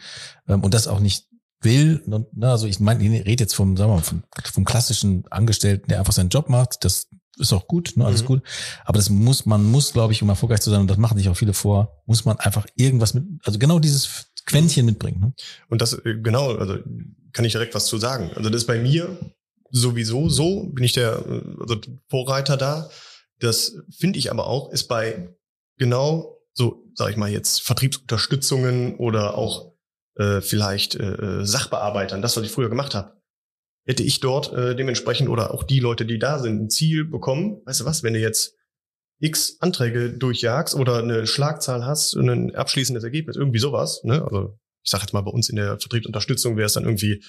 [SPEAKER 2] ähm, und das auch nicht will. Und, na, also ich meine, ich rede jetzt vom, sagen wir mal, vom, vom klassischen Angestellten, der einfach seinen Job macht. Das ist auch gut, ne, alles
[SPEAKER 3] Mhm.
[SPEAKER 2] gut. Aber das muss, man muss, glaube ich, um erfolgreich zu sein, und das machen sich auch viele vor, muss man einfach irgendwas mit, also genau dieses Quäntchen mitbringen. Ne?
[SPEAKER 3] Und das, äh, genau, also kann ich direkt was zu sagen. Also das ist bei mir sowieso so, bin ich der äh, also Vorreiter da. Das finde ich aber auch, ist bei genau so, sage ich mal jetzt, Vertriebsunterstützungen oder auch äh, vielleicht äh, äh, Sachbearbeitern, das, was ich früher gemacht habe. Hätte ich dort äh, dementsprechend oder auch die Leute, die da sind, ein Ziel bekommen, weißt du was, wenn du jetzt x Anträge durchjagst oder eine Schlagzahl hast und ein abschließendes Ergebnis, irgendwie sowas, ne? Also ich sage jetzt mal, bei uns in der Vertriebsunterstützung wäre es dann irgendwie,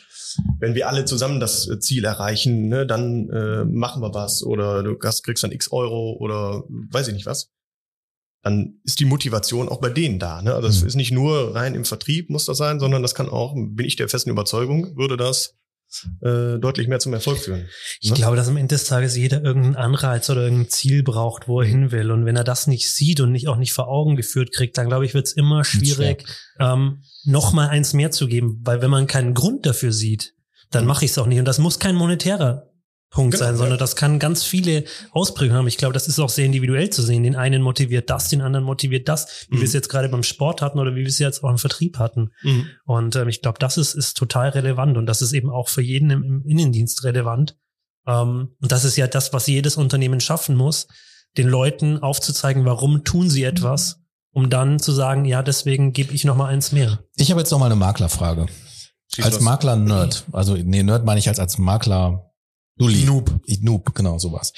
[SPEAKER 3] wenn wir alle zusammen das äh, Ziel erreichen, ne, dann äh, machen wir was oder du hast, kriegst dann x Euro oder weiß ich nicht was. Dann ist die Motivation auch bei denen da. Ne? Also es
[SPEAKER 2] Mhm.
[SPEAKER 3] ist nicht nur rein im Vertrieb muss das sein, sondern das kann auch, bin ich der festen Überzeugung, würde das äh, deutlich mehr zum Erfolg führen.
[SPEAKER 1] Ich
[SPEAKER 3] ne?
[SPEAKER 1] glaube, dass am Ende des Tages jeder irgendeinen Anreiz oder irgendein Ziel braucht, wo er hin will. Und wenn er das nicht sieht und nicht auch nicht vor Augen geführt kriegt, dann glaube ich, wird es immer schwierig, ähm, noch mal eins mehr zu geben. Weil wenn man keinen Grund dafür sieht, dann mache ich es auch nicht. Und das muss kein monetärer Punkt
[SPEAKER 3] Genau,
[SPEAKER 1] sein, sondern
[SPEAKER 3] ja.
[SPEAKER 1] das kann ganz viele Ausprägungen haben. Ich glaube, das ist auch sehr individuell zu sehen. Den einen motiviert das, den anderen motiviert das, wie
[SPEAKER 3] Mhm.
[SPEAKER 1] wir es jetzt gerade beim Sport hatten oder wie wir es jetzt auch im Vertrieb hatten.
[SPEAKER 3] Mhm.
[SPEAKER 1] Und ähm, ich glaube, das ist, ist total relevant und das ist eben auch für jeden im, im Innendienst relevant. Ähm, und das ist ja das, was jedes Unternehmen schaffen muss, den Leuten aufzuzeigen, warum tun sie etwas, um dann zu sagen, ja, deswegen gebe ich noch mal eins mehr.
[SPEAKER 2] Ich habe jetzt noch mal eine Maklerfrage.
[SPEAKER 3] Schieß
[SPEAKER 2] als
[SPEAKER 3] los.
[SPEAKER 2] Makler Nerd, also nee, Nerd meine ich als als Makler Dulli.
[SPEAKER 1] Noob.
[SPEAKER 2] Ich, Noob, genau, sowas.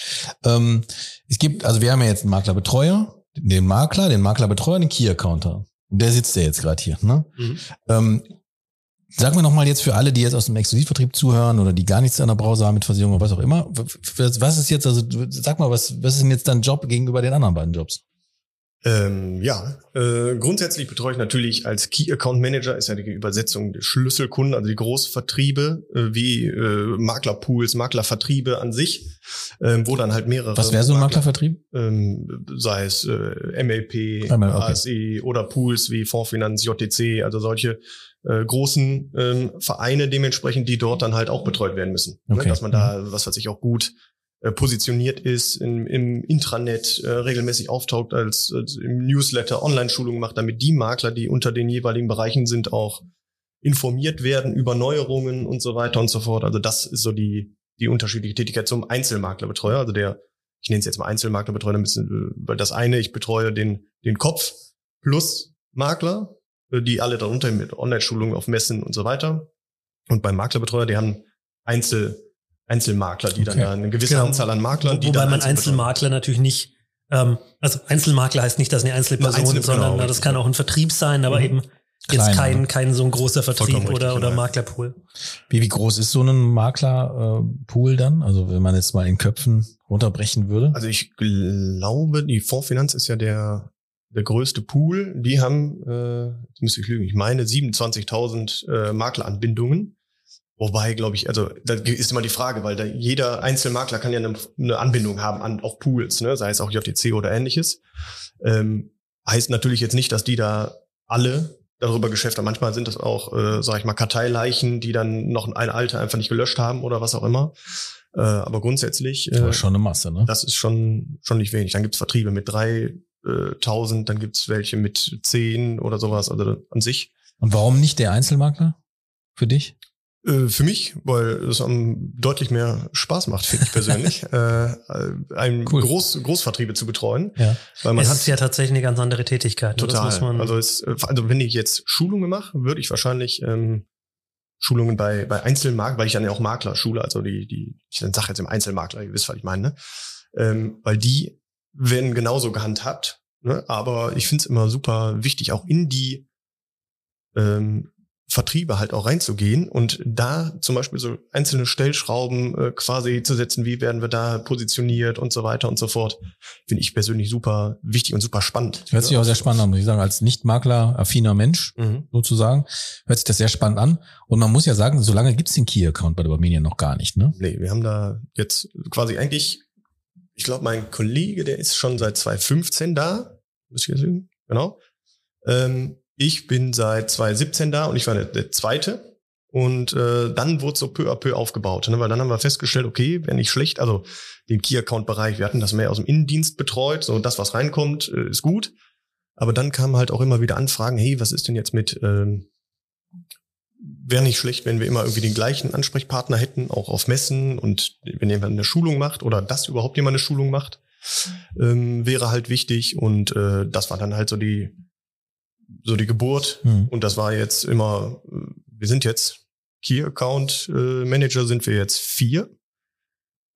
[SPEAKER 2] Ähm, es gibt, also wir haben ja jetzt einen Maklerbetreuer, den Makler, den Maklerbetreuer, den Key-Accounter. Und der sitzt ja jetzt gerade hier. Ne?
[SPEAKER 3] Mhm.
[SPEAKER 2] Ähm, Sag mir noch mal jetzt für alle, die jetzt aus dem Exklusivvertrieb zuhören oder die gar nichts an der Brause haben mit Versicherung oder was auch immer, was ist jetzt, also du- sag mal, was, was ist denn jetzt dein Job gegenüber den anderen beiden Jobs?
[SPEAKER 3] Ähm, ja, äh, grundsätzlich betreue ich natürlich als Key Account Manager, ist ja die Übersetzung der Schlüsselkunden, also die Großvertriebe, äh, wie äh, Maklerpools, Maklervertriebe an sich, ähm, wo dann halt mehrere.
[SPEAKER 2] Was wäre so ein Maklervertrieb?
[SPEAKER 3] Ähm, sei es äh, MLP,
[SPEAKER 2] ML, okay.
[SPEAKER 3] ASE oder Pools wie Fondsfinanz, JTC, also solche äh, großen ähm, Vereine dementsprechend, die dort dann halt auch betreut werden müssen. Ne?
[SPEAKER 2] Okay.
[SPEAKER 3] Dass man da, was weiß ich, auch gut äh, positioniert ist, im, im Intranet äh, regelmäßig auftaucht, als, als im Newsletter Online-Schulungen macht, damit die Makler, die unter den jeweiligen Bereichen sind, auch informiert werden über Neuerungen und so weiter und so fort. Also das ist so die, die unterschiedliche Tätigkeit zum Einzelmaklerbetreuer, also der, ich nenne es jetzt mal Einzelmaklerbetreuer, damit, äh, weil das eine, ich betreue den, den Kopf plus Makler, äh, die alle darunter mit Online-Schulungen auf Messen und so weiter. Und beim Maklerbetreuer, die haben Einzel, Einzelmakler, die dann
[SPEAKER 2] Okay.
[SPEAKER 3] eine gewisse
[SPEAKER 1] Genau.
[SPEAKER 3] Anzahl an Maklern, die
[SPEAKER 1] Wobei
[SPEAKER 3] dann
[SPEAKER 1] man. Einzelmakler natürlich nicht, ähm, also Einzelmakler heißt nicht, dass eine Einzelperson,
[SPEAKER 3] Eine einzelne-
[SPEAKER 1] sondern
[SPEAKER 3] genau,
[SPEAKER 1] das kann auch ein Vertrieb sein, aber
[SPEAKER 3] Mhm.
[SPEAKER 1] eben
[SPEAKER 2] Kleiner,
[SPEAKER 1] jetzt kein,
[SPEAKER 2] ne?
[SPEAKER 1] kein so ein großer Vertrieb
[SPEAKER 3] Vollkommen
[SPEAKER 1] oder,
[SPEAKER 3] richtig,
[SPEAKER 1] oder
[SPEAKER 3] genau.
[SPEAKER 1] Maklerpool.
[SPEAKER 2] Wie, wie groß ist so ein Maklerpool dann? Also wenn man jetzt mal in Köpfen runterbrechen würde?
[SPEAKER 3] Also ich glaube, die Fondsfinanz ist ja der, der größte Pool. Die haben, äh, jetzt müsste ich lügen, ich meine 27.000 äh, Makleranbindungen. Wobei, glaube ich, also da ist immer die Frage, weil da jeder Einzelmakler kann ja eine, eine Anbindung haben an auch Pools, ne? sei es auch JTC oder ähnliches. Ähm, heißt natürlich jetzt nicht, dass die da alle darüber Geschäft haben. Manchmal sind das auch, äh, sage ich mal, Karteileichen, die dann noch ein Alter einfach nicht gelöscht haben oder was auch immer. Äh, aber grundsätzlich äh,
[SPEAKER 2] Aber schon eine Masse, ne?
[SPEAKER 3] das ist schon, schon nicht wenig. Dann gibt's Vertriebe mit 3000, dann gibt's welche mit 10 oder sowas. Also an sich.
[SPEAKER 2] Und warum nicht der Einzelmakler? Für dich?
[SPEAKER 3] Äh, für mich, weil es am deutlich mehr Spaß macht, finde ich persönlich, äh, einen
[SPEAKER 2] Cool.
[SPEAKER 3] Groß, Großvertriebe zu betreuen.
[SPEAKER 2] Ja.
[SPEAKER 3] Weil man
[SPEAKER 1] es
[SPEAKER 3] hat
[SPEAKER 1] ist ja tatsächlich eine ganz andere Tätigkeit. ne?
[SPEAKER 3] total. Also, es, also wenn ich jetzt Schulungen mache, würde ich wahrscheinlich ähm, Schulungen bei, bei Einzelmakler, weil ich dann ja auch Makler schule, also die, die, ich dann sage jetzt im Einzelmakler, ihr wisst, was ich meine, ne? ähm, weil die werden genauso gehandhabt, ne? aber ich finde es immer super wichtig, auch in die ähm, Vertriebe halt auch reinzugehen und da zum Beispiel so einzelne Stellschrauben äh, quasi zu setzen, wie werden wir da positioniert und so weiter und so fort, finde ich persönlich super wichtig und super spannend.
[SPEAKER 2] Hört sich auch sehr spannend an, muss ich sagen. Als Nicht-Makler, affiner Mensch
[SPEAKER 3] Mhm.
[SPEAKER 2] sozusagen, hört sich das sehr spannend an. Und man muss ja sagen, so lange gibt's den Key-Account bei der Barmenia noch gar nicht, ne?
[SPEAKER 3] Nee, wir haben da jetzt quasi eigentlich, ich glaube, mein Kollege, der ist schon seit 2015 da. Muss ich jetzt sehen? Genau. Ähm, ich bin seit 2017 da und ich war der, der Zweite. Und äh, dann wurde so peu à peu aufgebaut, ne? weil dann haben wir festgestellt, okay, wäre nicht schlecht, also den Key-Account-Bereich, wir hatten das mehr aus dem Innendienst betreut, so das, was reinkommt, äh, ist gut. Aber dann kamen halt auch immer wieder Anfragen, hey, was ist denn jetzt mit, ähm, wäre nicht schlecht, wenn wir immer irgendwie den gleichen Ansprechpartner hätten, auch auf Messen und wenn jemand eine Schulung macht oder dass überhaupt jemand eine Schulung macht, ähm, wäre halt wichtig und äh, das war dann halt so die so die Geburt.
[SPEAKER 2] Hm.
[SPEAKER 3] und das war jetzt immer, wir sind jetzt Key Account äh, Manager sind wir jetzt vier,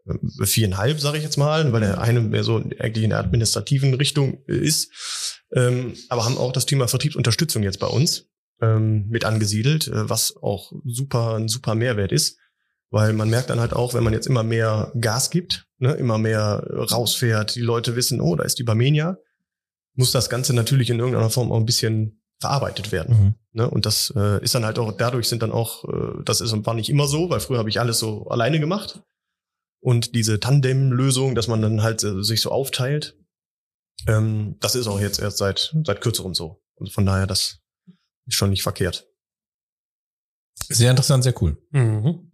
[SPEAKER 3] äh, viereinhalb sage ich jetzt mal, weil der eine mehr so eigentlich in der administrativen Richtung ist, ähm, aber haben auch das Thema Vertriebsunterstützung jetzt bei uns ähm, mit angesiedelt, äh, was auch super ein super Mehrwert ist, weil man merkt dann halt auch, wenn man jetzt immer mehr Gas gibt, ne, immer mehr rausfährt, die Leute wissen, oh, da ist die Barmenia, muss das Ganze natürlich in irgendeiner Form auch ein bisschen verarbeitet werden.
[SPEAKER 2] Mhm.
[SPEAKER 3] Ne? Und das äh, ist dann halt auch, dadurch sind dann auch, äh, das ist und war nicht immer so, weil früher habe ich alles so alleine gemacht. Und diese Tandem-Lösung, dass man dann halt äh, sich so aufteilt, ähm, das ist auch jetzt erst seit, seit kürzerem so. Und von daher, das ist schon nicht verkehrt.
[SPEAKER 2] Sehr interessant, sehr cool.
[SPEAKER 1] Mhm.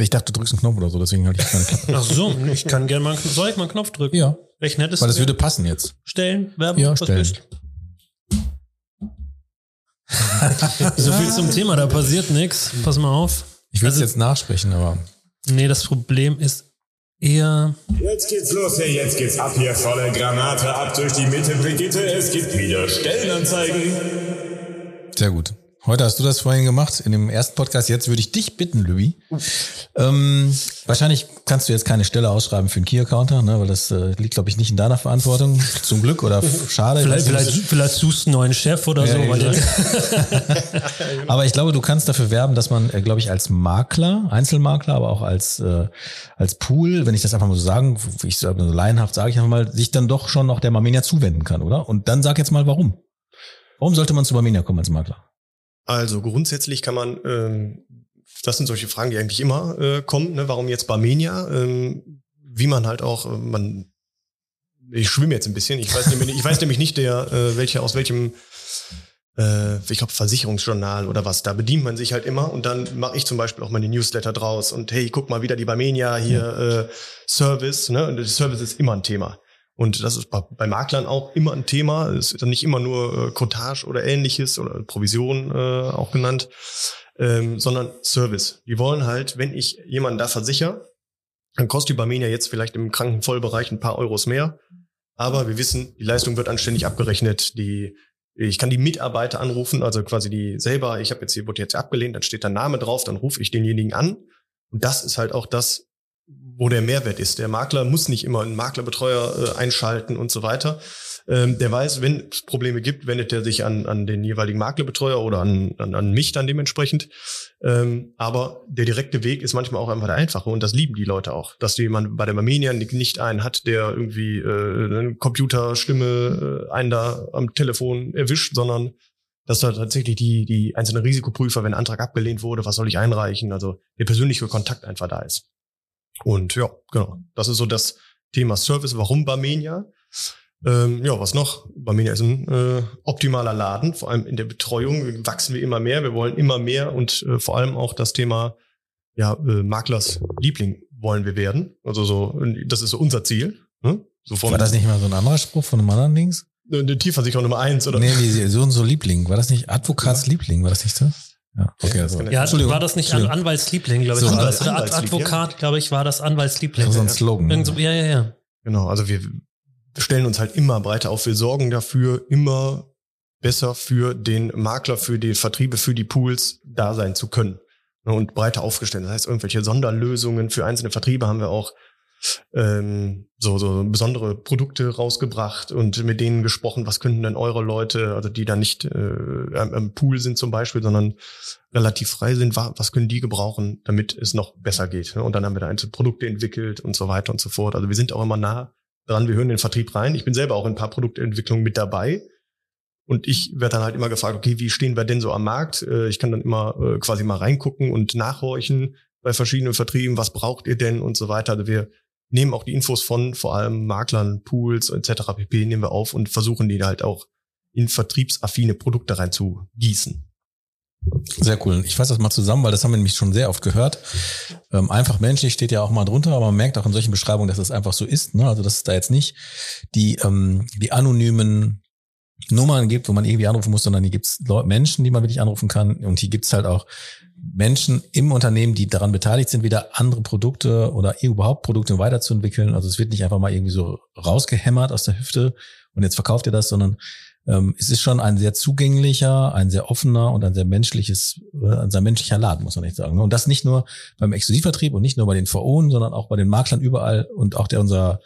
[SPEAKER 2] Ich dachte, du drückst einen Knopf oder so, deswegen halte ich keine Klappe.
[SPEAKER 1] Ach so, ich kann gerne mal, einen- soll ich mal einen Knopf drücken?
[SPEAKER 2] Ja,
[SPEAKER 1] Welchen hättest
[SPEAKER 2] weil das
[SPEAKER 1] du?
[SPEAKER 2] würde passen jetzt.
[SPEAKER 1] Stellen, Werbung,
[SPEAKER 2] Ja,
[SPEAKER 1] was
[SPEAKER 2] stellen.
[SPEAKER 1] So viel zum Thema, da passiert nichts. Pass mal auf.
[SPEAKER 2] Ich will es
[SPEAKER 1] Also-
[SPEAKER 2] jetzt nachsprechen, aber
[SPEAKER 1] Nee, das Problem ist eher.
[SPEAKER 5] Jetzt geht's los, hey, jetzt geht's ab hier, volle Granate, ab durch die Mitte, Brigitte, es gibt wieder Stellenanzeigen.
[SPEAKER 2] sehr gut. Heute hast du das vorhin gemacht in dem ersten Podcast. Jetzt würde ich dich bitten, Louis. Ähm, wahrscheinlich kannst du jetzt keine Stelle ausschreiben für einen Key-Accounter, ne, weil das äh, liegt, glaube ich, nicht in deiner Verantwortung. Zum Glück oder schade. ich
[SPEAKER 1] Vielleicht, vielleicht, vielleicht suchst du einen neuen Chef oder
[SPEAKER 2] Ja,
[SPEAKER 1] so.
[SPEAKER 2] Aber ich glaube, du kannst dafür werben, dass man, äh, glaube ich, als Makler, Einzelmakler, aber auch als äh, als Pool, wenn ich das einfach mal so sagen, ich sage so laienhaft, sage ich einfach mal, sich dann doch schon noch der Marminia zuwenden kann, oder? Und dann sag jetzt mal, warum? Warum sollte man zu Marminia kommen als Makler?
[SPEAKER 3] Also grundsätzlich kann man, ähm, das sind solche Fragen, die eigentlich immer äh, kommen, ne? warum jetzt Barmenia? Ähm, wie man halt auch, äh, man, ich schwimme jetzt ein bisschen, ich weiß nämlich, ich weiß nämlich nicht, der, äh, welcher aus welchem, äh, ich glaube Versicherungsjournal oder was, da bedient man sich halt immer und dann mache ich zum Beispiel auch mal die Newsletter draus und hey, guck mal wieder die Barmenia hier, äh, Service, ne? Und der Service ist immer ein Thema. Und das ist bei, Maklern auch immer ein Thema. Es ist dann nicht immer nur äh, Cottage oder ähnliches oder Provision äh, auch genannt, ähm, sondern Service. Die wollen halt, wenn ich jemanden da versichere, dann kostet die Barmenia jetzt vielleicht im Krankenvollbereich ein paar Euros mehr. Aber wir wissen, die Leistung wird anständig abgerechnet. Die, ich kann die Mitarbeiter anrufen, also quasi die selber, ich habe jetzt hier, wurde jetzt abgelehnt, dann steht der Name drauf, dann rufe ich denjenigen an. Und das ist halt auch das, wo der Mehrwert ist. Der Makler muss nicht immer einen Maklerbetreuer äh, einschalten und so weiter. Ähm, der weiß, wenn es Probleme gibt, wendet er sich an, an den jeweiligen Maklerbetreuer oder an, an, an mich dann dementsprechend. Ähm, aber der direkte Weg ist manchmal auch einfach der einfache und das lieben die Leute auch. Dass jemand bei der Armenian nicht einen hat, der irgendwie äh, eine Computerstimme äh, einen da am Telefon erwischt, sondern dass da tatsächlich die, die einzelnen Risikoprüfer, wenn ein Antrag abgelehnt wurde, was soll ich einreichen, also der persönliche Kontakt einfach da ist. Und ja, genau. Das ist so das Thema Service. Warum Barmenia? Ähm, ja, was noch? Barmenia ist ein äh, optimaler Laden, vor allem in der Betreuung wachsen wir immer mehr. Wir wollen immer mehr und äh, vor allem auch das Thema ja, äh, Maklers Liebling wollen wir werden. Also so, das ist so unser Ziel. Ne? So von
[SPEAKER 2] War das nicht mal so ein anderer Spruch von einem anderen Dings?
[SPEAKER 3] eine Tierversicherung Nummer eins oder?
[SPEAKER 2] Nee, die, so und so Liebling. War das nicht Advokats Liebling? War das nicht so? Ja, okay.
[SPEAKER 3] das
[SPEAKER 2] Also,
[SPEAKER 1] ja,
[SPEAKER 2] Entschuldigung.
[SPEAKER 1] war das nicht An
[SPEAKER 2] Entschuldigung.
[SPEAKER 1] Anwaltsliebling, glaube ich.
[SPEAKER 2] So,
[SPEAKER 1] Anwalts oder
[SPEAKER 3] Anwaltsliebling,
[SPEAKER 1] Advokat, glaube ich, war das Anwaltsliebling.
[SPEAKER 2] So ein Slogan.
[SPEAKER 1] Irgend so, ja, ja, ja.
[SPEAKER 3] Genau, also wir stellen uns halt immer breiter auf. Wir sorgen dafür, immer besser für den Makler, für die Vertriebe, für die Pools da sein zu können ne, und breiter aufgestellt. Das heißt, irgendwelche Sonderlösungen für einzelne Vertriebe haben wir auch ähm, so, so besondere Produkte rausgebracht und mit denen gesprochen, was könnten denn eure Leute, also die da nicht äh, am Pool sind zum Beispiel, sondern relativ frei sind, was können die gebrauchen, damit es noch besser geht. Ne? Und dann haben wir da einzelne Produkte entwickelt und so weiter und so fort. Also wir sind auch immer nah dran, wir hören den Vertrieb rein. Ich bin selber auch in ein paar Produktentwicklungen mit dabei. Und ich werde dann halt immer gefragt, okay, wie stehen wir denn so am Markt? Äh, ich kann dann immer äh, quasi mal reingucken und nachhorchen bei verschiedenen Vertrieben, was braucht ihr denn und so weiter. Also wir nehmen auch die Infos von vor allem Maklern, Pools etc. pp. nehmen wir auf und versuchen die halt auch in vertriebsaffine Produkte rein zu gießen.
[SPEAKER 2] Sehr cool. Ich fasse das mal zusammen, weil das haben wir nämlich schon sehr oft gehört. Ähm, einfach menschlich steht ja auch mal drunter, aber man merkt auch in solchen Beschreibungen, dass das einfach so ist. Ne? Also dass es da jetzt nicht die, ähm, die anonymen Nummern gibt, wo man irgendwie anrufen muss, sondern hier gibt es Menschen, die man wirklich anrufen kann. Und hier gibt es halt auch Menschen im Unternehmen, die daran beteiligt sind, wieder andere Produkte oder überhaupt Produkte weiterzuentwickeln. Also es wird nicht einfach mal irgendwie so rausgehämmert aus der Hüfte und jetzt verkauft ihr das, sondern ähm, es ist schon ein sehr zugänglicher, ein sehr offener und ein sehr menschliches, äh, ein sehr menschlicher Laden, muss man nicht sagen. Und das nicht nur beim Exklusivvertrieb und nicht nur bei den VOen, sondern auch bei den Maklern überall und auch der unser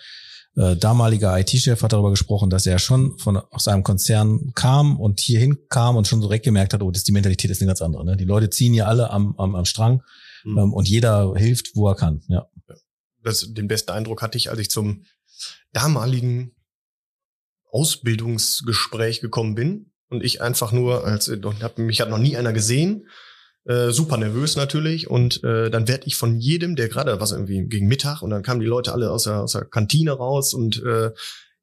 [SPEAKER 2] äh, damaliger IT-Chef hat darüber gesprochen, dass er schon von aus einem Konzern kam und hierhin kam und schon so direkt gemerkt hat, oh, das die Mentalität ist eine ganz andere. Ne? Die Leute ziehen ja alle am, am, am Strang mhm. ähm, und jeder hilft, wo er kann. Ja.
[SPEAKER 3] Das, den besten Eindruck hatte ich, als ich zum damaligen Ausbildungsgespräch gekommen bin und ich einfach nur, als hab, mich hat noch nie einer gesehen äh, super nervös natürlich. Und äh, dann werde ich von jedem, der gerade was irgendwie gegen Mittag und dann kamen die Leute alle aus der, aus der Kantine raus und äh,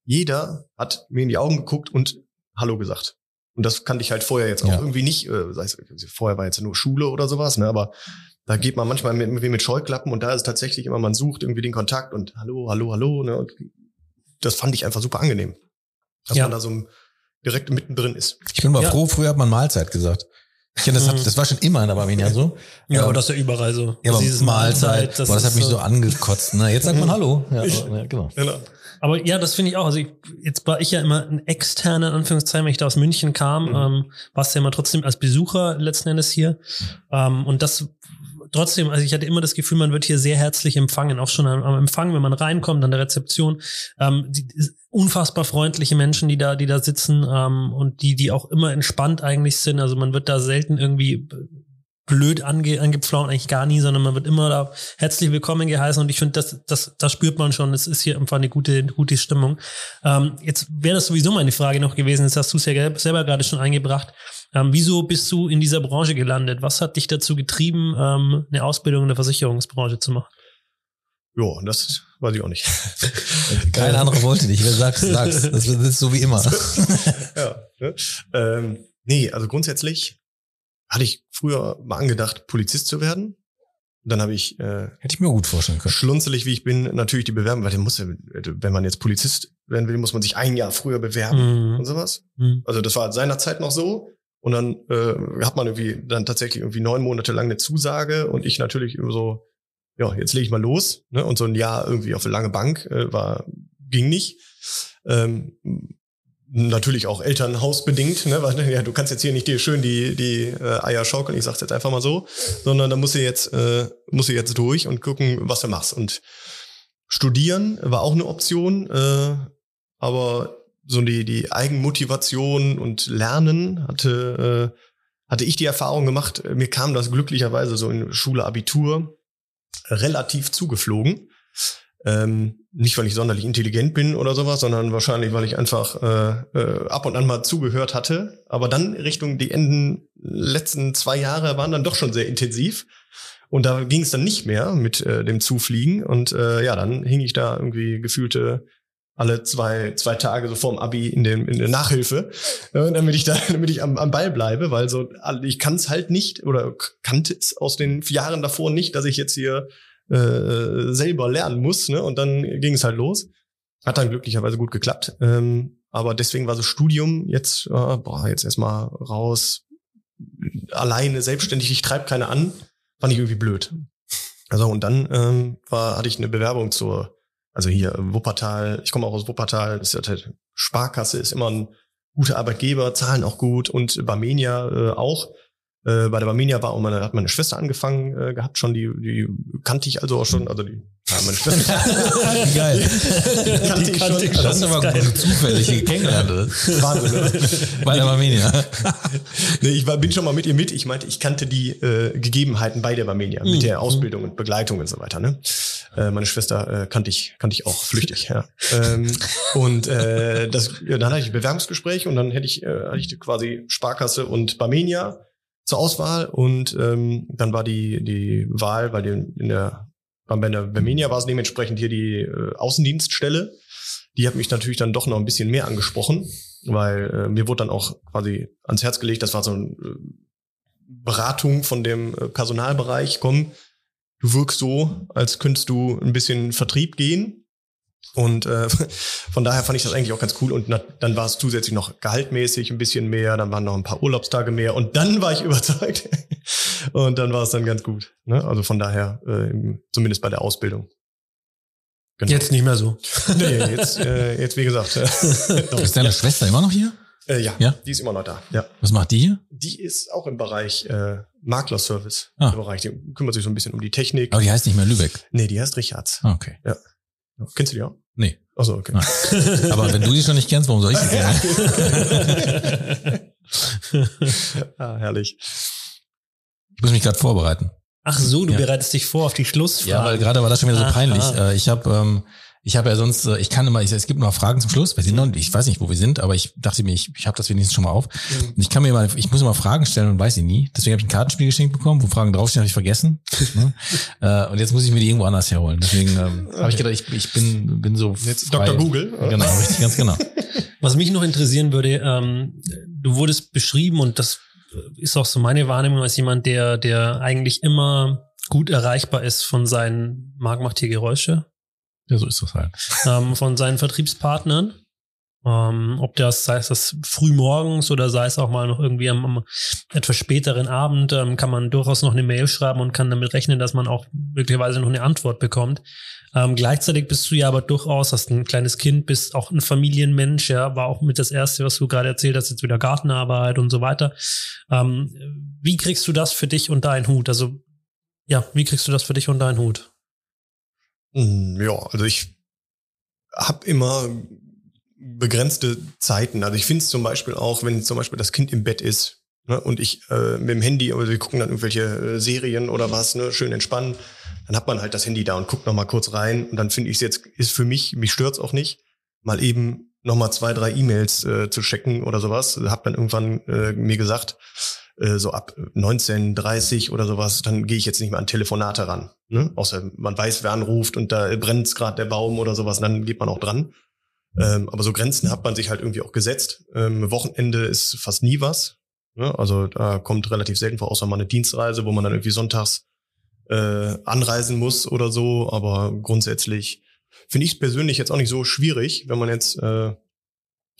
[SPEAKER 3] jeder hat mir in die Augen geguckt und Hallo gesagt. Und das kannte ich halt vorher jetzt auch ja. irgendwie nicht. Äh, sei es, vorher war jetzt nur Schule oder sowas, ne? Aber da geht man manchmal mit, mit Scheuklappen und da ist tatsächlich immer, man sucht irgendwie den Kontakt und Hallo, Hallo, Hallo. Ne? Und das fand ich einfach super angenehm, dass ja. man da so direkt mittendrin ist.
[SPEAKER 2] Ich bin mal ja. froh, früher hat man Mahlzeit gesagt. Ja, das, hat, das war schon immer in der Barmenia so.
[SPEAKER 1] Ja, aber das ist ja überall so.
[SPEAKER 2] Ja, aber dieses Mahlzeit, das, boah, das hat mich so angekotzt. Ne? Jetzt sagt man Hallo. Ja, ja
[SPEAKER 1] genau. genau. Aber ja, das finde ich auch. Also ich, jetzt war ich ja immer ein externer, in Anführungszeichen, wenn ich da aus München kam, mhm. ähm, warst du ja immer trotzdem als Besucher letzten Endes hier. Ähm, und das trotzdem, also ich hatte immer das Gefühl, man wird hier sehr herzlich empfangen, auch schon am, am Empfang, wenn man reinkommt, an der Rezeption. Ähm, die, unfassbar freundliche Menschen, die da, die da sitzen ähm, und die, die auch immer entspannt eigentlich sind. Also man wird da selten irgendwie blöd ange, angepflaumt, eigentlich gar nie, sondern man wird immer da herzlich willkommen geheißen und ich finde, das, das, das spürt man schon, es ist hier einfach eine gute, gute Stimmung. Ähm, jetzt wäre das sowieso meine Frage noch gewesen, jetzt hast du ja selber gerade schon eingebracht. Ähm, wieso bist du in dieser Branche gelandet? Was hat dich dazu getrieben, ähm, eine Ausbildung in der Versicherungsbranche zu machen?
[SPEAKER 3] Ja, das weiß ich auch nicht.
[SPEAKER 2] Kein anderer wollte dich. Wer sagst, sagst. Das ist so wie immer.
[SPEAKER 3] ja. Ne? Ähm, nee, also grundsätzlich hatte ich früher mal angedacht, Polizist zu werden. Dann habe ich, äh,
[SPEAKER 2] hätte ich mir gut vorstellen können.
[SPEAKER 3] Schlunzelig wie ich bin, natürlich die Bewerbung, weil der muss ja, wenn man jetzt Polizist werden will, muss man sich ein Jahr früher bewerben mhm. und sowas. Mhm. Also das war seinerzeit noch so. Und dann äh, hat man irgendwie dann tatsächlich irgendwie neun Monate lang eine Zusage und ich natürlich so, ja, jetzt lege ich mal los. Ne? Und so ein Jahr irgendwie auf eine lange Bank äh, war, ging nicht. Ähm, natürlich auch Elternhausbedingt, ne? weil ja, du kannst jetzt hier nicht dir schön die, die äh, Eier schaukeln, ich sag's jetzt einfach mal so, sondern da musst du jetzt, äh, musst du jetzt durch und gucken, was du machst. Und studieren war auch eine Option, äh, aber so die, die Eigenmotivation und Lernen hatte, äh, hatte ich die Erfahrung gemacht, mir kam das glücklicherweise so in Schule, Abitur relativ zugeflogen. Ähm, nicht, weil ich sonderlich intelligent bin oder sowas, sondern wahrscheinlich, weil ich einfach äh, äh, ab und an mal zugehört hatte. Aber dann Richtung die Enden letzten zwei Jahre waren dann doch schon sehr intensiv. Und da ging es dann nicht mehr mit äh, dem Zufliegen. Und äh, ja, dann hing ich da irgendwie gefühlte alle zwei, zwei Tage so vorm Abi in, dem, in der Nachhilfe, äh, damit ich da, damit ich am, am Ball bleibe, weil so, ich kann es halt nicht oder kannte es aus den Jahren davor nicht, dass ich jetzt hier äh, selber lernen muss. Ne? Und dann ging es halt los. Hat dann glücklicherweise gut geklappt. Ähm, aber deswegen war so Studium jetzt, äh, boah, jetzt erstmal raus, alleine, selbstständig, ich treibe keine an, fand ich irgendwie blöd. Also und dann ähm, war, hatte ich eine Bewerbung zur also hier Wuppertal, ich komme auch aus Wuppertal, ist halt Sparkasse ist immer ein gute Arbeitgeber, zahlen auch gut und Barmenia äh, auch. Äh, bei der Barmenia war auch meine, hat meine Schwester angefangen äh, gehabt schon, die, die kannte ich also auch schon, also die, ja, meine Schwester.
[SPEAKER 2] Geil.
[SPEAKER 3] kannte
[SPEAKER 1] Die
[SPEAKER 3] ich
[SPEAKER 1] kannte
[SPEAKER 3] schon.
[SPEAKER 1] ich schon.
[SPEAKER 2] Das ist aber
[SPEAKER 1] Geil.
[SPEAKER 2] gut zufällig kennengelernt.
[SPEAKER 3] Wahnsinn, oder?
[SPEAKER 2] Bei der Armenier.
[SPEAKER 3] Nee, ich war, bin schon mal mit ihr mit. Ich meinte, ich kannte die äh, Gegebenheiten bei der Barmenia,
[SPEAKER 1] Mhm.
[SPEAKER 3] mit der Ausbildung und Begleitung und so weiter. Ne? Äh, meine Schwester äh, kannte ich, kannte ich auch flüchtig. Ja. ähm, und äh, das, ja, dann hatte ich ein Bewerbungsgespräch und dann hätte ich, äh, hatte ich quasi Sparkasse und Barmenia zur Auswahl und ähm, dann war die die Wahl bei den in der bei der Barmenia war es dementsprechend hier die äh, Außendienststelle. Die hat mich natürlich dann doch noch ein bisschen mehr angesprochen, weil äh, mir wurde dann auch quasi ans Herz gelegt, das war so eine äh, Beratung von dem äh, Personalbereich, komm, du wirkst so, als könntest du ein bisschen Vertrieb gehen. Und äh, von daher fand ich das eigentlich auch ganz cool. Und na, dann war es zusätzlich noch gehaltmäßig ein bisschen mehr, dann waren noch ein paar Urlaubstage mehr und dann war ich überzeugt. und dann war es dann ganz gut. Ne? Also von daher, äh, zumindest bei der Ausbildung. Genau.
[SPEAKER 1] Jetzt nicht mehr so.
[SPEAKER 3] Nee, jetzt, äh, jetzt wie gesagt. Äh, doch,
[SPEAKER 2] Ist deine Schwester immer noch hier?
[SPEAKER 3] äh, ja,
[SPEAKER 2] Ja?
[SPEAKER 3] die ist immer noch da. Ja.
[SPEAKER 2] Was macht die hier?
[SPEAKER 3] Die ist auch im Bereich äh, Maklerservice.
[SPEAKER 2] Ah.
[SPEAKER 3] Im Bereich. Die kümmert sich so ein bisschen um die Technik.
[SPEAKER 2] Aber die heißt nicht mehr Lübeck.
[SPEAKER 3] Nee, die heißt Richards.
[SPEAKER 2] Ah, okay.
[SPEAKER 3] Kennst du die auch?
[SPEAKER 2] Nee.
[SPEAKER 3] Achso, okay.
[SPEAKER 2] Ah. Aber wenn du die schon nicht kennst, warum soll ich sie kennen?
[SPEAKER 3] ah, herrlich.
[SPEAKER 2] Ich muss mich gerade vorbereiten.
[SPEAKER 1] Ach so, du
[SPEAKER 2] Ja.
[SPEAKER 1] bereitest dich vor auf die Schlussfrage.
[SPEAKER 2] Ja, weil gerade war das schon wieder so
[SPEAKER 1] Aha.
[SPEAKER 2] peinlich. Äh, Ich habe ähm, ich habe ja sonst, äh, ich kann immer, ich, es gibt noch Fragen zum Schluss. Wir sind noch, ich weiß nicht, wo wir sind, aber ich dachte mir, ich, ich habe das wenigstens schon mal auf. Und ich kann mir mal, ich muss immer Fragen stellen und weiß sie nie. Deswegen habe ich ein Kartenspiel geschenkt bekommen, wo Fragen draufstehen, habe ich vergessen. ne? äh, und jetzt muss ich mir die irgendwo anders herholen. Deswegen ähm, habe ich gedacht, ich, ich bin, bin so
[SPEAKER 3] Jetzt
[SPEAKER 2] frei.
[SPEAKER 3] Dr. Google. oder?
[SPEAKER 2] Genau, richtig, ganz genau.
[SPEAKER 1] Was mich noch interessieren würde, ähm, du wurdest beschrieben und das ist auch so meine Wahrnehmung als jemand, der, der eigentlich immer gut erreichbar ist von seinen, Marc macht hier Geräusche,
[SPEAKER 2] Ja, so ist das halt.
[SPEAKER 1] ähm, von seinen Vertriebspartnern. Ähm, ob das, sei es das früh morgens oder sei es auch mal noch irgendwie am, am etwas späteren Abend, ähm, kann man durchaus noch eine Mail schreiben und kann damit rechnen, dass man auch möglicherweise noch eine Antwort bekommt. Ähm, gleichzeitig bist du ja aber durchaus, hast ein kleines Kind, bist auch ein Familienmensch, ja, war auch mit das Erste, was du gerade erzählt hast, jetzt wieder Gartenarbeit und so weiter. Ähm, wie kriegst du das für dich und deinen Hut? Also, ja, wie kriegst du das für dich und deinen Hut?
[SPEAKER 3] Mm, Ja, also ich habe immer begrenzte Zeiten. Also ich finde es zum Beispiel auch, wenn zum Beispiel das Kind im Bett ist ne, und ich äh, mit dem Handy, oder wir gucken dann irgendwelche äh, Serien oder was, ne, schön entspannen, dann hat man halt das Handy da und guckt noch mal kurz rein und dann finde ich es jetzt, ist für mich, mich stört's auch nicht, mal eben noch mal zwei, drei E-Mails äh, zu checken oder sowas. Hab dann irgendwann äh, mir gesagt, äh, so ab 19.30 oder sowas, dann gehe ich jetzt nicht mehr an Telefonate ran. Ne? Außer man weiß, wer anruft und da brennt gerade der Baum oder sowas, dann geht man auch dran. Ähm, aber so Grenzen hat man sich halt irgendwie auch gesetzt. Ähm, Wochenende ist fast nie was. Ne? Also da kommt relativ selten vor, außer mal eine Dienstreise, wo man dann irgendwie sonntags äh, anreisen muss oder so. Aber grundsätzlich finde ich es persönlich jetzt auch nicht so schwierig, wenn man jetzt äh,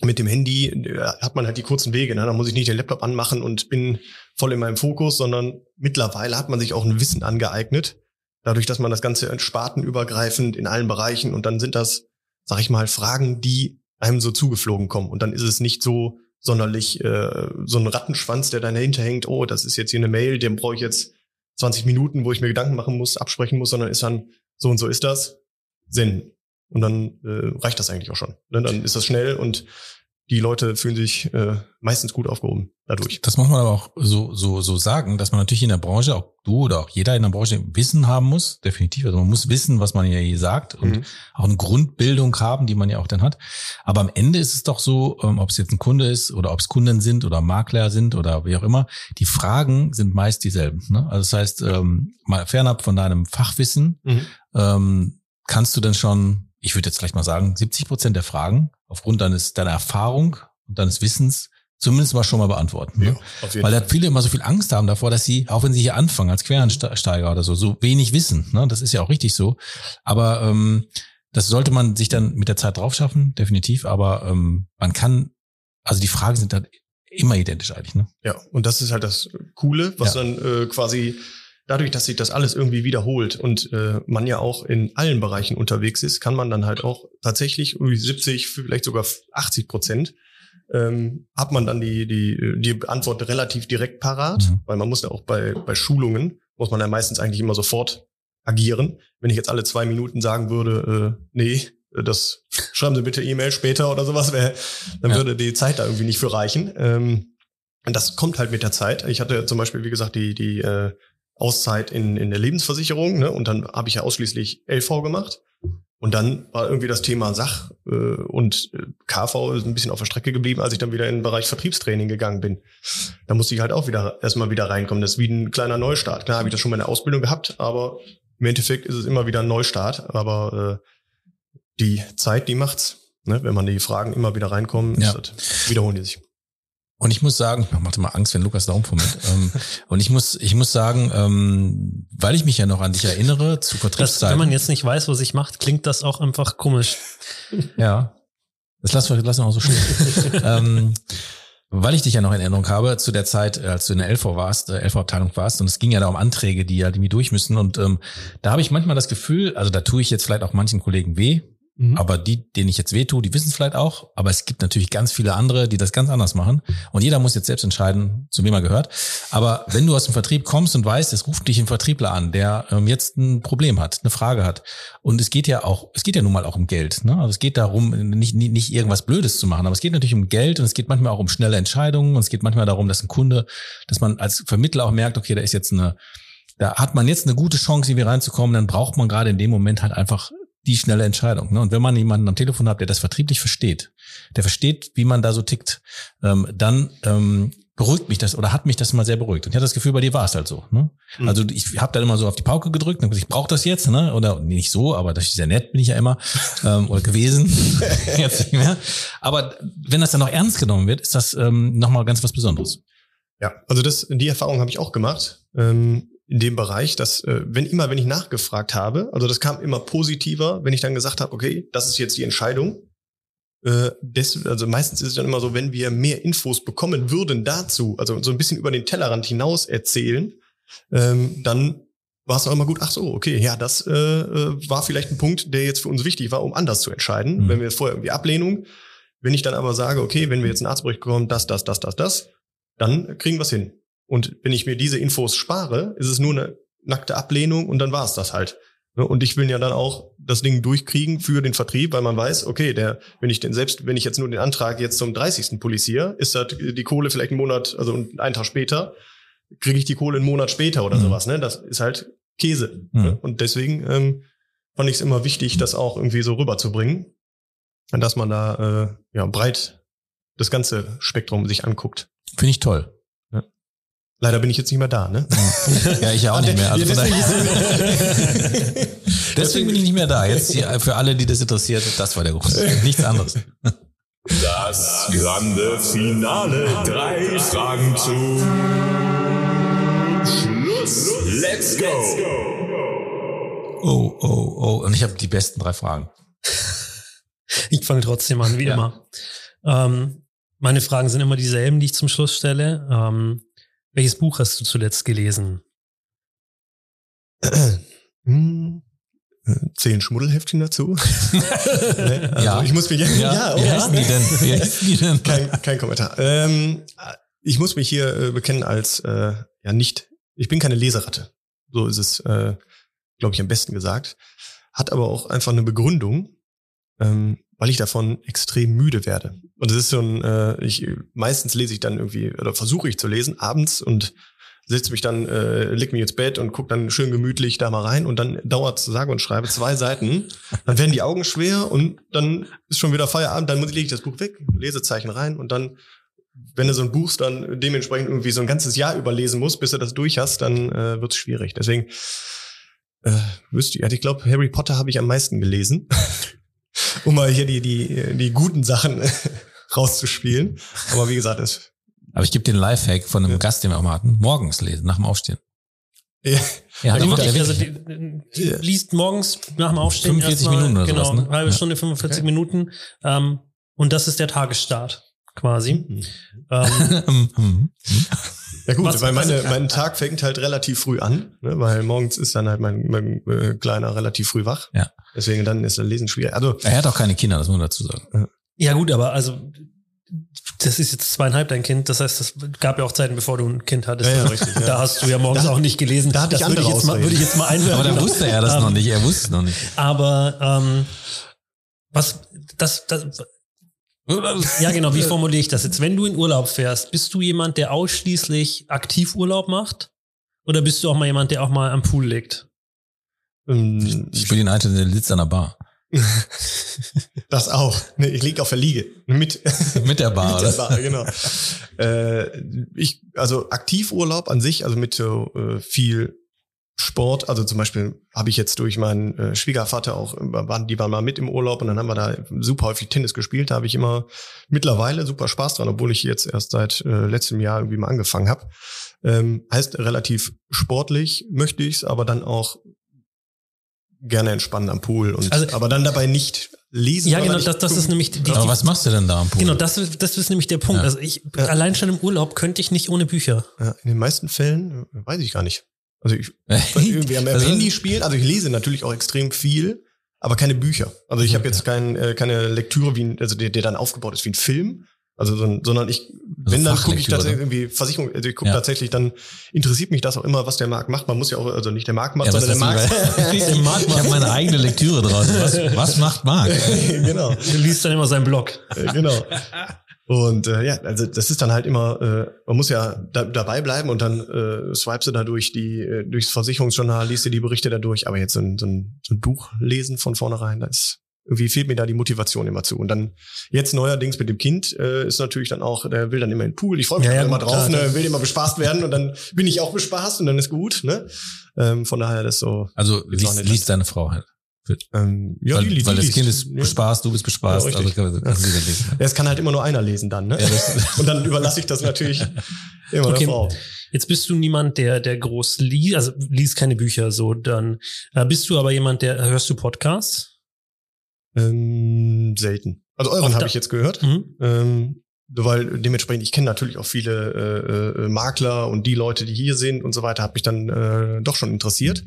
[SPEAKER 3] mit dem Handy äh, hat man halt die kurzen Wege. Ne? Da muss ich nicht den Laptop anmachen und bin voll in meinem Fokus, sondern mittlerweile hat man sich auch ein Wissen angeeignet. Dadurch, dass man das Ganze spartenübergreifend in allen Bereichen und dann sind das, sag ich mal, Fragen, die einem so zugeflogen kommen. Und dann ist es nicht so sonderlich äh, so ein Rattenschwanz, der dann dahinter hängt, oh, das ist jetzt hier eine Mail, den brauche ich jetzt 20 Minuten, wo ich mir Gedanken machen muss, absprechen muss, sondern ist dann so und so ist das, Sinn. Und dann äh, reicht das eigentlich auch schon. Ne? Dann ist das schnell und die Leute fühlen sich äh, meistens gut aufgehoben dadurch.
[SPEAKER 2] Das muss man aber auch so, so, so sagen, dass man natürlich in der Branche, auch du oder auch jeder in der Branche Wissen haben muss, definitiv. Also man muss wissen, was man ja hier sagt und
[SPEAKER 3] Mhm.
[SPEAKER 2] auch eine Grundbildung haben, die man ja auch dann hat. Aber am Ende ist es doch so, ähm, ob es jetzt ein Kunde ist oder ob es Kunden sind oder Makler sind oder wie auch immer, die Fragen sind meist dieselben. Ne? Also das heißt, ähm, mal fernab von deinem Fachwissen,
[SPEAKER 3] Mhm.
[SPEAKER 2] ähm, kannst du dann schon, ich würde jetzt gleich mal sagen, 70 Prozent der Fragen aufgrund deines, deiner Erfahrung und deines Wissens zumindest mal schon mal beantworten. Ne?
[SPEAKER 3] auf jeden
[SPEAKER 2] Weil da viele immer so viel Angst haben davor, dass sie, auch wenn sie hier anfangen als Quereinsteiger oder so, so wenig wissen. Ne? Das ist ja auch richtig so. Aber ähm, das sollte man sich dann mit der Zeit drauf schaffen, definitiv. Aber ähm, man kann, also die Fragen sind dann immer identisch eigentlich. Ne?
[SPEAKER 3] Ja, und das ist halt das Coole, was
[SPEAKER 2] Ja.
[SPEAKER 3] dann äh, quasi dadurch, dass sich das alles irgendwie wiederholt und äh, man ja auch in allen Bereichen unterwegs ist, kann man dann halt auch tatsächlich irgendwie 70, vielleicht sogar 80 Prozent ähm, hat man dann die, die, die Antwort relativ direkt parat,
[SPEAKER 2] Mhm.
[SPEAKER 3] weil man muss ja auch bei, bei Schulungen, muss man ja meistens eigentlich immer sofort agieren. Wenn ich jetzt alle zwei Minuten sagen würde, äh, nee, das schreiben Sie bitte E-Mail später oder sowas, wär, dann
[SPEAKER 2] Ja.
[SPEAKER 3] würde die Zeit da irgendwie nicht für reichen. Ähm, und das kommt halt mit der Zeit. Ich hatte zum Beispiel, wie gesagt, die, die äh, Auszeit in, in der Lebensversicherung, ne? Und dann habe ich ja ausschließlich LV gemacht. Und dann war irgendwie das Thema Sach äh, und äh, KV ist ein bisschen auf der Strecke geblieben, als ich dann wieder in den Bereich Vertriebstraining gegangen bin. Da musste ich halt auch wieder erstmal wieder reinkommen. Das ist wie ein kleiner Neustart. Klar habe ich das schon mal in der Ausbildung gehabt, aber im Endeffekt ist es immer wieder ein Neustart. Aber äh, die Zeit, die macht's. Ne? Wenn man die Fragen immer wieder reinkommen,
[SPEAKER 2] Ja.
[SPEAKER 3] ist das, wiederholen die sich.
[SPEAKER 2] Und ich muss sagen, ich machte mal Angst, wenn Lukas da umfummelt. ähm, und ich muss, ich muss sagen, ähm, weil ich mich ja noch an dich erinnere, zu
[SPEAKER 1] Das, wenn
[SPEAKER 2] Vertriebszeiten.
[SPEAKER 1] man jetzt nicht weiß, was sich macht, klingt das auch einfach komisch.
[SPEAKER 2] Ja. Das lassen wir, lassen wir auch so stehen. ähm, weil ich dich ja noch in Erinnerung habe, zu der Zeit, äh, als du in der LV warst, äh, LV-Abteilung warst, und es ging ja da um Anträge, die ja die durch müssen. Und ähm, da habe ich manchmal das Gefühl, also da tue ich jetzt vielleicht auch manchen Kollegen weh,
[SPEAKER 3] Mhm.
[SPEAKER 2] aber die, denen ich jetzt weh tue, die wissen es vielleicht auch. Aber es gibt natürlich ganz viele andere, die das ganz anders machen. Und jeder muss jetzt selbst entscheiden, zu wem er gehört. Aber wenn du aus dem Vertrieb kommst und weißt, es ruft dich ein Vertriebler an, der ähm, jetzt ein Problem hat, eine Frage hat. Und es geht ja auch, es geht ja nun mal auch um Geld. Ne? Also es geht darum, nicht, nicht, nicht irgendwas Blödes zu machen, aber es geht natürlich um Geld und es geht manchmal auch um schnelle Entscheidungen und es geht manchmal darum, dass ein Kunde, dass man als Vermittler auch merkt, okay, da ist jetzt eine, da hat man jetzt eine gute Chance, irgendwie reinzukommen, dann braucht man gerade in dem Moment halt einfach die schnelle Entscheidung. Ne? Und wenn man jemanden am Telefon hat, der das vertrieblich versteht, der versteht, wie man da so tickt, ähm, dann ähm, beruhigt mich das oder hat mich das mal sehr beruhigt. Und ich hatte das Gefühl, bei dir war es halt so. Ne?
[SPEAKER 3] Mhm.
[SPEAKER 2] Also ich habe dann immer so auf die Pauke gedrückt und gesagt, ich brauche das jetzt, ne? Oder nee, nicht so, aber das ist sehr nett, bin ich ja immer ähm, oder gewesen. jetzt nicht mehr. Aber wenn das dann noch ernst genommen wird, ist das ähm, nochmal ganz was Besonderes.
[SPEAKER 3] Ja, also das, die Erfahrung habe ich auch gemacht ähm, in dem Bereich, dass äh, wenn immer, wenn ich nachgefragt habe, also das kam immer positiver, wenn ich dann gesagt habe, okay, das ist jetzt die Entscheidung. Äh, des, also meistens ist es dann immer so, wenn wir mehr Infos bekommen würden dazu, also so ein bisschen über den Tellerrand hinaus erzählen, ähm, dann war es auch immer gut, ach so, okay, ja, das äh, äh, war vielleicht ein Punkt, der jetzt für uns wichtig war, um anders zu entscheiden.
[SPEAKER 2] Mhm.
[SPEAKER 3] Wenn wir vorher irgendwie Ablehnung, wenn ich dann aber sage, okay, wenn wir jetzt einen Arztbericht bekommen, das, das, das, das, das, dann kriegen wir es hin. Und wenn ich mir diese Infos spare, ist es nur eine nackte Ablehnung und dann war es das halt. Ne, Und ich will ja dann auch das Ding durchkriegen für den Vertrieb, weil man weiß, okay, der, wenn ich den selbst, wenn ich jetzt nur den Antrag jetzt zum 30. poliziere, ist das die Kohle vielleicht einen Monat, also einen Tag später, kriege ich die Kohle einen Monat später oder
[SPEAKER 2] Mhm.
[SPEAKER 3] sowas. Ne? Das ist halt Käse.
[SPEAKER 2] Mhm.
[SPEAKER 3] Ne? Und deswegen ähm, fand ich es immer wichtig, das auch irgendwie so rüberzubringen, dass man da äh, ja breit das ganze Spektrum sich anguckt.
[SPEAKER 2] Finde ich toll.
[SPEAKER 3] Leider bin ich jetzt nicht mehr da, ne?
[SPEAKER 2] Ja, ich ja auch nicht mehr. Also
[SPEAKER 3] Ja, deswegen
[SPEAKER 2] Deswegen bin ich nicht mehr da. Jetzt hier für alle, die das interessiert, das war der Grund. Nichts anderes.
[SPEAKER 5] Das grande Finale. Drei Fragen zum Schluss. Let's go.
[SPEAKER 2] Oh, oh, oh. Und ich habe die besten drei Fragen.
[SPEAKER 1] Ich fange trotzdem an, wie
[SPEAKER 2] Ja.
[SPEAKER 1] immer. Ähm, meine Fragen sind immer dieselben, die ich zum Schluss stelle. Ähm, welches Buch hast du zuletzt gelesen?
[SPEAKER 3] Hm, äh, Zehn Schmuddelheftchen dazu. Ne? also
[SPEAKER 2] Ja.
[SPEAKER 3] Ich muss mich ja, ja,
[SPEAKER 2] wie
[SPEAKER 3] oh,
[SPEAKER 2] heißen die denn? Wie heißen die denn?
[SPEAKER 3] Kein, kein Kommentar. Ähm, ich muss mich hier äh, bekennen als äh, ja nicht. Ich bin keine Leseratte. So ist es, äh, glaube ich, am besten gesagt. Hat aber auch einfach eine Begründung, ähm, weil ich davon extrem müde werde. Und es ist so ein, äh, ich meistens lese ich dann irgendwie oder versuche ich zu lesen abends und setze mich dann, äh, leg mich ins Bett und guck dann schön gemütlich da mal rein und dann dauert sage und schreibe zwei Seiten. Dann werden die Augen schwer und dann ist schon wieder Feierabend, dann lege ich das Buch weg, Lesezeichen rein und dann, wenn du so ein Buch dann dementsprechend irgendwie so ein ganzes Jahr überlesen musst, bis du das durch hast, dann äh, wird es schwierig. Deswegen äh, wüsste ich, also ich glaube, Harry Potter habe ich am meisten gelesen, um mal hier die, die, die guten Sachen rauszuspielen. Aber wie gesagt, es
[SPEAKER 2] Aber ich gebe den Lifehack von einem Gast, den wir auch mal hatten. Morgens lesen, nach dem Aufstehen.
[SPEAKER 3] ja,
[SPEAKER 2] Ja,
[SPEAKER 1] Also wirklich, also die, die liest morgens nach dem Aufstehen
[SPEAKER 2] 45
[SPEAKER 1] erstmal,
[SPEAKER 2] Minuten oder
[SPEAKER 1] genau,
[SPEAKER 2] sowas, ne?
[SPEAKER 1] eine halbe
[SPEAKER 2] Ja.
[SPEAKER 1] Stunde, 45 Minuten. Ähm, und das ist der Tagesstart quasi.
[SPEAKER 3] Mhm.
[SPEAKER 1] Ähm,
[SPEAKER 2] Mhm.
[SPEAKER 3] Ja gut,
[SPEAKER 1] Was-
[SPEAKER 3] weil meine, mein Tag fängt halt relativ früh an, ne, weil morgens ist dann halt mein, mein äh, Kleiner relativ früh wach.
[SPEAKER 2] Ja.
[SPEAKER 3] Deswegen dann ist das Lesen schwierig. Also
[SPEAKER 2] er hat auch keine Kinder, das muss man dazu sagen.
[SPEAKER 1] ja gut, aber also Das ist jetzt zweieinhalb dein Kind, das heißt, das gab ja auch Zeiten, bevor du ein Kind hattest.
[SPEAKER 3] Ja, ja, richtig, ja.
[SPEAKER 1] Da hast du ja morgens
[SPEAKER 3] Da-
[SPEAKER 1] auch nicht gelesen.
[SPEAKER 3] da hatte ich
[SPEAKER 1] das würde ich,
[SPEAKER 3] andere
[SPEAKER 1] jetzt mal, würde ich jetzt mal einwerfen.
[SPEAKER 2] Aber da wusste er das
[SPEAKER 1] Ähm,
[SPEAKER 2] noch nicht. Er wusste es noch nicht.
[SPEAKER 1] Aber ähm, was das, das ja genau, wie formuliere ich das jetzt? Wenn du in Urlaub fährst, bist du jemand, der ausschließlich aktiv Urlaub macht? Oder bist du auch mal jemand, der auch mal am Pool liegt?
[SPEAKER 3] Ähm,
[SPEAKER 2] Ich bin den Einzelnen, der sitzt an der Bar.
[SPEAKER 3] Das auch. Nee, ich liege auf der Liege. Mit,
[SPEAKER 2] Mit der Bar,
[SPEAKER 3] mit der? Bar, genau. äh, ich, also Aktivurlaub an sich, also mit so äh, viel Sport, also zum Beispiel habe ich jetzt durch meinen äh, Schwiegervater auch, äh, waren, die waren mal mit im Urlaub und dann haben wir da super häufig Tennis gespielt. Da habe ich immer mittlerweile super Spaß dran, obwohl ich jetzt erst seit äh, letztem Jahr irgendwie mal angefangen habe. Ähm, heißt relativ sportlich möchte ich's, aber dann auch gerne entspannen am Pool und
[SPEAKER 1] Also-
[SPEAKER 3] aber dann dabei nicht lesen.
[SPEAKER 1] Ja, genau, das, das ist nämlich die, die
[SPEAKER 2] Aber was machst du denn da am Pool?
[SPEAKER 1] genau, das, ist- das ist nämlich der Punkt.
[SPEAKER 2] Ja.
[SPEAKER 1] Also ich
[SPEAKER 3] Ja.
[SPEAKER 1] allein schon im Urlaub könnte ich nicht ohne Bücher.
[SPEAKER 3] Ja, in den meisten Fällen äh, weiß ich gar nicht. Also ich
[SPEAKER 2] Also-
[SPEAKER 3] irgendwie am Handy spielen, also ich lese natürlich auch extrem viel, aber keine Bücher. Also ich habe jetzt kein, äh, keine Lektüre, wie ein, also der, der dann aufgebaut ist wie ein Film. Also, so ein- sondern ich, wenn dann gucke ich tatsächlich irgendwie Versicherung, also ich gucke
[SPEAKER 2] Ja.
[SPEAKER 3] tatsächlich, dann interessiert mich das auch immer, was der Markt macht. Man muss ja auch, also nicht der Markt macht,
[SPEAKER 2] Ja,
[SPEAKER 3] sondern der Markt.
[SPEAKER 1] Der Marc
[SPEAKER 2] ich habe meine eigene Lektüre draus. Was, was macht Marc?
[SPEAKER 3] genau.
[SPEAKER 1] Du liest dann immer seinen Blog.
[SPEAKER 3] Genau. Und äh, ja, also das ist dann halt immer, äh, man muss ja da, dabei bleiben und dann äh, swipest du da durch die, äh, durchs Versicherungsjournal, liest dir die Berichte da durch, aber jetzt so ein, so ein, so ein Buch lesen von vornherein, da ist irgendwie fehlt mir da die Motivation immer zu. Und dann jetzt neuerdings mit dem Kind äh, ist natürlich dann auch, der will dann immer in den Pool. Ich freue mich
[SPEAKER 1] Ja, ja,
[SPEAKER 3] immer drauf,
[SPEAKER 1] klar.
[SPEAKER 3] ne, will immer bespaßt werden und dann bin ich auch bespaßt und dann ist gut. Ne? Ähm, von daher das so.
[SPEAKER 2] Also liest, liest deine Frau halt.
[SPEAKER 3] Ähm, ja,
[SPEAKER 2] weil,
[SPEAKER 3] die liest-
[SPEAKER 2] weil
[SPEAKER 3] die
[SPEAKER 2] das. Kind ist bespaßt, du bist bespaßt.
[SPEAKER 3] Ja,
[SPEAKER 2] also kann, kann.
[SPEAKER 3] Ja, es kann halt immer nur einer lesen dann, ne?
[SPEAKER 2] Ja,
[SPEAKER 3] und dann überlasse ich das natürlich immer
[SPEAKER 1] Okay.
[SPEAKER 3] der Frau.
[SPEAKER 1] Jetzt bist du niemand, der, der groß liest, also liest keine Bücher so, dann äh, bist du aber jemand, der, hörst du Podcasts?
[SPEAKER 3] Ähm, selten. Also euren habe ich jetzt gehört.
[SPEAKER 1] Mhm.
[SPEAKER 3] Ähm, weil dementsprechend, ich kenne natürlich auch viele äh, äh, Makler und die Leute, die hier sind und so weiter, hat mich dann äh, doch schon interessiert.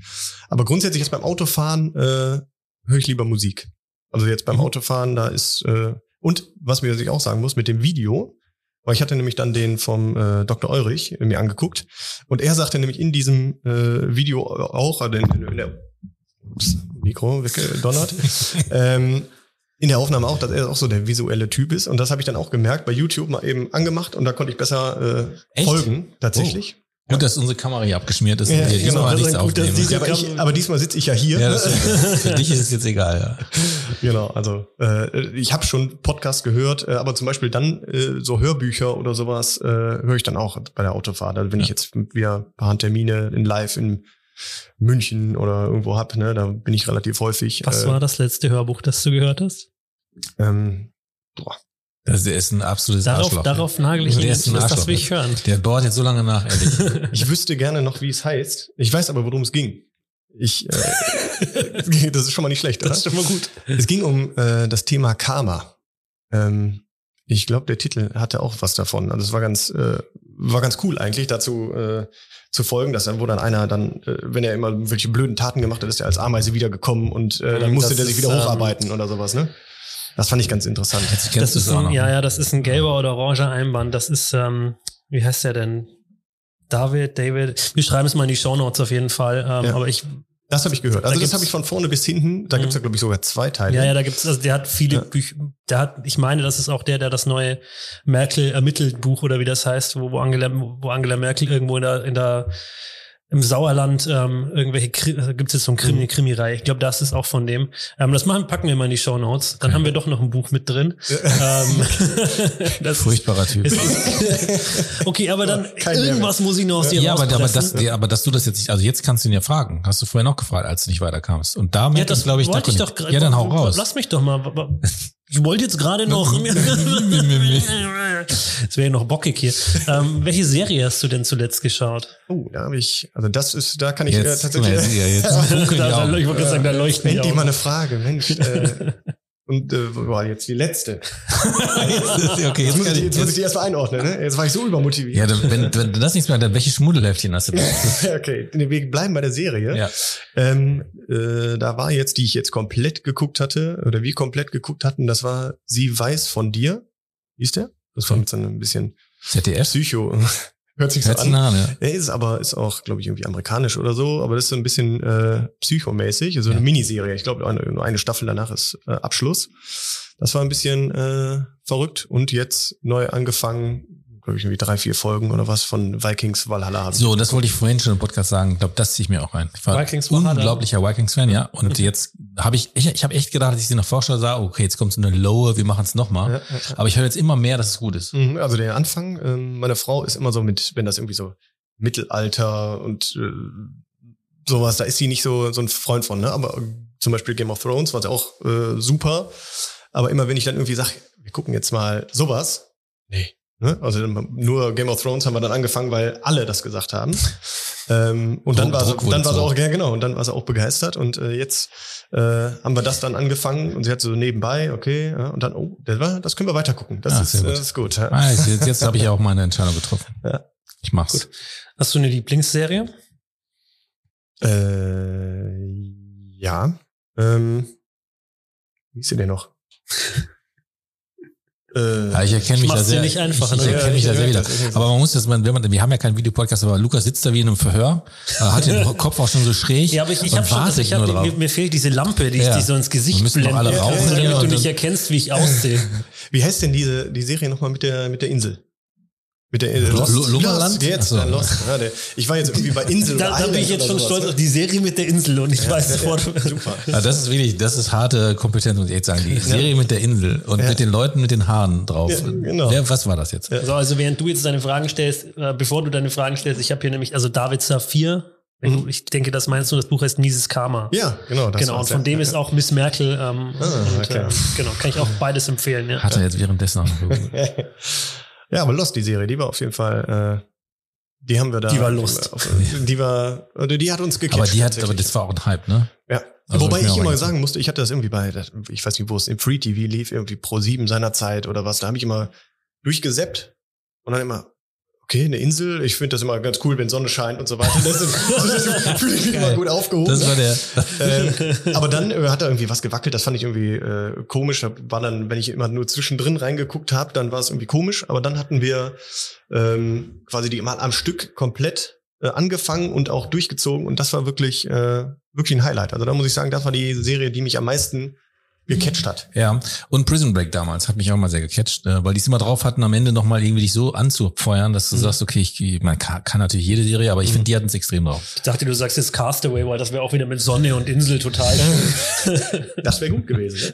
[SPEAKER 3] Aber grundsätzlich jetzt beim Autofahren äh, höre ich lieber Musik. Also jetzt beim
[SPEAKER 1] Mhm.
[SPEAKER 3] Autofahren, da ist äh, und was mir was ich auch sagen muss mit dem Video, weil ich hatte nämlich dann den vom äh, Dr. Eurich mir angeguckt und er sagte nämlich in diesem äh, Video auch, also in, in der ups, Mikro weggedonnert, ähm, in der Aufnahme auch, dass er auch so der visuelle Typ ist. Und das habe ich dann auch gemerkt, bei YouTube mal eben angemacht und da konnte ich besser äh, folgen, tatsächlich.
[SPEAKER 2] Gut, dass unsere Kamera hier abgeschmiert ist.
[SPEAKER 3] Ja,
[SPEAKER 2] und wir
[SPEAKER 3] genau,
[SPEAKER 2] diesmal
[SPEAKER 3] das ist
[SPEAKER 2] nichts aufnehmen.
[SPEAKER 1] diese-
[SPEAKER 3] Ja, aber, ich, aber diesmal sitze ich ja hier.
[SPEAKER 2] Ja, das, für dich ist es jetzt egal. Ja.
[SPEAKER 3] genau, also äh, ich habe schon Podcast gehört, äh, aber zum Beispiel dann äh, so Hörbücher oder sowas äh, höre ich dann auch bei der Autofahrt. Also wenn ich jetzt wieder ein paar Termine in Live in München oder irgendwo hab, ne, da bin ich relativ häufig.
[SPEAKER 1] Was
[SPEAKER 3] äh,
[SPEAKER 1] war das letzte Hörbuch, das du gehört hast?
[SPEAKER 3] Ähm,
[SPEAKER 2] Das ist ein absolutes
[SPEAKER 1] Darauf,
[SPEAKER 2] Arschloch.
[SPEAKER 1] darauf nagel ich ihn
[SPEAKER 2] Der
[SPEAKER 1] jetzt.
[SPEAKER 2] ist ein
[SPEAKER 1] Das, will ich hören.
[SPEAKER 2] Der bohrt jetzt so lange nach, ehrlich.
[SPEAKER 3] ich wüsste gerne noch, wie es heißt. Ich weiß aber, worum es ging. Ich, äh, das ist schon mal nicht schlecht, oder?
[SPEAKER 1] Das ist schon mal gut.
[SPEAKER 3] Es ging um äh, das Thema Karma. Ähm, ich glaube, der Titel hatte auch was davon. Also es war ganz, äh, war ganz cool eigentlich dazu äh, zu folgen, dass dann, wo dann einer dann, äh, wenn er immer welche blöden Taten gemacht hat, ist er als Ameise wiedergekommen und äh, dann
[SPEAKER 1] Mhm,
[SPEAKER 3] musste
[SPEAKER 1] das
[SPEAKER 3] der sich
[SPEAKER 1] ist,
[SPEAKER 3] wieder
[SPEAKER 1] ähm,
[SPEAKER 3] hocharbeiten oder sowas, ne? Das fand ich ganz interessant.
[SPEAKER 1] Das ist ein, ja, ja, das ist ein gelber oder oranger Einband. Das ist, ähm, wie heißt der denn? David, David. Wir schreiben es mal in die Shownotes auf jeden Fall. Ähm,
[SPEAKER 3] Ja.
[SPEAKER 1] Aber ich,
[SPEAKER 3] Das habe ich gehört.
[SPEAKER 1] Da
[SPEAKER 3] Also das
[SPEAKER 1] gibt's-
[SPEAKER 3] habe ich von vorne bis hinten. Da
[SPEAKER 1] Mhm.
[SPEAKER 3] gibt's ja, glaube ich, sogar zwei Teile.
[SPEAKER 1] ja, ja, da gibt's, also der hat viele
[SPEAKER 3] Ja.
[SPEAKER 1] Bücher, der hat, ich meine, das ist auch der, der das neue Merkel ermittelt Buch oder wie das heißt, wo, wo Angela, wo Angela Merkel irgendwo in der, in der, im Sauerland ähm, irgendwelche Kri also gibt's jetzt so ein Krimi,
[SPEAKER 3] Mhm.
[SPEAKER 1] Krimi-Reihe. Ich glaube, das ist auch von dem. Ähm, das machen, packen wir mal in die Show Notes. Dann haben wir doch noch ein Buch mit drin. ähm, das ist,
[SPEAKER 2] Furchtbarer Typ.
[SPEAKER 1] es ist, okay, aber dann
[SPEAKER 3] Kein
[SPEAKER 1] irgendwas muss ich noch aus dir
[SPEAKER 2] Ja, aber, aber, das, ja, aber dass du das jetzt nicht, also jetzt kannst du ihn ja fragen. Hast du vorher noch gefragt, als du nicht weiterkamst. Und da
[SPEAKER 1] Ja, das
[SPEAKER 2] glaube ich,
[SPEAKER 1] wollte ich doch.
[SPEAKER 2] Ja, dann hau raus.
[SPEAKER 1] Lass mich doch mal. Ich wollte jetzt gerade noch. Es wäre ja noch bockig hier. Ähm, welche Serie hast du denn zuletzt geschaut?
[SPEAKER 3] Oh, da habe ich, also das ist, da kann ich äh,
[SPEAKER 2] Jetzt, mal,
[SPEAKER 3] tatsächlich.
[SPEAKER 2] jetzt, ja, jetzt
[SPEAKER 1] Da-
[SPEAKER 2] die
[SPEAKER 1] da- ich wollte gerade sagen, da leuchten die
[SPEAKER 3] Endlich
[SPEAKER 1] Augen.
[SPEAKER 3] mal eine Frage, Mensch. Äh, und äh, wo war jetzt die letzte?
[SPEAKER 2] Jetzt okay,
[SPEAKER 3] Jetzt muss,
[SPEAKER 2] kann
[SPEAKER 3] ich, jetzt muss ich die erstmal einordnen, ne? Jetzt war ich so übermotiviert.
[SPEAKER 2] Ja, wenn, wenn du das nichts mehr, dann welche Schmuddelheftchen hast du?
[SPEAKER 3] okay, nee, wir bleiben bei der Serie.
[SPEAKER 2] Ja.
[SPEAKER 3] Ähm, äh, da war jetzt, die ich jetzt komplett geguckt hatte, oder wir komplett geguckt hatten, das war Sie weiß von dir. Hieß der? Das war mit so einem bisschen
[SPEAKER 2] ZDF?
[SPEAKER 3] Psycho. Hört sich so
[SPEAKER 2] Hört sich
[SPEAKER 3] an.
[SPEAKER 2] an, ja.
[SPEAKER 3] Ist aber, ist auch, glaube ich, irgendwie amerikanisch oder so, aber das ist so ein bisschen äh, psychomäßig, also eine
[SPEAKER 2] Ja.
[SPEAKER 3] Miniserie. Ich glaube, eine, nur eine Staffel danach ist äh, Abschluss. Das war ein bisschen äh, verrückt und jetzt neu angefangen, glaube ich, irgendwie drei, vier Folgen oder was von Vikings Valhalla. hab ich
[SPEAKER 2] So, das wollte ich vorhin schon im Podcast sagen. Ich glaube, das ziehe ich mir auch rein. Ich war
[SPEAKER 1] Vikings Valhalla.
[SPEAKER 2] unglaublicher Vikings-Fan, ja. Und jetzt habe ich, ich, ich habe echt gedacht, als ich sie nach Vorschau sah, okay, jetzt kommt so eine Lowe, wir machen es nochmal.
[SPEAKER 3] Ja, ja.
[SPEAKER 2] Aber ich höre jetzt immer mehr, dass es gut ist.
[SPEAKER 3] Mhm, Also der Anfang, ähm, meine Frau ist immer so mit, wenn das irgendwie so Mittelalter und äh, sowas, da ist sie nicht so, so ein Freund von, ne? Aber äh, zum Beispiel Game of Thrones war sie auch äh, super. Aber immer wenn ich dann irgendwie sage, wir gucken jetzt mal sowas, nee. Ne? Also nur Game of Thrones haben wir dann angefangen, weil alle das gesagt haben. Ähm, und dann war sie,
[SPEAKER 2] Druck wurde
[SPEAKER 3] dann war sie auch, ja genau, und dann war sie auch begeistert. Und äh, jetzt äh, haben wir das dann angefangen und sie hat so nebenbei, okay, ja, und dann, oh, das, war, das können wir weiter gucken. Das
[SPEAKER 2] Ah,
[SPEAKER 3] ist, äh,
[SPEAKER 2] gut.
[SPEAKER 3] das ist gut. Ja.
[SPEAKER 2] Ah, jetzt jetzt, habe ich auch meine Entscheidung getroffen.
[SPEAKER 3] Ja.
[SPEAKER 2] Ich mach's.
[SPEAKER 1] Hast du eine Lieblingsserie?
[SPEAKER 3] Äh, ja. Ähm, wie ist sie denn noch? äh,
[SPEAKER 2] Ja, ich erkenne mich
[SPEAKER 1] mach's
[SPEAKER 2] da sehr,
[SPEAKER 1] nicht einfacher,
[SPEAKER 2] ich, ich
[SPEAKER 1] ne?
[SPEAKER 2] erkenne mich da
[SPEAKER 3] Ja,
[SPEAKER 2] sehr
[SPEAKER 3] ja,
[SPEAKER 2] wieder. Aber man muss das, man, wenn man, wir haben ja keinen Videopodcast, aber Lukas sitzt da wie in einem Verhör, äh, hat den Kopf auch schon so schräg.
[SPEAKER 1] Ja, aber ich, ich habe schon, ich hab, mir, mir fehlt diese Lampe, die
[SPEAKER 2] Ja.
[SPEAKER 1] ich die so ins Gesicht blende,
[SPEAKER 2] alle
[SPEAKER 3] rauchen
[SPEAKER 1] damit du nicht erkennst, wie ich aussehe.
[SPEAKER 3] wie heißt denn diese die Serie nochmal mit der mit der Insel? Mit der
[SPEAKER 2] Lo-
[SPEAKER 3] Lost.
[SPEAKER 2] Lo- Lummerland?
[SPEAKER 3] Lost, Jetzt,
[SPEAKER 2] so.
[SPEAKER 3] ja, Lost. Ja, der, ich war jetzt irgendwie bei Insel
[SPEAKER 1] Da, da bin ich jetzt schon
[SPEAKER 3] sowas,
[SPEAKER 1] stolz auf die Serie mit der Insel und ich weiß sofort.
[SPEAKER 3] Super.
[SPEAKER 2] Ja, das ist wirklich, das ist harte Kompetenz, muss ich echt sagen. Die Serie mit der Insel und
[SPEAKER 3] Ja.
[SPEAKER 2] mit den Leuten mit den Haaren drauf.
[SPEAKER 3] Ja, genau.
[SPEAKER 2] Wer, was war das jetzt?
[SPEAKER 1] So, also während du jetzt deine Fragen stellst, äh, bevor du deine Fragen stellst, ich habe hier nämlich, also David Safir, wenn du, ich denke, das meinst du, das Buch heißt Mises Karma.
[SPEAKER 3] Mhm. Ja, genau. Das
[SPEAKER 1] genau, und von
[SPEAKER 3] ja.
[SPEAKER 1] dem ist auch Miss Merkel. Ähm,
[SPEAKER 3] Ah,
[SPEAKER 1] und,
[SPEAKER 3] okay.
[SPEAKER 1] äh, genau, kann ich auch beides empfehlen. Ja.
[SPEAKER 2] Hat er jetzt währenddessen auch noch.
[SPEAKER 3] ja, aber Lost, die Serie, die war auf jeden Fall, äh, die haben wir da.
[SPEAKER 1] Die war Lust.
[SPEAKER 3] Die war, oder die hat uns gecatcht.
[SPEAKER 2] Aber die hat, aber das war auch ein Hype, ne?
[SPEAKER 3] Ja.
[SPEAKER 2] Also
[SPEAKER 3] Wobei
[SPEAKER 2] ich
[SPEAKER 3] ich immer sagen musste, ich hatte das irgendwie bei, ich weiß nicht, wo es im Free TV lief, irgendwie Pro 7 seinerzeit oder was, da habe ich immer durchgeseppt und dann immer, okay, eine Insel, ich finde das immer ganz cool, wenn Sonne scheint und so weiter. Das, ist- das fühle ich mich immer gut aufgehoben.
[SPEAKER 2] Das war der.
[SPEAKER 3] ähm, aber dann äh, hat er irgendwie was gewackelt, das fand ich irgendwie äh, komisch. Da war dann, wenn ich immer nur zwischendrin reingeguckt habe, dann war es irgendwie komisch. Aber dann hatten wir ähm, quasi die mal am Stück komplett äh, angefangen und auch durchgezogen und das war wirklich äh, wirklich ein Highlight. Also da muss ich sagen, das war die Serie, die mich am meisten gecatcht hat.
[SPEAKER 2] Ja, und Prison Break damals hat mich auch mal sehr gecatcht, äh, weil die es immer drauf hatten, am Ende nochmal irgendwie dich so anzufeuern, dass du sagst, okay, ich, man kann, kann natürlich jede Serie, aber ich finde, die hatten es extrem drauf.
[SPEAKER 1] Ich dachte, du sagst jetzt Castaway, weil das wäre auch wieder mit Sonne und Insel total.
[SPEAKER 3] Das wäre gut gewesen.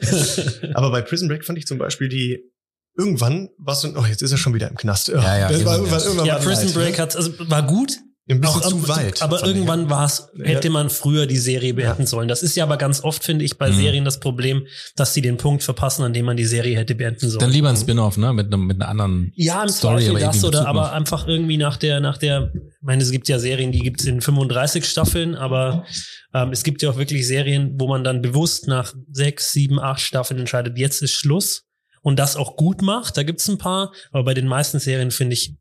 [SPEAKER 3] Ne? Aber bei Prison Break fand ich zum Beispiel die irgendwann was und oh jetzt ist er schon wieder im Knast. Oh,
[SPEAKER 2] Ja, ja,
[SPEAKER 3] das war
[SPEAKER 2] irgendwann, ja.
[SPEAKER 3] irgendwann
[SPEAKER 1] ja, Prison
[SPEAKER 3] leid,
[SPEAKER 1] Break
[SPEAKER 3] ne?
[SPEAKER 1] hat, also war gut.
[SPEAKER 3] Ein bisschen
[SPEAKER 1] Auch,
[SPEAKER 3] zu
[SPEAKER 1] aber-
[SPEAKER 3] weit.
[SPEAKER 1] Aber irgendwann war es, hätte
[SPEAKER 3] Ja.
[SPEAKER 1] man früher die Serie beenden sollen. Das ist ja aber ganz oft, finde ich, bei
[SPEAKER 2] Mhm.
[SPEAKER 1] Serien das Problem, dass sie den Punkt verpassen, an dem man die Serie hätte beenden sollen.
[SPEAKER 2] Dann lieber ein Spin-off, ne, mit, einem- mit einer anderen
[SPEAKER 1] ja, im
[SPEAKER 2] Story,
[SPEAKER 1] Zweifel
[SPEAKER 2] aber
[SPEAKER 1] das oder aber
[SPEAKER 2] noch.
[SPEAKER 1] einfach irgendwie nach der, nach der, ich meine, es gibt ja Serien, die gibt es in 35 Staffeln, aber ähm, es gibt ja auch wirklich Serien, wo man dann bewusst nach sechs, sieben, acht Staffeln entscheidet, jetzt ist Schluss und das auch gut macht. Da gibt es ein paar, aber bei den meisten Serien, finde ich,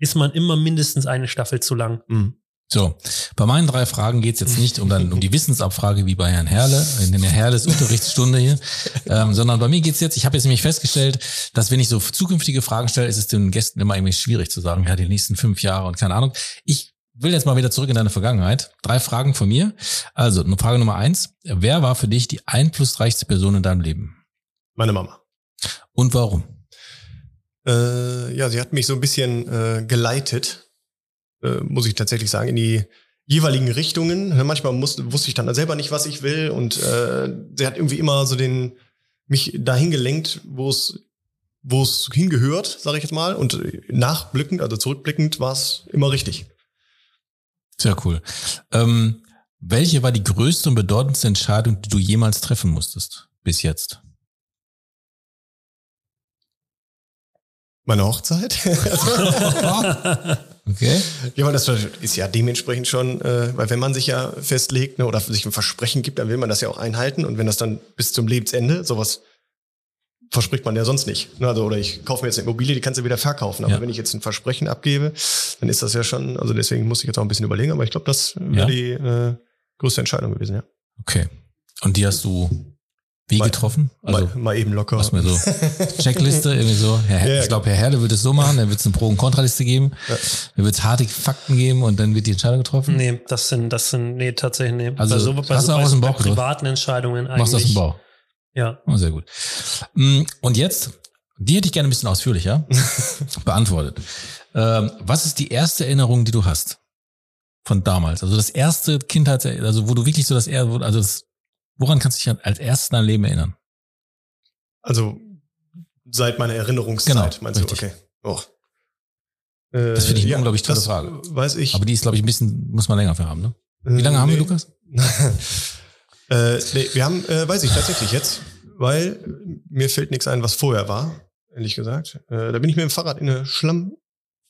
[SPEAKER 1] ist man immer mindestens eine Staffel zu lang.
[SPEAKER 3] Mhm.
[SPEAKER 2] So, bei meinen drei Fragen geht's jetzt nicht um, dann, um die Wissensabfrage wie bei Herrn Herle, in der Herles Unterrichtsstunde hier, ähm, sondern bei mir geht's jetzt, ich habe jetzt nämlich festgestellt, dass wenn ich so zukünftige Fragen stelle, ist es den Gästen immer irgendwie schwierig zu sagen, ja, die nächsten fünf Jahre und keine Ahnung. Ich will jetzt mal wieder zurück in deine Vergangenheit. Drei Fragen von mir. Also, Frage Nummer eins. Wer war für dich die einflussreichste Person in deinem Leben?
[SPEAKER 3] Meine Mama.
[SPEAKER 2] Und warum?
[SPEAKER 3] Äh, ja, sie hat mich so ein bisschen äh, geleitet, äh, muss ich tatsächlich sagen, in die jeweiligen Richtungen. Manchmal musste, wusste ich dann selber nicht, was ich will und äh, sie hat irgendwie immer so den mich dahin gelenkt, wo es wo es hingehört, sage ich jetzt mal. Und nachblickend, also zurückblickend, war es immer richtig.
[SPEAKER 2] Sehr cool. Ähm, welche war die größte und bedeutendste Entscheidung, die du jemals treffen musstest? Bis jetzt?
[SPEAKER 3] Meine Hochzeit.
[SPEAKER 2] Okay.
[SPEAKER 3] Ja, weil das ist ja dementsprechend schon, äh, weil wenn man sich ja festlegt ne, oder sich ein Versprechen gibt, dann will man das ja auch einhalten. Und wenn das dann bis zum Lebensende, sowas verspricht man ja sonst nicht. Ne, also, oder ich kaufe mir jetzt eine Immobilie, die kannst du wieder verkaufen. Aber
[SPEAKER 2] Ja.
[SPEAKER 3] wenn ich jetzt ein Versprechen abgebe, dann ist das ja schon, also deswegen muss ich jetzt auch ein bisschen überlegen, aber ich glaube, das wäre
[SPEAKER 2] Ja.
[SPEAKER 3] die äh, größte Entscheidung gewesen, ja.
[SPEAKER 2] Okay. Und die hast du Wie
[SPEAKER 3] Mal-
[SPEAKER 2] getroffen? Also,
[SPEAKER 3] mal, mal eben locker.
[SPEAKER 2] was mir so Checkliste, irgendwie so. Herr,
[SPEAKER 3] Ja,
[SPEAKER 2] ich glaube, Herr Herle wird es so machen, dann wird es eine Pro- und Kontraliste geben,
[SPEAKER 3] Ja.
[SPEAKER 2] dann wird es harte Fakten geben und dann wird die Entscheidung getroffen.
[SPEAKER 1] Nee, das sind, das sind, nee, tatsächlich, nee.
[SPEAKER 2] Also,
[SPEAKER 1] bei so, bei
[SPEAKER 2] hast
[SPEAKER 1] so,
[SPEAKER 2] du auch aus dem Bauch
[SPEAKER 1] privaten Entscheidungen eigentlich.
[SPEAKER 2] Machst du aus dem Bauch.
[SPEAKER 1] Ja.
[SPEAKER 2] Oh, sehr gut. Mm, Und jetzt, die hätte ich gerne ein bisschen ausführlicher beantwortet. Ähm, was ist die erste Erinnerung, die du hast von damals? Also das erste Kindheits, also wo du wirklich so das, er- also das, woran kannst du dich als erstes in deinem Leben erinnern?
[SPEAKER 3] Also seit meiner Erinnerungszeit,
[SPEAKER 2] Genau,
[SPEAKER 3] meinst
[SPEAKER 2] richtig.
[SPEAKER 3] du? Okay. Oh. Äh,
[SPEAKER 2] Das finde ich eine unglaublich tolle
[SPEAKER 3] das
[SPEAKER 2] Frage.
[SPEAKER 3] Weiß ich.
[SPEAKER 2] Aber die ist, glaube ich, ein bisschen, muss man länger für haben, ne? Wie lange
[SPEAKER 3] Äh,
[SPEAKER 2] haben wir,
[SPEAKER 3] nee.
[SPEAKER 2] Lukas?
[SPEAKER 3] äh, nee, wir haben, äh, weiß ich tatsächlich jetzt, weil mir fällt nichts ein, was vorher war, ehrlich gesagt. Äh, da bin ich mit dem Fahrrad in eine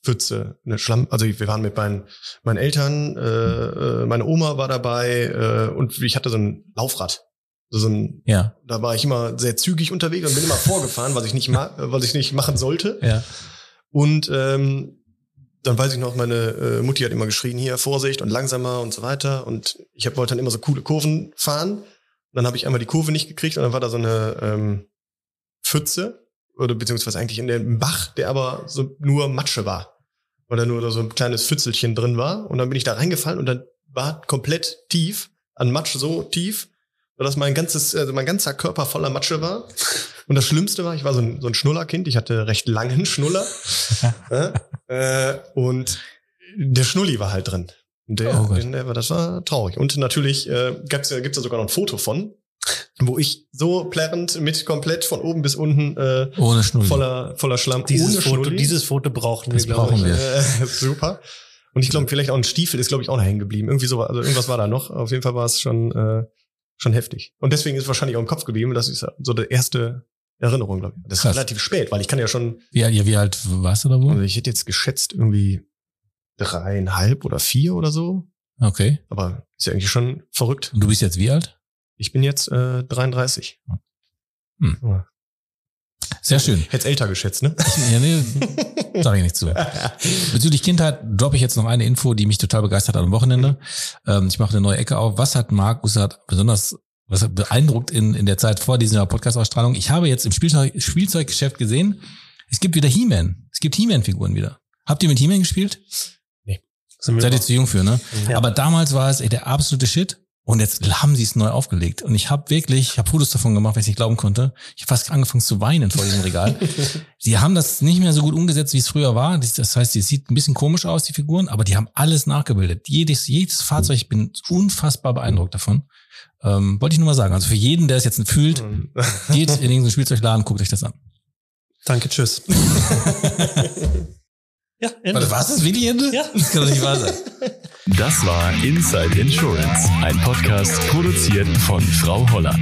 [SPEAKER 3] Schlammpfütze, eine Schlamm, also wir waren mit meinen, meinen Eltern, äh, äh, meine Oma war dabei äh, und ich hatte so ein Laufrad. So ein,
[SPEAKER 2] Ja,
[SPEAKER 3] da war ich immer sehr zügig unterwegs und bin immer vorgefahren, was ich nicht, ma was ich nicht machen sollte.
[SPEAKER 2] ja.
[SPEAKER 3] Und ähm, dann weiß ich noch, meine äh, Mutti hat immer geschrien, hier Vorsicht und langsamer und so weiter. Und ich hab, wollte dann immer so coole Kurven fahren. Dann habe ich einmal die Kurve nicht gekriegt und dann war da so eine ähm, Pfütze oder beziehungsweise eigentlich in dem Bach, der aber so nur Matsche war. Oder nur so ein kleines Pfützelchen drin war. Und dann bin ich da reingefallen und dann war komplett tief, an Matsch so tief, dass mein ganzes, also mein ganzer Körper voller Matsche war. Und das Schlimmste war, ich war so ein, so ein Schnullerkind, ich hatte recht langen Schnuller. Äh, und der Schnulli war halt drin. Und der,
[SPEAKER 2] Oh
[SPEAKER 3] den, der war, das war traurig. Und natürlich äh, gibt's gibt's ja sogar noch ein Foto von, wo ich so plärrend mit komplett von oben bis unten äh,
[SPEAKER 2] Ohne Schnulli.
[SPEAKER 3] voller, voller Schlamm
[SPEAKER 1] Dieses
[SPEAKER 3] ohne
[SPEAKER 1] Foto,
[SPEAKER 3] Schnulli.
[SPEAKER 1] dieses Foto brauchen
[SPEAKER 2] Das
[SPEAKER 1] wir, glaube
[SPEAKER 2] brauchen
[SPEAKER 1] ich.
[SPEAKER 2] wir.
[SPEAKER 3] Äh, super. Und ich glaube, vielleicht auch ein Stiefel ist, glaube ich, auch noch hängen geblieben. Irgendwie so, also irgendwas war da noch. Auf jeden Fall war es schon, äh, schon heftig. Und deswegen ist es wahrscheinlich auch im Kopf geblieben. Das ist so die erste Erinnerung, glaube ich. Das ist
[SPEAKER 2] Krass.
[SPEAKER 3] relativ spät, weil ich kann ja schon,
[SPEAKER 2] Wie, alt- ja, wie alt warst du da
[SPEAKER 3] also
[SPEAKER 2] wohl?
[SPEAKER 3] ich hätte jetzt geschätzt irgendwie dreieinhalb oder vier oder so.
[SPEAKER 2] Okay.
[SPEAKER 3] Aber ist ja eigentlich schon verrückt.
[SPEAKER 2] Und du bist jetzt wie alt?
[SPEAKER 3] Ich bin jetzt äh, 33.
[SPEAKER 2] Hm.
[SPEAKER 3] Ja.
[SPEAKER 2] Sehr schön.
[SPEAKER 3] Hätt's älter geschätzt, ne?
[SPEAKER 2] Ja, nee, sag ich nicht zu. Bezüglich Kindheit droppe ich jetzt noch eine Info, die mich total begeistert hat am Wochenende. Ähm, ich mache eine neue Ecke auf. Was hat Marc Ussard besonders was hat beeindruckt in, in der Zeit vor dieser Podcast-Ausstrahlung? Ich habe jetzt im Spielzeug, Spielzeuggeschäft gesehen, es gibt wieder He-Man. Es gibt He-Man-Figuren wieder. Habt ihr mit He-Man gespielt?
[SPEAKER 1] Wir
[SPEAKER 2] Seid ihr zu jung für, ne?
[SPEAKER 1] Ja.
[SPEAKER 2] Aber damals war es ey, der absolute Shit. Und jetzt haben sie es neu aufgelegt. Und ich habe wirklich, ich habe Fotos davon gemacht, weil ich nicht glauben konnte. Ich habe fast angefangen zu weinen vor diesem Regal. sie haben das nicht mehr so gut umgesetzt, wie es früher war. Das heißt, es sieht ein bisschen komisch aus, die Figuren, aber die haben alles nachgebildet. Jedes, jedes Fahrzeug, ich bin unfassbar beeindruckt davon. Ähm, wollte ich nur mal sagen. Also für jeden, der es jetzt fühlt, geht in irgendeinen Spielzeugladen, guckt euch das an.
[SPEAKER 1] Danke, tschüss. Ja, Ende.
[SPEAKER 2] Warte, war das Videoende?
[SPEAKER 1] Ja.
[SPEAKER 2] Das kann doch nicht wahr sein.
[SPEAKER 4] Das war Inside Insurance, ein Podcast produziert von Frau Holler.